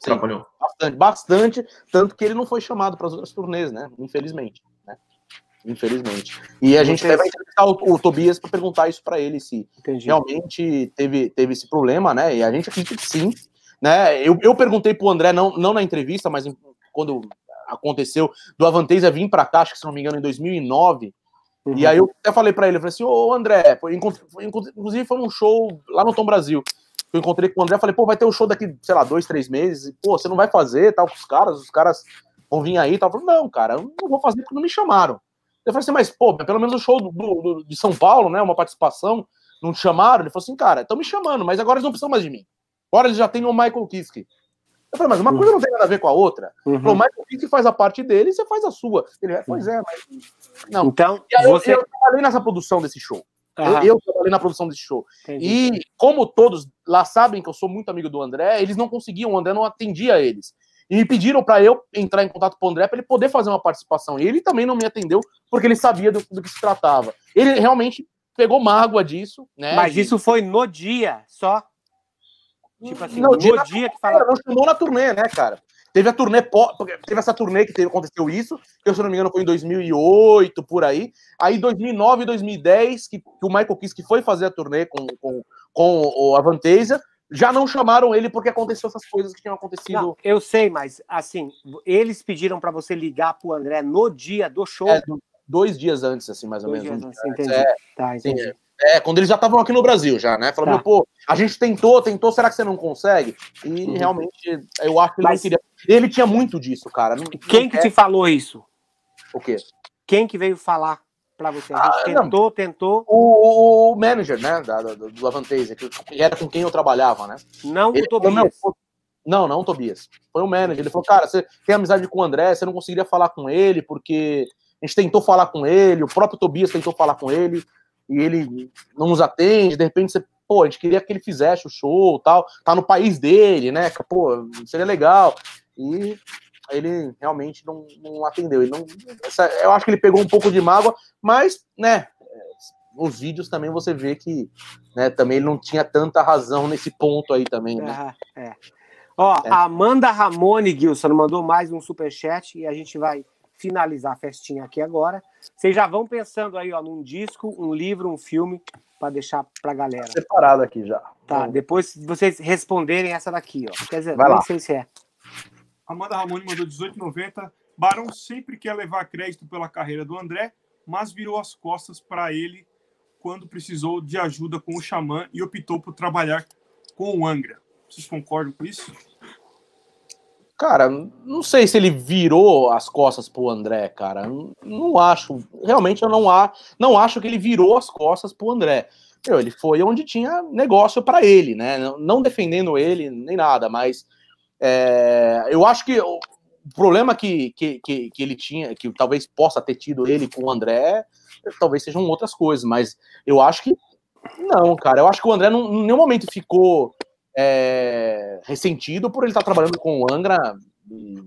Sim, Atrapalhou. bastante, bastante, tanto que ele não foi chamado para as outras turnês, né? Infelizmente, né? Infelizmente. E a gente vai entrevistar o, o Tobias para perguntar isso para ele se Entendi. realmente teve, teve esse problema, né? E a gente acredita que sim. Né? Eu, eu perguntei pro André, não, não na entrevista, mas em- quando aconteceu, do Avantasia vir para cá, acho que se não me engano, em 2009. Uhum. E aí eu até falei para ele, eu falei assim, ô André, inclusive foi num show lá no Tom Brasil. Eu encontrei com o André, falei, pô, vai ter um show daqui, sei lá, dois, três meses. E, pô, você não vai fazer, tal, com os caras, os caras vão vir aí, tal. Eu falei, não, cara, eu não vou fazer porque não me chamaram. Eu falei assim, mas, pô, pelo menos o show do- do- de São Paulo, né, uma participação, não te chamaram? Ele falou assim, cara, estão me chamando, mas agora eles não precisam mais de mim. Agora eles já têm o Michael Kiske. Eu falei, mas uma coisa não tem nada a ver com a outra. Ele falou, Uhum. o faz a parte dele e você faz a sua. Ele, é, pois é, mas... Não. Então, E aí eu, você. eu trabalhei nessa produção desse show. Eu- Aham, Eu, trabalhei na produção desse show. entendi. E como todos lá sabem que eu sou muito amigo do André, eles não conseguiam, o André não atendia eles. E me pediram para eu entrar em contato com o André para ele poder fazer uma participação. E ele também não me atendeu, porque ele sabia do, do que se tratava. Ele realmente pegou mágoa disso, né? Mas isso foi no dia só? Tipo assim, Não, no dia que falaram. não chamou na turnê, né, cara? Teve a turnê, teve essa turnê que teve- aconteceu isso, que eu, se não me engano foi em 2008, por aí. Aí 2009 e 2010, que, que o Michael Kiske foi fazer a turnê com, com, com o Avantasia, já não chamaram ele porque aconteceu essas coisas que tinham acontecido. Não, eu sei, mas assim, eles pediram para você ligar pro André no dia do show. É, do- dois dias antes, assim, mais ou Dois menos. dias antes, entendi. antes. Tá, Sim, entendi. É, é, quando eles já estavam aqui no Brasil, já, né? Falando, Tá. meu, pô, a gente tentou, tentou, será que você não consegue? E Uhum. realmente, eu acho que ele Mas- não queria. Ele tinha muito disso, cara. Não- Quem não que te falou isso? O quê? Quem que veio falar para você? A gente Ah, não. tentou, tentou, o, o manager, né, da, da- do Avantasia, que era com quem eu trabalhava, né? não Ele o falou, meu, Tobias. não, não o Tobias. Foi o manager. Ele falou, cara, você tem amizade com o André, você não conseguiria falar com ele, porque a gente tentou falar com ele, o próprio Tobias tentou falar com ele, e ele não nos atende, de repente você, pô, a gente queria que ele fizesse o show tal, tá no país dele, né? Pô, seria legal. E ele realmente não, não atendeu. Ele não, eu acho que ele pegou um pouco de mágoa, mas, né, nos vídeos também você vê que né, também ele não tinha tanta razão nesse ponto aí também, né? Ah, é. Ó, É. a Amanda Ramone Gilson mandou mais um superchat e a gente vai finalizar a festinha aqui agora. Vocês já vão pensando aí, ó, num disco, um livro, um filme para deixar pra galera. Separado aqui já. Tá, depois vocês responderem essa daqui, ó. Quer dizer, Vai nem lá. sei se é. Amanda Ramone mandou 18,90. Barão sempre quer levar crédito pela carreira do André, mas virou as costas para ele quando precisou de ajuda com o Xamã e optou por trabalhar com o Angra. Vocês concordam com isso? Cara, não sei se ele virou as costas pro André, cara. Não, não acho. Realmente eu não, a, não acho que ele virou as costas pro André. Meu, ele foi onde tinha negócio para ele, né? Não, não defendendo ele nem nada, mas é, eu acho que o problema que, que, que, que ele tinha, que talvez possa ter tido ele com o André, talvez sejam outras coisas, mas eu acho que não, cara. Eu acho que o André não, em nenhum momento ficou é, ressentido por ele estar trabalhando com o Angra. e,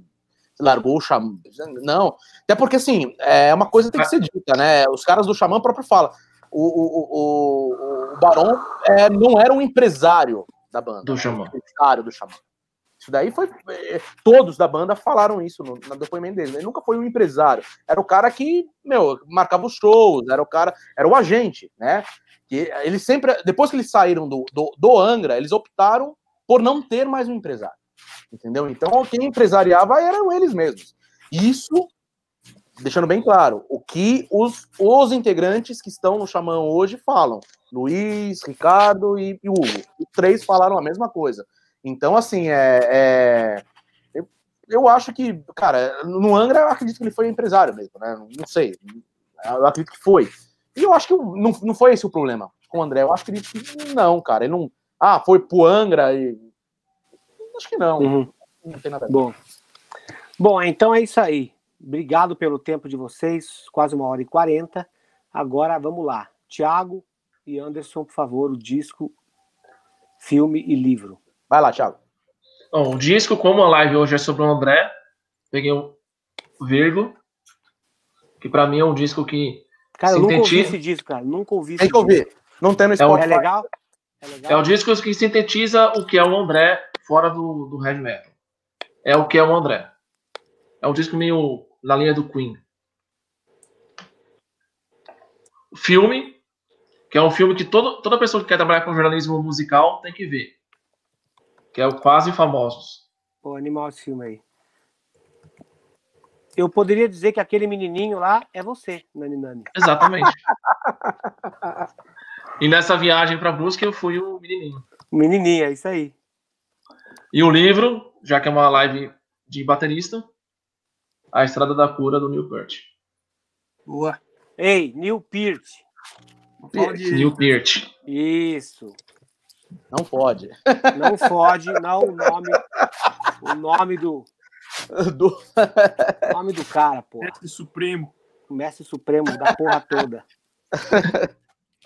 largou o Xamã. Não. Até porque, assim, é uma coisa que tem que ser dita, né? Os caras do Xamã próprio falam. O, o, o, o Barão é, não era um empresário da banda. Do Xamã. Um empresário do Xamã. Isso daí foi. é, Todos da banda falaram isso no, no depoimento dele. Ele nunca foi um empresário. Era o cara que, meu, marcava os shows, era o cara, era o agente, né? Que eles sempre. Depois que eles saíram do, do, do Angra, eles optaram por não ter mais um empresário. Entendeu? Então, quem empresariava eram eles mesmos. Isso, deixando bem claro, o que os, os integrantes que estão no Xamã hoje falam. Luiz, Ricardo e, e Hugo. Os três falaram a mesma coisa. Então, assim, é, é- eu, eu acho que, cara, no Angra eu acredito que ele foi empresário mesmo, né? Não sei. Eu acredito que foi. E eu acho que não, não foi esse o problema com o André. Eu acho que ele não, cara. Ele não. Ah, foi pro Angra e. Acho que não. Uhum. Não tem nada a ver. Bom. Bom, então é isso aí. Obrigado pelo tempo de vocês, quase uma hora e quarenta. Agora vamos lá. Tiago e Anderson, por favor, o disco, filme e livro. Vai lá, Thiago. Bom, o disco, como a live hoje é sobre o André, peguei um Virgo, que pra mim é um disco que Cara, eu nunca ouvi esse disco, cara. Nunca ouvi Tem esse que ouvir. Não tem no É o- disco. Spotify. É legal? É legal? é o disco que sintetiza o que é o André fora do, do heavy metal. É o que é o André. É um disco meio na linha do Queen. O filme, que é um filme que todo, toda pessoa que quer trabalhar com jornalismo musical tem que ver. Que é o Quase Famosos. Pô, animal esse filme aí. Eu poderia dizer que aquele menininho lá é você, Nani Nani. Exatamente. e nessa viagem para busca eu fui o menininho. Menininho, é isso aí. E o livro, já que é uma live de baterista, A Estrada da Cura do Neil Peart. Boa. Ei, Neil Peart. De- Neil Peart. Isso. Não pode. Não fode, não o nome. O nome do. Do- o nome do cara, pô. Mestre Supremo. O mestre supremo da porra toda.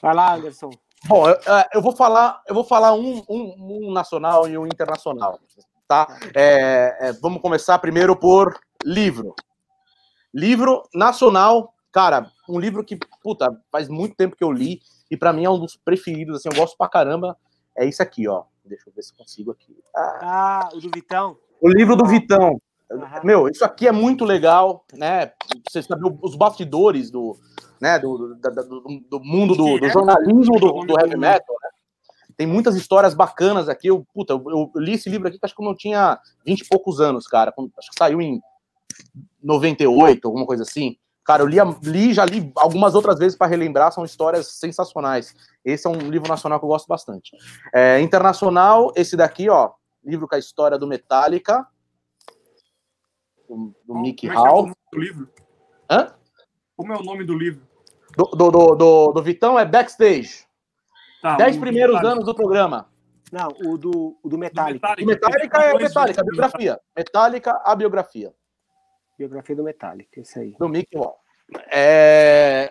Vai lá, Anderson. Bom, eu, é, eu vou falar, eu vou falar um, um- um nacional e um internacional, tá? É, é, vamos começar primeiro por livro. Livro nacional, cara, um livro que, puta, faz muito tempo que eu li e pra mim é um dos preferidos, assim, eu gosto pra caramba. É isso aqui, ó. Deixa eu ver se consigo aqui. Ah, Ah, o do Vitão. o livro do Vitão. Aham. Meu, isso aqui é muito legal, né? Você sabe os bastidores do, né, do, da- do, do mundo do, do jornalismo do, do heavy metal, né? Tem muitas histórias bacanas aqui. Eu, puta, eu, eu li esse livro aqui que acho que eu não tinha 20 e poucos anos, cara. Quando- Acho que saiu em 98, alguma coisa assim. Cara, eu li, li já li algumas outras vezes para relembrar, são histórias sensacionais. Esse é um livro nacional que eu gosto bastante. É, internacional, esse daqui, ó, livro com a história do Metallica, do, do Mickey Como é que é o Hall. nome do livro? Hã? Como é o nome do livro? Do, do, do, do, do Vitão é Backstage. Tá, Dez primeiros Metallica. anos do programa. Não, o do, o do Do Metallica. O Metallica é Metallica, a livros. biografia. Metallica, a biografia. Biografia do Metallica, isso aí. do Mickey Hall. É...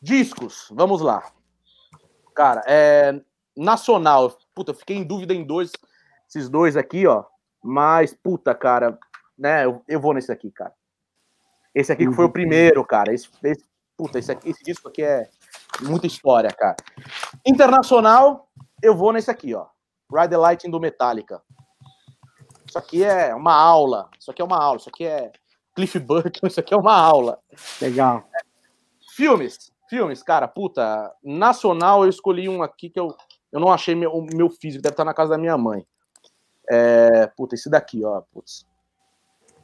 Discos, vamos lá. Cara, é... Nacional. Puta, eu fiquei em dúvida em dois, esses dois aqui, ó. Mas, puta, cara, né? Eu, eu vou nesse aqui, cara. Esse aqui que foi o primeiro, cara. Esse, esse- puta, esse, aqui, esse disco aqui é muita história, cara. Internacional, eu vou nesse aqui, ó. Ride the Lightning do Metallica. Isso aqui é uma aula. Isso aqui é uma aula. Isso aqui é Cliff Burton. Isso aqui é uma aula. Legal. Filmes. Filmes, cara, puta. Nacional, eu escolhi um aqui que eu, eu não achei meu, o meu físico. Deve estar na casa da minha mãe. É, puta, esse daqui, ó. Putz.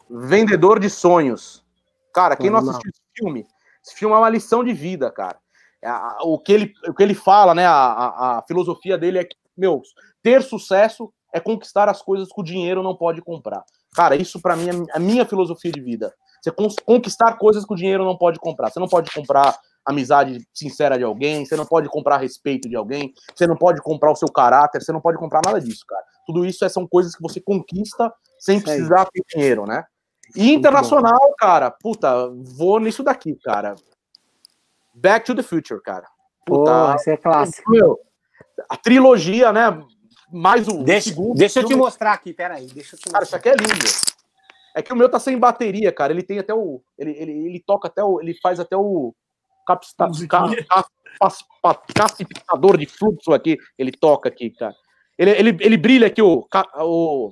Vendedor de Sonhos. Cara, quem não Animal. assistiu esse filme, esse filme é uma lição de vida, cara. É, O que ele, o que ele fala, né? A, a- a filosofia dele é que, meu, ter sucesso é conquistar as coisas que o dinheiro não pode comprar. Cara, isso pra mim é a minha filosofia de vida. Você conquistar coisas que o dinheiro não pode comprar. Você não pode comprar amizade sincera de alguém, você não pode comprar respeito de alguém, você não pode comprar o seu caráter, você não pode comprar nada disso, cara. Tudo isso é- são coisas que você conquista sem Isso precisar ter dinheiro, né? E internacional, cara, puta, vou nisso daqui, cara. Back to the Future, cara. Pô, Puta, esse é clássico. meu, a trilogia, né? Mais o Deixa, segundo deixa eu te mostrar aqui, peraí. Deixa eu te Cara, isso aqui é lindo. É que o meu tá sem bateria, cara. Ele tem até o. Ele, ele, ele toca até o. Ele faz até o. Capacitador de fluxo aqui. Ele toca aqui, cara. Ele, ele, ele brilha aqui, o, o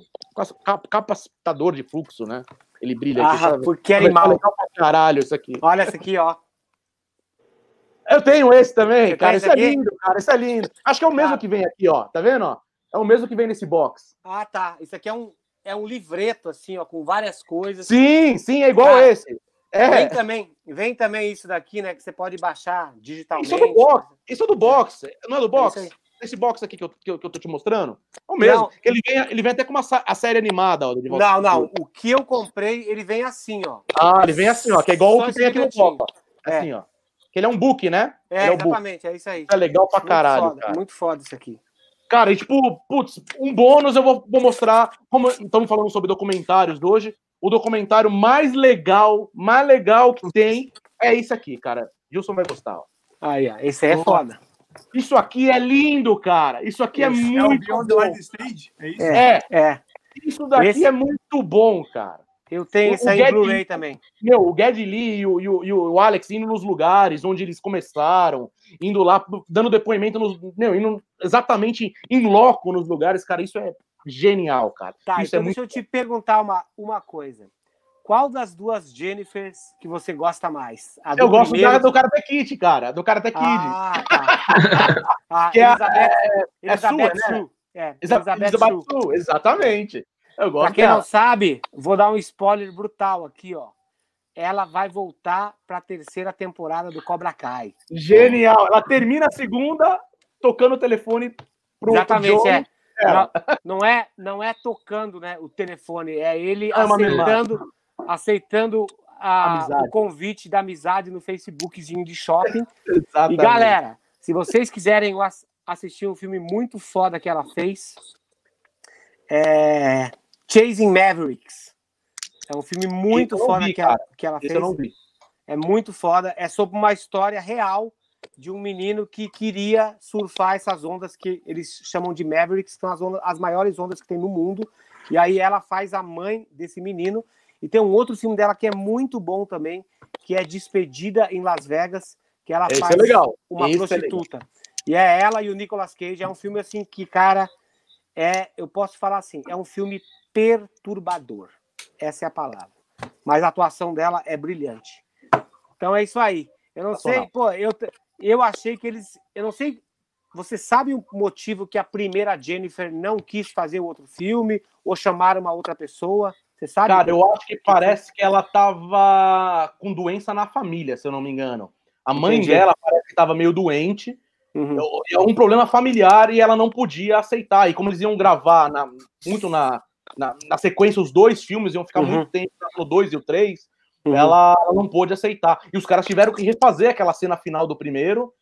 capacitador de fluxo, né? Ele brilha aqui. Ah, sabe? por que Tá animal. legal pra caralho isso aqui. Olha essa aqui, ó. Eu tenho esse também, Você cara. Isso esse é lindo, cara. Isso é lindo. Acho que é o mesmo Cara. que vem aqui, ó. Tá vendo, ó? É o mesmo que vem nesse box. Ah, tá. Isso aqui é um, é um livreto, assim, ó, com várias coisas. Sim, sim, é igual Cara, esse. É. Vem também, vem também isso daqui, né? Que você pode baixar digitalmente. Isso é do box. Isso é do box. Não é do É box? aí. Esse box aqui que eu, que, eu, que eu tô te mostrando. É o mesmo. Não. Ele vem, ele vem até com uma a série animada, ó. Não, não. O que eu comprei, ele vem assim, ó. Ah, ele vem assim, ó. Que é igual Só o que tem aqui no box, ó. É. Assim, ó. Que ele é um book, né? É, é o book. exatamente, é isso aí. É legal pra Muito caralho, foda, cara. Muito foda isso aqui. Cara, e tipo, putz, um bônus eu vou, vou mostrar. Como estamos falando sobre documentários hoje, o documentário mais legal, mais legal que tem é esse aqui, cara. Gilson vai gostar. ó. Aí, ó. Esse aí é foda. Isso aqui é lindo, cara. Isso aqui é Esse É o muito Beyond the bom. Stage? É isso? É. É, É. isso daqui Esse- é muito bom, cara. Eu tenho esse aí em Blu-ray também. Meu, o Ged Lee e o, e o- e o Alex indo nos lugares onde eles começaram, indo lá, dando depoimento, nos, meu, indo exatamente em loco nos lugares, cara, isso é genial, cara. Tá, isso é então muito deixa eu te perguntar uma, uma coisa. Qual das duas Jennifers que você gosta mais? A Eu gosto primeiro- da, do Karate Kid, cara. Do Karate Kid. Ah, tá. A Que é Elizabeth, é Elizabeth sua, né? É, Elizabeth Elizabeth Exatamente. Eu gosto Pra quem dela. não sabe, vou dar um spoiler brutal aqui, ó. Ela vai voltar pra terceira temporada do Cobra Kai. Genial. Ela termina a segunda tocando o telefone pro Exatamente, é. Não, não é. Não é tocando né, o telefone, é ele É aceitando, aceitando a- o convite da amizade no Facebookzinho de shopping. Exatamente. E galera, se vocês quiserem ass- assistir um filme muito foda que ela fez, é Chasing Mavericks. É um filme muito foda que, ela, que ela fez. eu não vi. É muito foda. É sobre uma história real de um menino que queria surfar essas ondas que eles chamam de Mavericks, que são as, ondas, as maiores ondas que tem no mundo. E aí ela faz a mãe desse menino. E tem um outro filme dela que é muito bom também, que é Despedida em Las Vegas, que ela Esse faz é uma Esse é prostituta. e é ela e o Nicolas Cage. É um filme assim que, cara, é, eu posso falar assim, é um filme perturbador. Essa é a palavra. Mas a atuação dela é brilhante. Então é isso aí. Eu não sei, pô, eu, eu achei que eles. Eu não sei. Você sabe o motivo que a primeira Jennifer não quis fazer o outro filme ou chamar uma outra pessoa? Você sabe? Cara, eu acho que parece que ela tava com doença na família, se eu não me engano. A mãe Entendi. dela parece que tava meio doente. Uhum. É um problema familiar e ela não podia aceitar. E como eles iam gravar na- muito na, na, na sequência, os dois filmes iam ficar Uhum. muito tempo no dois e o três, Uhum. ela, ela não pôde aceitar. E os caras tiveram que refazer aquela cena final do primeiro,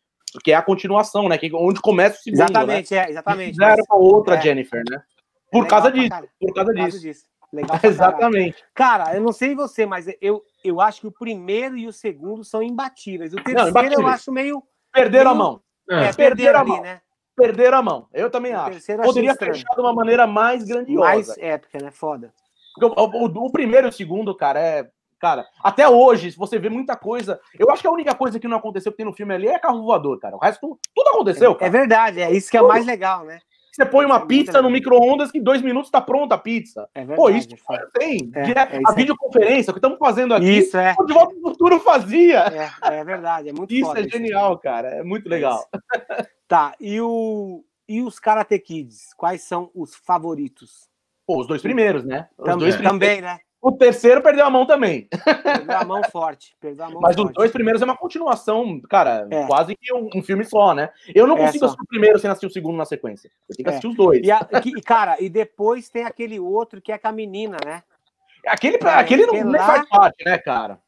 que é a continuação, né? Que, onde começa o segundo, né? Exatamente, é, E exatamente. Fizeram com a outra é. Jennifer, né? é Por legal causa disso, por causa por causa disso. disso. Legal. Exatamente. Cara, eu não sei você, mas eu, eu acho que o primeiro e o segundo são imbatíveis. O terceiro eu imbatíveis. acho meio. Perderam a Meio- mão. É, É, perder perderam a ali, mão. né? Perderam a mão. Eu também acho. Poderia estranho. fechar de uma maneira mais grandiosa. Mais épica, né? Foda. O, o- o primeiro e o segundo, cara, é. Cara, até hoje, se você vê muita coisa. Eu acho que a única coisa que não aconteceu que tem no filme ali é carro voador, cara. O resto, tudo aconteceu, É cara. verdade, é isso que é o mais legal, né? Você põe é uma muito pizza no micro-ondas que em dois minutos tá pronta a pizza. É verdade. Pô, isso é tem. É, é a isso videoconferência que estamos fazendo aqui, Isso é. o De Volta pro Futuro fazia. É, é verdade, é muito Isso foda. é genial, cara. É muito legal. Tá, e, o, e os Karate Kids? Quais são os favoritos? Pô, os dois primeiros, né? Os Também, dois primeiros. também, né? O terceiro perdeu a mão também. Perdeu a mão forte. Perdeu a mão Mas forte. os dois primeiros é uma continuação, cara, É. quase que um, um filme só, né? Eu não É consigo só. assistir o primeiro sem assistir o segundo na sequência. Eu tenho que É. assistir os dois. E, a- que- cara, e depois tem aquele outro que é com a menina, né? Aquele, aquele não lá- faz parte, né, cara?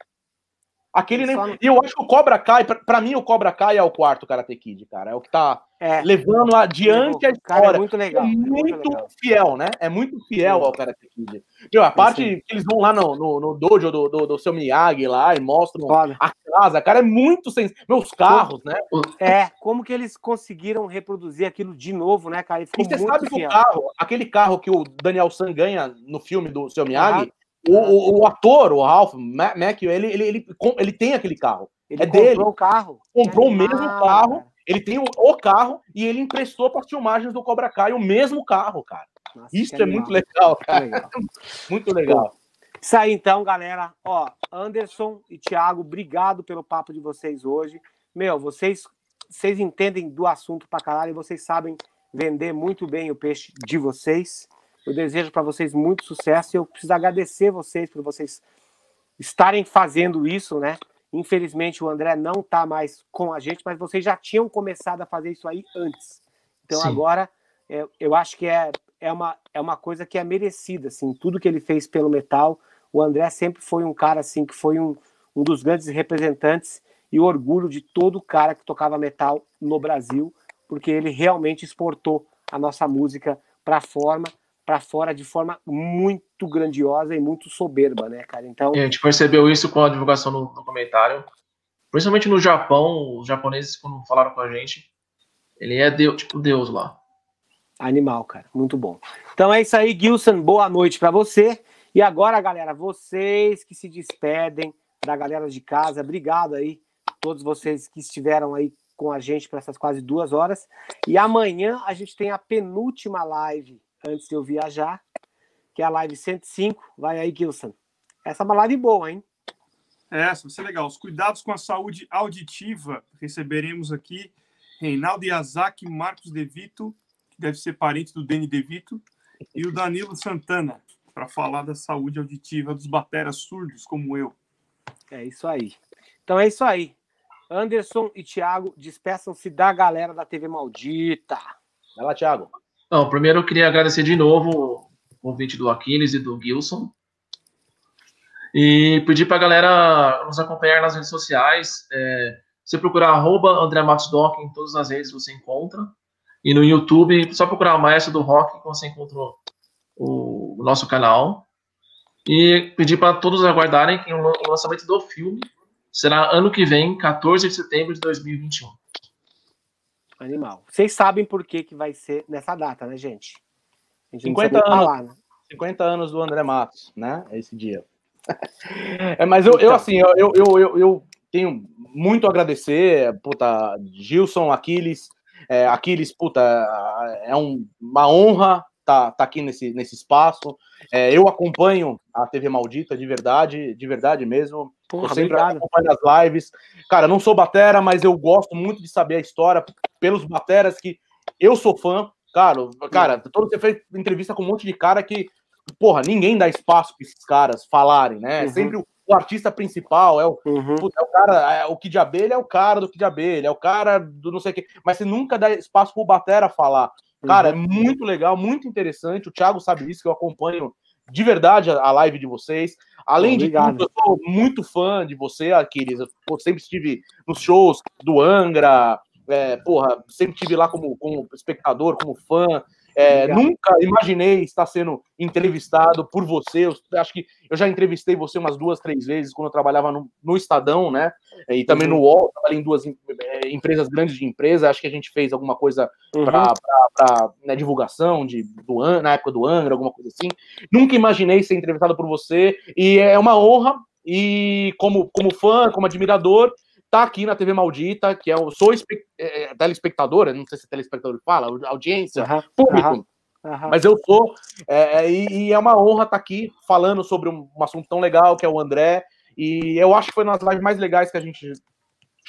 Aquele nem. E eu acho que o Cobra Kai, pra, pra mim, o Cobra Kai é o quarto Karate Kid, cara. É o que tá É. levando adiante a é história. muito legal. É é muito legal. fiel, né? É muito fiel Sim. ao Karate Kid. Meu, a parte sim. que eles vão lá no, no, no dojo do, do, do seu Miyagi lá e mostram Foda. a casa, cara, é muito sens... Meus carros, né? É, como que eles conseguiram reproduzir aquilo de novo, né, cara? E E você muito sabe que fiel. o carro, aquele carro que o Daniel San ganha no filme do seu Miyagi, Aham. O, o, o ator, o Ralph Macchio, ele, ele, ele, ele tem aquele carro. Ele É comprou dele. o carro. Comprou o Que mesmo carro, cara. ele tem o, o carro e ele emprestou para as filmagens do Cobra Kai o mesmo carro, cara. Nossa, Isso é muito legal, Muito cara. legal. Muito legal. Isso aí então, galera. Ó, Anderson e Thiago, obrigado pelo papo de vocês hoje. Meu, vocês, vocês entendem do assunto pra caralho e vocês sabem vender muito bem o peixe de vocês. Eu desejo para vocês muito sucesso e eu preciso agradecer vocês por vocês estarem fazendo isso, né? Infelizmente o André não tá mais com a gente, mas vocês já tinham começado a fazer isso aí antes. Então Sim. agora é, eu acho que é, é, uma, é uma coisa que é merecida, assim, tudo que ele fez pelo metal. O André sempre foi um cara assim que foi um, um dos grandes representantes e orgulho de todo cara que tocava metal no Brasil, porque ele realmente exportou a nossa música para forma para fora de forma muito grandiosa e muito soberba, né, cara? Então, E a gente percebeu isso com a divulgação no documentário. Principalmente no Japão, os japoneses, quando falaram com a gente, ele é Deus, tipo Deus lá. Animal, cara. Muito bom. Então é isso aí, Gilson. Boa noite para você. E agora, galera, vocês que se despedem da galera de casa, obrigado aí, todos vocês que estiveram aí com a gente por essas quase duas horas. E amanhã a gente tem a penúltima live antes de eu viajar, que é a live 105. Vai aí, Gilson. Essa é uma live boa, hein? É, Essa vai ser legal. Os cuidados com a saúde auditiva. Receberemos aqui Reinaldo Yazaki, Marcos De Vito, que deve ser parente do Deni De Vito, e o Danilo Santana, para falar da saúde auditiva dos bateras surdos como eu. É isso aí. Então é isso aí. Anderson e Thiago, despeçam-se da galera da TV Maldita. Vai lá, Thiago. Primeiro eu queria agradecer de novo o convite do Aquiles e do Gilson. E pedir pra galera nos acompanhar nas redes sociais. É, você procurar arroba André Matos Doc em todas as redes você encontra. E no YouTube, só procurar o Maestro do Rock que você encontra o, o nosso canal. E pedir para todos aguardarem que o lançamento do filme será ano que vem, 14 de setembro de 2021. Animal. Vocês sabem por que, que vai ser nessa data, né, gente? A gente não 50 precisa nem anos. falar, né? 50 anos do André Matos, né? Esse dia. É, mas eu, eu Então. assim, eu, eu, eu, eu- tenho muito a agradecer, puta, Gilson, Aquiles, é, Aquiles, puta, é um- uma honra estar tá, tá aqui nesse, nesse espaço. É, eu acompanho a TV Maldita de verdade, de verdade mesmo. Porra, sempre obrigado. acompanhando as lives. Cara, não sou batera, mas eu gosto muito de saber a história pelos bateras que eu sou fã. Cara, cara, todo você fez entrevista com um monte de cara que, porra, ninguém dá espaço para esses caras falarem, né? Uhum. Sempre o, o artista principal é o, Uhum. é o cara, é, o Kid Abelha é o cara do Kid Abelha, é o cara do não sei o quê, mas você nunca dá espaço pro batera falar. Cara, Uhum. é muito legal, muito interessante. O Thiago sabe isso, que eu acompanho de verdade a, live de vocês. Além Obrigado. de tudo, eu sou muito fã de você, Aquiles. Eu sempre estive nos shows do Angra, é, porra, sempre estive lá como, como espectador, como fã. É, nunca imaginei estar sendo entrevistado por você. Eu acho que eu já entrevistei você umas duas, três vezes quando eu trabalhava no, no Estadão, né? E também Uhum. no UOL, trabalhei em duas em- eh, empresas grandes de empresa. Acho que a gente fez alguma coisa Uhum. para né, divulgação de, do, na época do Angra, alguma coisa assim. Nunca imaginei ser entrevistado por você e é uma honra. E como, como fã, como admirador, tá aqui na TV Maldita, que é o sou espe- é, telespectador, não sei se é telespectador que fala, audiência, Aham, público. aham, aham. Mas eu sou, é, é, e, e é uma honra estar aqui falando sobre um, um assunto tão legal que é o André. E eu acho que foi uma das lives mais legais que a gente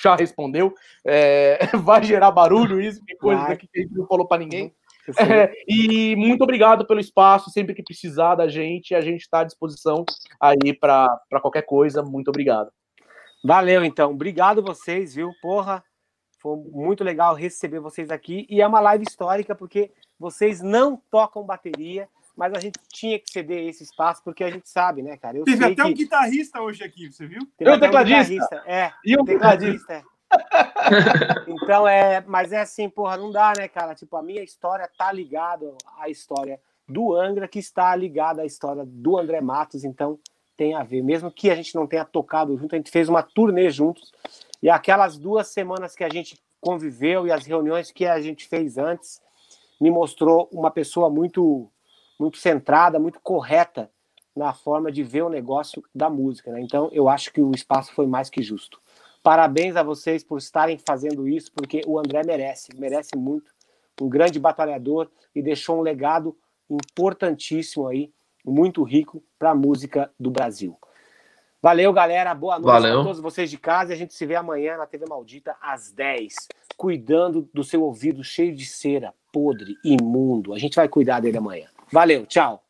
já respondeu. É, vai gerar barulho isso, que coisa que a gente não falou para ninguém. É, e muito obrigado pelo espaço. Sempre que precisar da gente, a gente está à disposição aí para qualquer coisa. Muito obrigado. Valeu, então. Obrigado vocês, viu? Porra, foi muito legal receber vocês aqui. E é uma live histórica, porque vocês não tocam bateria, mas a gente tinha que ceder esse espaço, porque a gente sabe, né, cara? Eu Teve sei até que... um guitarrista hoje aqui, você viu? Teve E um tecladista? guitarrista, É, E um tecladista. é. então é, mas é assim, porra, não dá, né, cara? Tipo, a minha história tá ligada à história do Angra, que está ligada à história do André Matos, então tem a ver. Mesmo que a gente não tenha tocado junto, a gente fez uma turnê juntos. E aquelas duas semanas que a gente conviveu e as reuniões que a gente fez antes me mostrou uma pessoa muito muito centrada, muito correta na forma de ver o negócio da música. Né? Então, eu acho que o espaço foi mais que justo. Parabéns a vocês por estarem fazendo isso, porque o André merece, merece muito. Um grande batalhador e deixou um legado importantíssimo aí, muito rico para a música do Brasil. Valeu, galera. Boa noite Valeu. a todos vocês de casa. E a gente se vê amanhã na TV Maldita às 10, cuidando do seu ouvido cheio de cera, podre, imundo. A gente vai cuidar dele amanhã. Valeu, tchau.